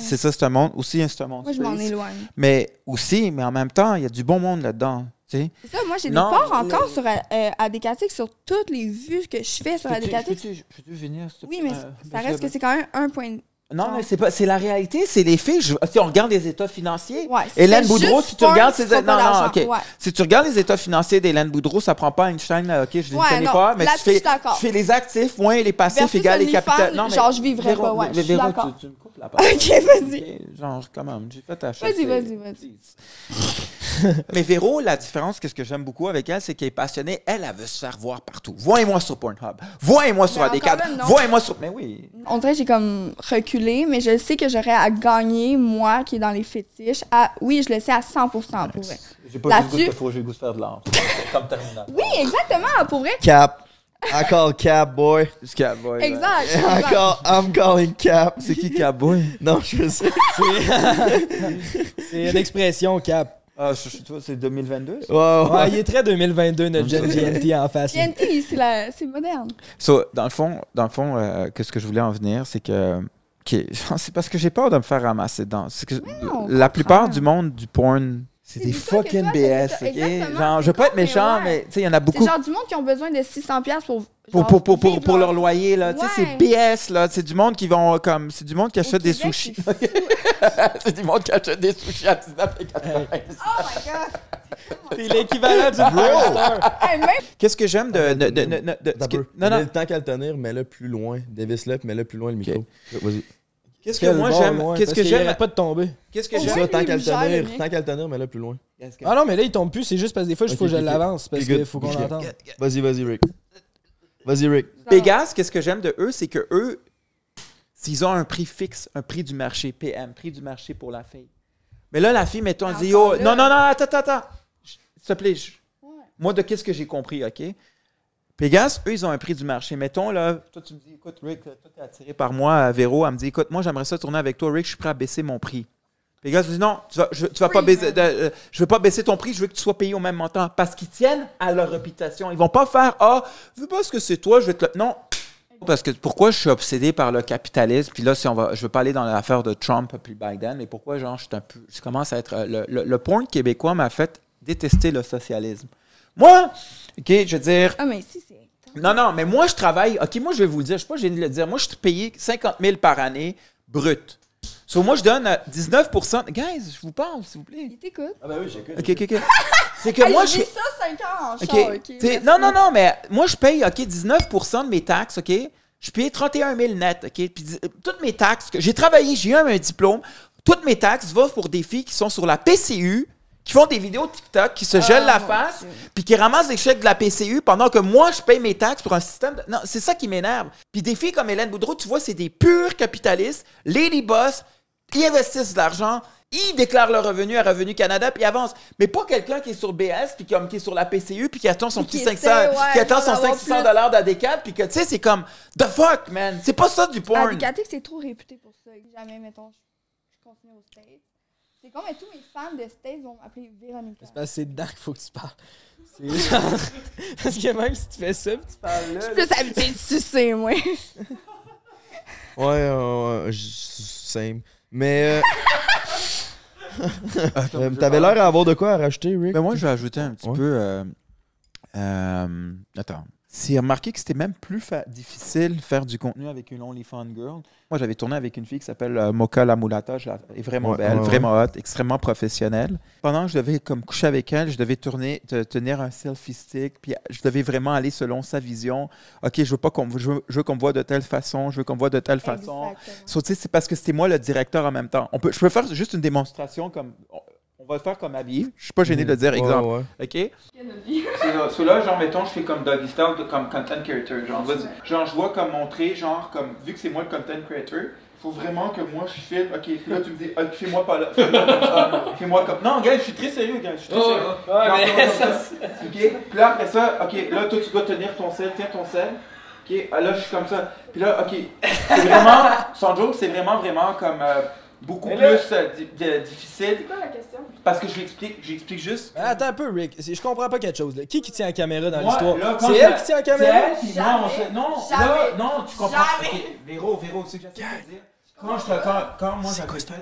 C'est ça, c'est un monde. Aussi, c'est un monde Moi, je m'en éloigne. Mais aussi, mais en même temps, il y a du bon monde là-dedans. C'est ça, moi, j'ai des parts encore sur euh, Adécatique, sur toutes les vues que je fais sur Adécatique. peux-tu- venir, te Oui, mais Euh, ça reste que c'est quand même un point... Non, mais c'est pas, c'est la réalité, c'est les faits. Je- si on regarde les états financiers, Ouais, Hélène Boudreau, si tu regardes non, non, d'argent. ok. Ouais. Si tu regardes les états financiers d'Hélène Boudreau, ça prend pas Einstein, là, ok, je ne Ouais, connais non, pas, mais tu fais, tu fais les actifs moins les passifs égale les capitaux. Non, mais genre, je vivrais Véro, pas, ouais, je suis Véro, d'accord. tu, tu me la parole. Ok, vas-y. Ok, Genre, quand même, j'ai fait ta chose. Vas-y, vas-y, vas-y. Mais Véro, la différence, qu'est-ce que j'aime beaucoup avec elle, c'est qu'elle est passionnée. Elle, elle veut se faire voir partout. Voyez-moi sur Pornhub. Voyez-moi sur Mais AD4. encore là, non. Voyez-moi sur. Mais oui. On dirait que j'ai comme reculé, mais je sais que j'aurais à gagner, moi qui est dans les fétiches. À... Oui, je le sais à 100% pour vrai. J'ai pas le goût de faut, j'ai le goût de faire de l'art. Comme terminal. Oui, exactement, pour vrai. Cap. I call Cap, boy. C'est Catboy. là. Exact. I exact. call, I'm calling Cap. C'est qui Catboy? Non, je sais. C'est une expression cap. Ah, je, vois, c'est 2022. ça? Ouais, ouais. Ouais, il est très 2022, notre jeune GNT en face. TNT, c'est moderne. So, dans le fond, dans le fond euh, que ce que je voulais en venir, c'est que. ok, c'est parce que j'ai peur de me faire ramasser dedans. C'est que non, la comprends. plupart du monde du porn, c'est C'est des fucking BS. ok? Genre, je c'est veux pas être méchant, mais tu sais, il y en a C'est beaucoup. genre du monde qui ont besoin de 600$ piastres pour. Pour, pour, pour, pour, leur loyer, là. Tu sais, c'est. BS, là. C'est du monde qui vont comme. C'est du monde qui achète des Québec, sushis. c'est c'est du monde qui achète des sushis à 19,90. Oh my god! T'es l'équivalent du Bro! Qu'est-ce que j'aime de. de, de, de- non, le temps qu'à le tenir, mets-le plus loin. Dévisse-le, puis mets-le plus loin le micro. Vas-y. Qu'est-ce que moi j'aime. Qu'est-ce que j'aime. pas de tomber. Qu'est-ce que j'aime? tant qu'à le tenir, mien. tant qu'à le tenir, mets-le plus loin. Ah non, mais là, il tombe plus. C'est juste parce que des fois, il faut que je l'avance. Parce qu'il faut qu'on Ok. l'entende. Vas-y, vas-y, Rick. Vas-y, Rick. Pégase, qu'est-ce que j'aime de eux, c'est que eux, s'ils ont un prix fixe, un prix du marché, PM, prix du marché pour la fille. Mais là, la fille, mettons, elle dit, Encore oh, là. non, non, non, attends, attends, attends. S'il te plaît, moi, de qu'est-ce que j'ai compris, OK? Pégase, eux, ils ont un prix du marché. Mettons, là, toi, tu me dis, écoute, Rick, toi, t'es attiré par moi, à Véro, elle me dit, écoute, moi, j'aimerais ça tourner avec toi, Rick, je suis prêt à baisser mon prix. Pégase dit, non, tu vas, je, tu vas pas baisser, euh, je veux pas baisser ton prix, je veux que tu sois payé au même montant. Parce qu'ils tiennent à leur réputation. Ils vont pas faire, ah, vu parce que c'est toi, je vais te le. Non. Parce que pourquoi je suis obsédé par le capitalisme, puis là, si on va, je veux pas aller dans l'affaire de Trump puis Biden, mais pourquoi, genre, je, suis un peu, je commence à être. euh, Le, le, le porn québécois m'a fait détester le socialisme. Moi, OK, je veux dire, Ah, mais si, c'est. non, non, mais moi, je travaille. OK, moi, je vais vous le dire. Je suis pas gêné de le dire. Moi, je suis payé 50 000 par année brut. So, moi, je donne euh, 19% Guys, je vous parle, s'il vous plaît. Il t'écoute. Ah, bah oui, j'écoute. OK, OK, OK. C'est que moi, j'ai je. dit ça 5 ans en OK. char, non, non, non, mais moi, je paye, OK, 19% de mes taxes, OK? Je paye 31 000 net, OK? Puis euh, toutes mes taxes, que j'ai travaillé, j'ai eu un diplôme, toutes mes taxes vont pour des filles qui sont sur la PCU, qui font des vidéos TikTok, qui se gèlent la mon face, puis qui ramassent des chèques de la PCU pendant que moi, je paye mes taxes pour un système. de- Non, c'est ça qui m'énerve. Puis des filles comme Hélène Boudreau, tu vois, c'est des purs capitalistes, lady boss, ils investissent de l'argent, ils déclarent leur revenu à Revenu Canada, puis ils avancent. Mais pas quelqu'un qui est sur BS, puis qui est sur la PCU, puis qui attend son petit qui 500, essaie, ouais, qui attend son avoir 500 plus. dollars d'AD4, puis que, tu sais, c'est comme, the fuck, man. C'est pas ça du Ah, porn. C'est trop réputé pour ça. Jamais, mettons, je, continue aux States. C'est comme, mais tous mes fans de States vont m'appeler Véronica. C'est parce que c'est dedans qu'il faut que tu parles. C'est genre. Parce que même si tu fais ça, puis tu parles là. Je suis plus habituée de sucer, moi. Ouais, ouais, ouais, same. Mais. euh, euh, T'avais l'air à avoir de quoi à rajouter, Rick? Ben moi, je vais ajouter un petit Ouais. peu. euh, euh, attends. C'est remarqué que c'était même plus fa- difficile de faire du contenu avec une OnlyFans girl. Moi, j'avais tourné avec une fille qui s'appelle euh, Mocha La la- Elle est vraiment Ouais, belle, ouais, ouais. vraiment hot, extrêmement professionnelle. Pendant que je devais comme coucher avec elle, je devais tourner, te- tenir un selfie stick, puis je devais vraiment aller selon sa vision. OK, je veux pas qu'on je veux, je veux qu'on me voit de telle façon, je veux qu'on me voit de telle façon. Exactement. So, tu sais, c'est parce que c'était moi le directeur en même temps. On peut, je peux faire juste une démonstration comme. On, va le faire comme habillé. Je suis pas gêné de le dire, Ouais, exemple. ouais. OK? C'est là, so là, genre, mettons, je fais comme doggy style, de- comme content creator. Genre, vas-y. genre, je dois comme montrer, genre, comme, vu que c'est moi le content creator, faut vraiment que moi, je filme, OK, puis là, tu me dis, fais-moi pas là, fais-moi comme ça, fais-moi comme... Non, gars, je suis très sérieux, gars, je suis très Oh, sérieux. ouais, mais ça, ça. OK? Puis là, après ça, OK, là, toi, tu dois tenir ton sel, tiens ton sel. OK, ah, là, je suis comme ça. Puis là, OK, c'est vraiment, sans joke, c'est vraiment, vraiment comme euh, beaucoup Mais plus là- euh, di- di- difficile. C'est quoi la question? Parce que je l'explique, j'explique juste. Mais attends un peu, Rick. C'est- Je comprends pas quelque chose. là. Qui qui tient la caméra dans l'histoire? C'est elle qui tient la C'est caméra? elle, Non, Jamais. là, non, tu comprends. Jamais. Ok, Véro, Véro, c'est que j'essaie de te dire. Quand, je te, quand, quand moi j'avais fait...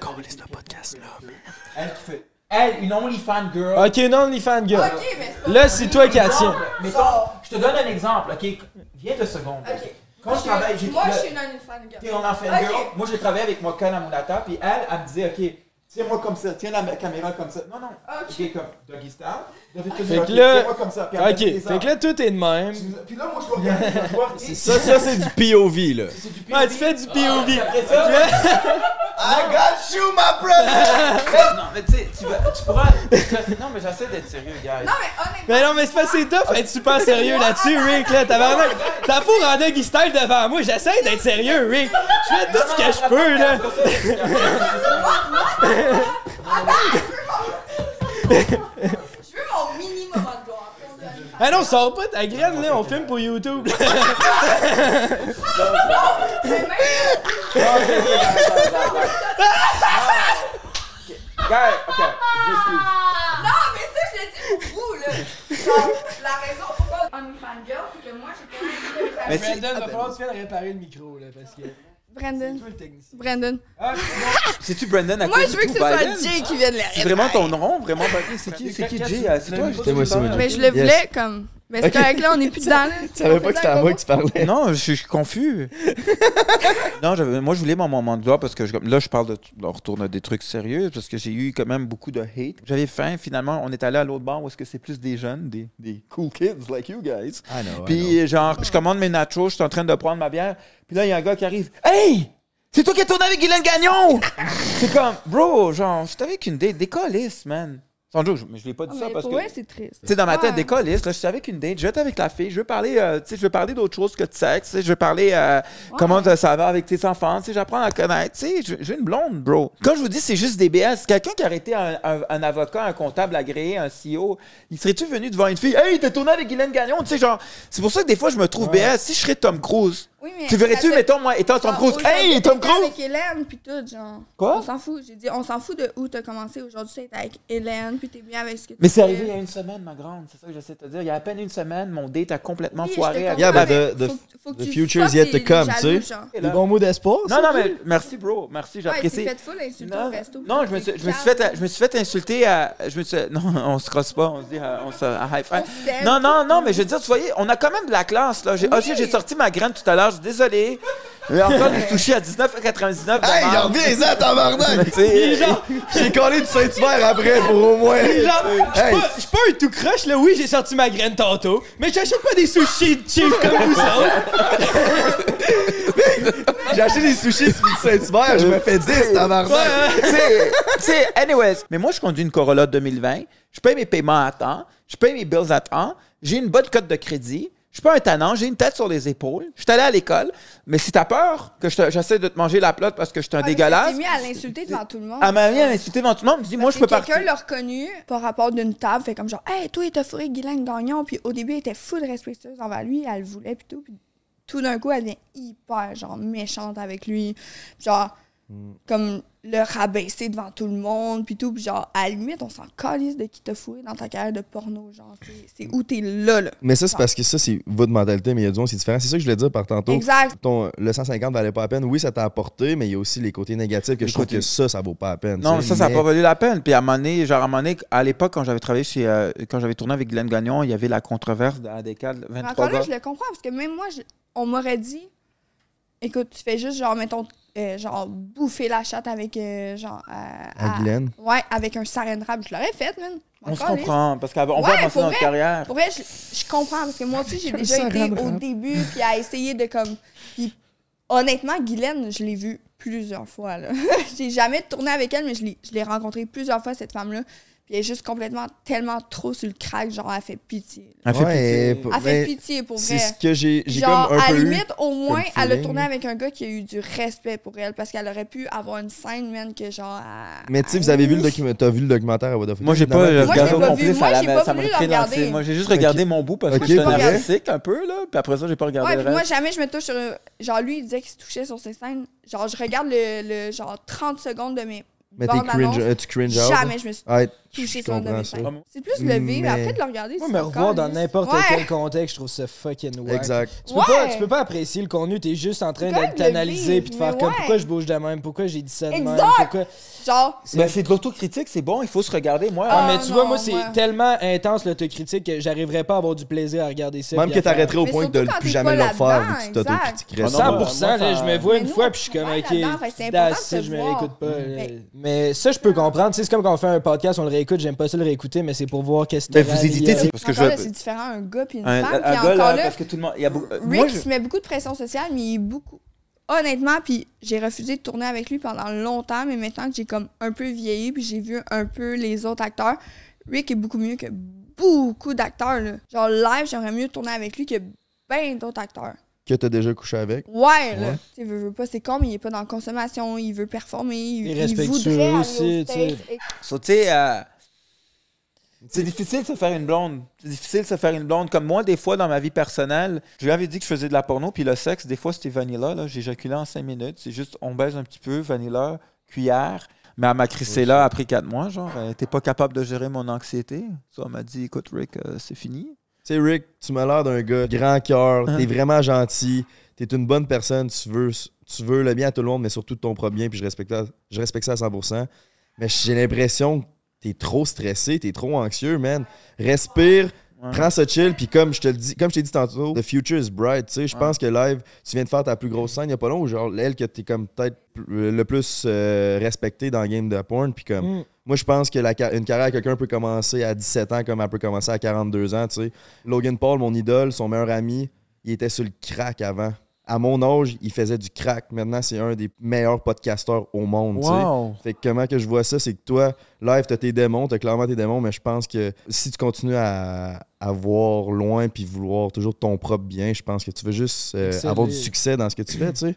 podcast là Elle qui fait... Elle, une OnlyFans girl. Ok, non, les fan girl. Mais c'est pas Là, c'est toi qui la tiens. Mettons, je te donne un exemple, ok? Viens deux secondes. Ok. Quand je travaille, j'ai... Moi, le- je suis une fan girl. T'es en Ok. girl. Moi, j'ai travaillé avec Moka Namunata, puis elle, elle me disait, ok, tiens-moi comme ça, tiens la caméra comme ça. Non, non. Ok. Ok, comme doggy style. Fait que ok, là- comme ça. Ok, fait que là, tout est de même. Puis là, moi, je dois regarder, je dois regarder. Ça, ça c'est du POV, là. C'est du Ouais, tu fais du POV. Après ça, I got you, my brother! non, mais tu sais, tu, vas- tu pourras. Non, mais j'essaie d'être sérieux, gars. Non, mais honnêtement. Mais non, mais c'est pas c'est tough être super sérieux là-dessus, Rick. Là, tabarnak. T'as fou rendre Doggy Style devant moi. J'essaie d'être sérieux, Rick. Je fais tout ce que je peux, là. Je veux mon mini moment de gloire. Ah non, sors pas ta graine, là. On filme pour YouTube. Mais même- Gars, ok. Non, mais ça, je l'ai dit pour vous, là. Genre, la raison pourquoi on est fan girl, c'est que moi, j'ai pas Mais envie de si- Brandon, va falloir que tu viennes réparer le micro, là, parce que. Brandon. Toi, le technicien. Brandon. Ah, C'est-tu Brandon à Moi, cause je veux que ce soit Biden? Jay qui vienne les C'est vraiment ton nom, vraiment Biden? C'est qui, c'est qui Jay? euh, C'est toi? je Jay. Mais je le Yes. voulais comme. Mais c'est correct, là, on est plus dedans. Tu savais pas que c'était à moi que tu parlais. Non, je suis confus. non, j'avais- moi, je voulais mon moment de gloire parce que je- là, je parle de. On retourne à des trucs sérieux parce que j'ai eu quand même beaucoup de hate. J'avais faim, finalement. On est allé à l'autre bar où est-ce que c'est plus des jeunes, des, des cool kids like you guys. I know, I Puis, genre, je commande mes nachos, je suis en train de prendre ma bière. Puis là, il y a un gars qui arrive. Hey! C'est toi qui as tourné avec Guylaine Gagnon! c'est comme, bro, genre, j'étais avec une colisses, man. Sans joke, je- mais je l'ai pas dit Ah, ça parce que. vrai, c'est triste. Tu sais, dans ma tête, Ouais. des colisses, là, je suis avec une date, je vais être avec la fille, je veux parler, euh, tu sais, je veux parler d'autre chose que de sexe, tu sais, je veux parler euh, comment ça- va avec tes enfants, tu sais, j'apprends à connaître, tu sais, je- j'ai une blonde, bro. Quand je vous dis c'est juste des BS, quelqu'un qui aurait été un, un- un avocat, un comptable agréé, un CEO, il serait-tu venu devant une fille, hey, t'es tourné avec Guylaine Gagnon, tu sais, genre, c'est pour ça que des fois je me trouve BS. Si je serais Tom Cruise, Oui, mais tu verrais-tu, mettons, moi, étant Tom Genre, Cruise, hey, Tom Cruise! avec Hélène, puis tout, genre. Quoi? On s'en fout. J'ai dit, on s'en fout de où t'as commencé. Aujourd'hui, t'es avec Hélène, puis t'es bien avec ce que tu Mais c'est arrivé il y a une semaine, ma grande, c'est ça que j'essaie de te dire. Il y a à peine une semaine, mon date a complètement Oui, foiré. avec- Yeah, but the- the- faut the tu future's yet to come, tu sais. Des bons mots d'espoir, ça? Non, non, mais merci, bro. Merci, Ouais, j'apprécie. fait full insulter au resto. non, je me suis, je me suis fait, je me suis fait insulter à, je me suis, non, on se crosse pas, on se dit, à- on se, high five. Non, non, non, mais je veux dire, tu voyez, on a quand même de la classe, là. Ah, j'ai sorti ma graine tout à l'heure, je suis désolé. Il a encore des sushis à 19,99. de Hey, marde. reviens-en, tabarnak! Tu sais, J'ai collé du Saint-Hubert après pour au moins. Je suis Hey. pas- je suis pas un tout croche, là. Oui, j'ai sorti ma graine tantôt. Mais j'achète pas des sushis cheap comme vous autres. J'ai acheté des sushis sur le Saint-Hubert, je me fais 10, tabarnak! anyways. Mais moi, je conduis une Corolla 2020. Je paye mes paiements à temps. Je paye mes bills à temps. J'ai une bonne cote de crédit. Je suis pas un tannant. J'ai une tête sur les épaules. Je suis allé à l'école. Mais si t'as peur que je te- j'essaie de te manger la plotte parce que je suis un mais dégueulasse, Tu t'es mis à l'insulter devant tout le monde. elle m'a mis à m'insulter devant tout le monde. Je dis, moi, je peux partir. Quelqu'un l'a reconnu par rapport d'une table, fait comme genre, hey, toi, il t'a fourré Guylaine Gagnon, puis au début, elle était full respectueuse envers lui, elle le voulait, puis tout, puis tout d'un coup, elle devient hyper, genre, méchante avec lui, genre, comme le rabaisser devant tout le monde, puis tout, puis genre, à la limite, on s'en calisse de qui t'a fourré dans ta carrière de porno, genre, c'est- c'est où t'es là, là. Mais ça, c'est parce que ça, c'est votre mentalité, mais il y a du monde, c'est différent. C'est ça que je voulais dire par tantôt. Exact. Ton, le 150 valait pas la peine. Oui, ça t'a apporté, mais il y a aussi les côtés négatifs que Les je trouve côtés- que ça, ça vaut pas la peine. Non, ça, ça n'a mais- pas valu la peine. Puis à un moment donné, genre à un moment donné, à l'époque, quand j'avais travaillé chez. euh, quand j'avais tourné avec Glenn Gagnon, il y avait la controverse de ADK, Mais 23 encore là, gars. je le comprends, parce que même moi, je- on m'aurait dit, écoute, tu fais juste, genre, mettons, euh, genre, bouffer la chatte avec, euh, genre, à, À Guylaine. Ouais, avec un saran wrap. Je l'aurais fait, man. On se comprend, parce qu'on va Ouais, avancer pour dans notre carrière. Pour vrai, je, je comprends, parce que moi aussi, j'ai déjà été au début, puis à essayer de, comme... Puis, honnêtement, Guylaine, je l'ai vue plusieurs fois, là. j'ai jamais tourné avec elle, mais je l'ai- je l'ai rencontrée plusieurs fois, cette femme-là. Puis elle est juste complètement tellement trop sur le crack, genre elle fait pitié. Elle fait Ouais, pitié. Elle fait ben, pitié pour C'est vrai. ce que j'ai comme un à peu limite, au moins, elle a tourné avec un gars qui a eu du respect pour elle parce qu'elle aurait pu avoir une scène, man, que genre. elle- Mais tu sais, vous avez vu le documentaire, t'as vu le documentaire à What? Moi, j'ai pas. Moi, regardé complet, vu. ça, Moi, la- j'ai pas ça me voulu le relancé. regarder. Moi, j'ai juste regardé mon bout parce que j'étais narcissique un peu, là. Puis après ça, j'ai pas regardé Ouais, le puis moi, jamais je me touche sur. un- Genre, lui, il disait qu'il se touchait sur ses scènes. Genre, je regarde le, le genre 30 secondes de mes. Mais t'es cringe, euh, tu cringe. Jamais je me suis touché sur scènes. C'est plus le vivre, Mais- après de le regarder. Moi, c'est me revoir dans n'importe quel Ouais. contexte, je trouve ça fucking wack. Exact. Tu peux, pas, Ouais. tu peux pas apprécier le contenu, t'es juste en train de même t'analyser puis de faire comme mais pourquoi ouais. je bouge de même, pourquoi j'ai dit ça de même, Exact. pourquoi? Genre, Ben, c'est de l'autocritique, c'est bon, il faut se regarder. Moi, Ah, Ah, mais tu non, vois, moi, c'est tellement intense l'autocritique que j'arriverais pas à avoir du plaisir à regarder ça. Même que faire- t'arrêterais au Mais point de ne plus jamais le vu que tu t'autocritiquerais exact. ça. Ah non, moi, 100%, moi, là, ça- je me vois Mais une fois puis je suis comme ok, je me réécoute pas. Mais- Mais ça, je peux comprendre. C'est comme quand on fait un podcast, on le réécoute, j'aime pas ça le réécouter, mais c'est pour voir qu'est-ce que Ben, t'aurais vous hésitez, c'est parce que je encore là, vais- c'est différent, un gars puis une un, femme. un Puis gars, encore là, là, parce que tout le monde. Il y a beaucoup. Rick moi, je- se met beaucoup de pression sociale, mais il est beaucoup. Honnêtement, puis j'ai refusé de tourner avec lui pendant longtemps, mais maintenant que j'ai comme un peu vieilli, puis j'ai vu un peu les autres acteurs, Rick est beaucoup mieux que beaucoup d'acteurs. là. Genre live, j'aimerais mieux tourner avec lui que ben d'autres acteurs. Que t'as déjà couché avec. Ouais, là. Tu sais, veut, veut pas, c'est con, mais il est pas dans la consommation, il veut performer, il, Il il respectueux voudrait aller aussi, au tu sais. So, tu sais, euh, c'est difficile de se faire une blonde. C'est difficile de se faire une blonde. Comme moi, des fois, dans ma vie personnelle, je lui avais dit que je faisais de la porno, puis le sexe, des fois, c'était vanilla. Là. J'éjaculais en cinq minutes. C'est juste, on baise un petit peu, vanilla, cuillère. Mais elle m'a crissé là après quatre mois, genre, elle était pas capable de gérer mon anxiété. Ça, elle m'a dit, écoute, Rick, euh, c'est fini. Tu sais, Rick, tu m'as l'air d'un gars grand cœur, Hein? t'es vraiment gentil, t'es une bonne personne, tu veux, tu veux le bien à tout le monde, mais surtout ton propre bien, puis je respecte, ça- je respecte ça à 100%. Mais j'ai l'impression que t'es trop stressé, t'es trop anxieux, man. Respire, Ouais. prends ça chill, puis comme je te le dis, comme je t'ai dit tantôt, the future is bright, tu sais. Je Ouais. pense que live, tu viens de faire ta plus grosse scène il y a pas long, genre elle que t'es comme peut-être pl- le plus euh, respecté dans le game de porn, puis comme. Mm. Moi, je pense que la une carrière, quelqu'un peut commencer à 17 ans comme elle peut commencer à 42 ans, tu sais. Logan Paul, mon idole, son meilleur ami, il était sur le crack avant. À mon âge, il faisait du crack. Maintenant, c'est un des meilleurs podcasteurs au monde. Wow. Fait que comment que je vois ça, c'est que toi, live, t'as tes démons, t'as clairement tes démons, mais je pense que si tu continues à, à voir loin puis vouloir toujours ton propre bien, je pense que tu veux juste euh, avoir du succès dans ce que tu fais, tu sais.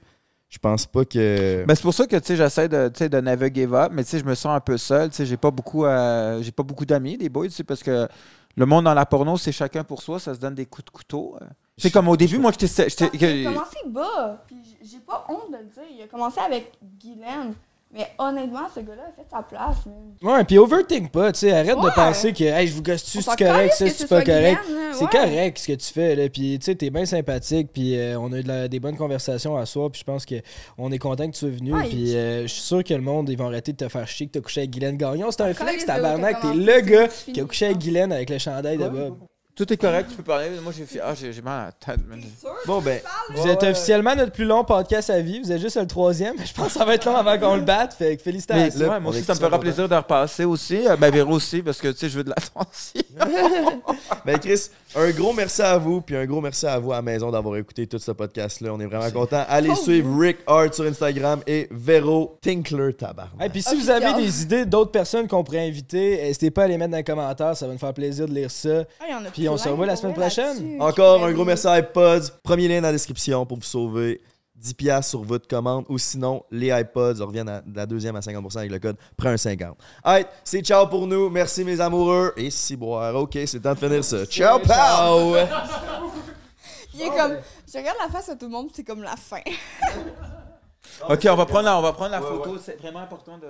Je pense pas que... Ben, c'est pour ça que tu sais, j'essaie de, de give up, mais tu sais, je me sens un peu seul. Tu sais, J'ai pas beaucoup, euh, j'ai pas beaucoup d'amis, des boys, parce que le monde dans la porno, c'est chacun pour soi, ça se donne des coups de couteau. euh. C'est comme au début, moi, j'étais. j'étais- Parce qu'il a commencé bas, puis j'ai pas honte de le dire. Il a commencé avec Guylaine. Mais honnêtement, ce gars-là a fait sa place. Ouais, puis overthink pas, tu sais, arrête de penser que hey, je vous gosse-tu, c'est correct, ça, c'est ce pas correct. C'est ouais. correct ce que tu fais, là, puis tu sais, t'es bien sympathique, puis euh, on a eu de la- des bonnes conversations à soir, puis je pense que on est content que tu sois venu, Ouais, puis il- euh, je suis sûr que le monde, ils vont arrêter de te faire chier que t'as couché avec Guylaine Gagnon. C'est un Encore flex, tabarnak, t'es le gars qui a couché avec Guylaine avec le chandail de Bob. Tout est correct, tu peux parler. Moi, j'ai fait. Ah, j'ai mal à la tête, man. Bon, ben... Vous êtes officiellement notre plus long podcast à vie, vous êtes juste le troisième, mais je pense que ça va être long avant qu'on le batte, fait que Mais, félicitations. ouais, moi aussi, ça me fera plaisir de repasser aussi. Ben, Véro aussi, parce que tu sais, je veux de l'attention. Ben Chris, un gros merci à vous, puis un gros merci à vous à la maison d'avoir écouté tout ce podcast-là. On est vraiment contents. Allez Oh, suivre Rick Hart sur Instagram et Vero Tinkler Tabarnak. Et puis si vous Officiel. avez des idées d'autres personnes qu'on pourrait inviter, n'hésitez pas à les mettre dans les commentaires, ça va nous faire plaisir de lire ça. Ah, il y en a Puis on se revoit la semaine prochaine. Encore un gros merci à iPods. Premier lien dans la description pour vous sauver 10$ sur votre commande. Ou sinon, les iPods reviennent à de la deuxième à 50% avec le code prends un 50. Alright, c'est ciao pour nous. Merci mes amoureux. Et si boire. Ok, c'est temps de finir ça. Ciao, pao! Il est comme. Je regarde la face à tout le monde, c'est comme la fin. ok, on va prendre la, on va prendre la photo. C'est vraiment important de.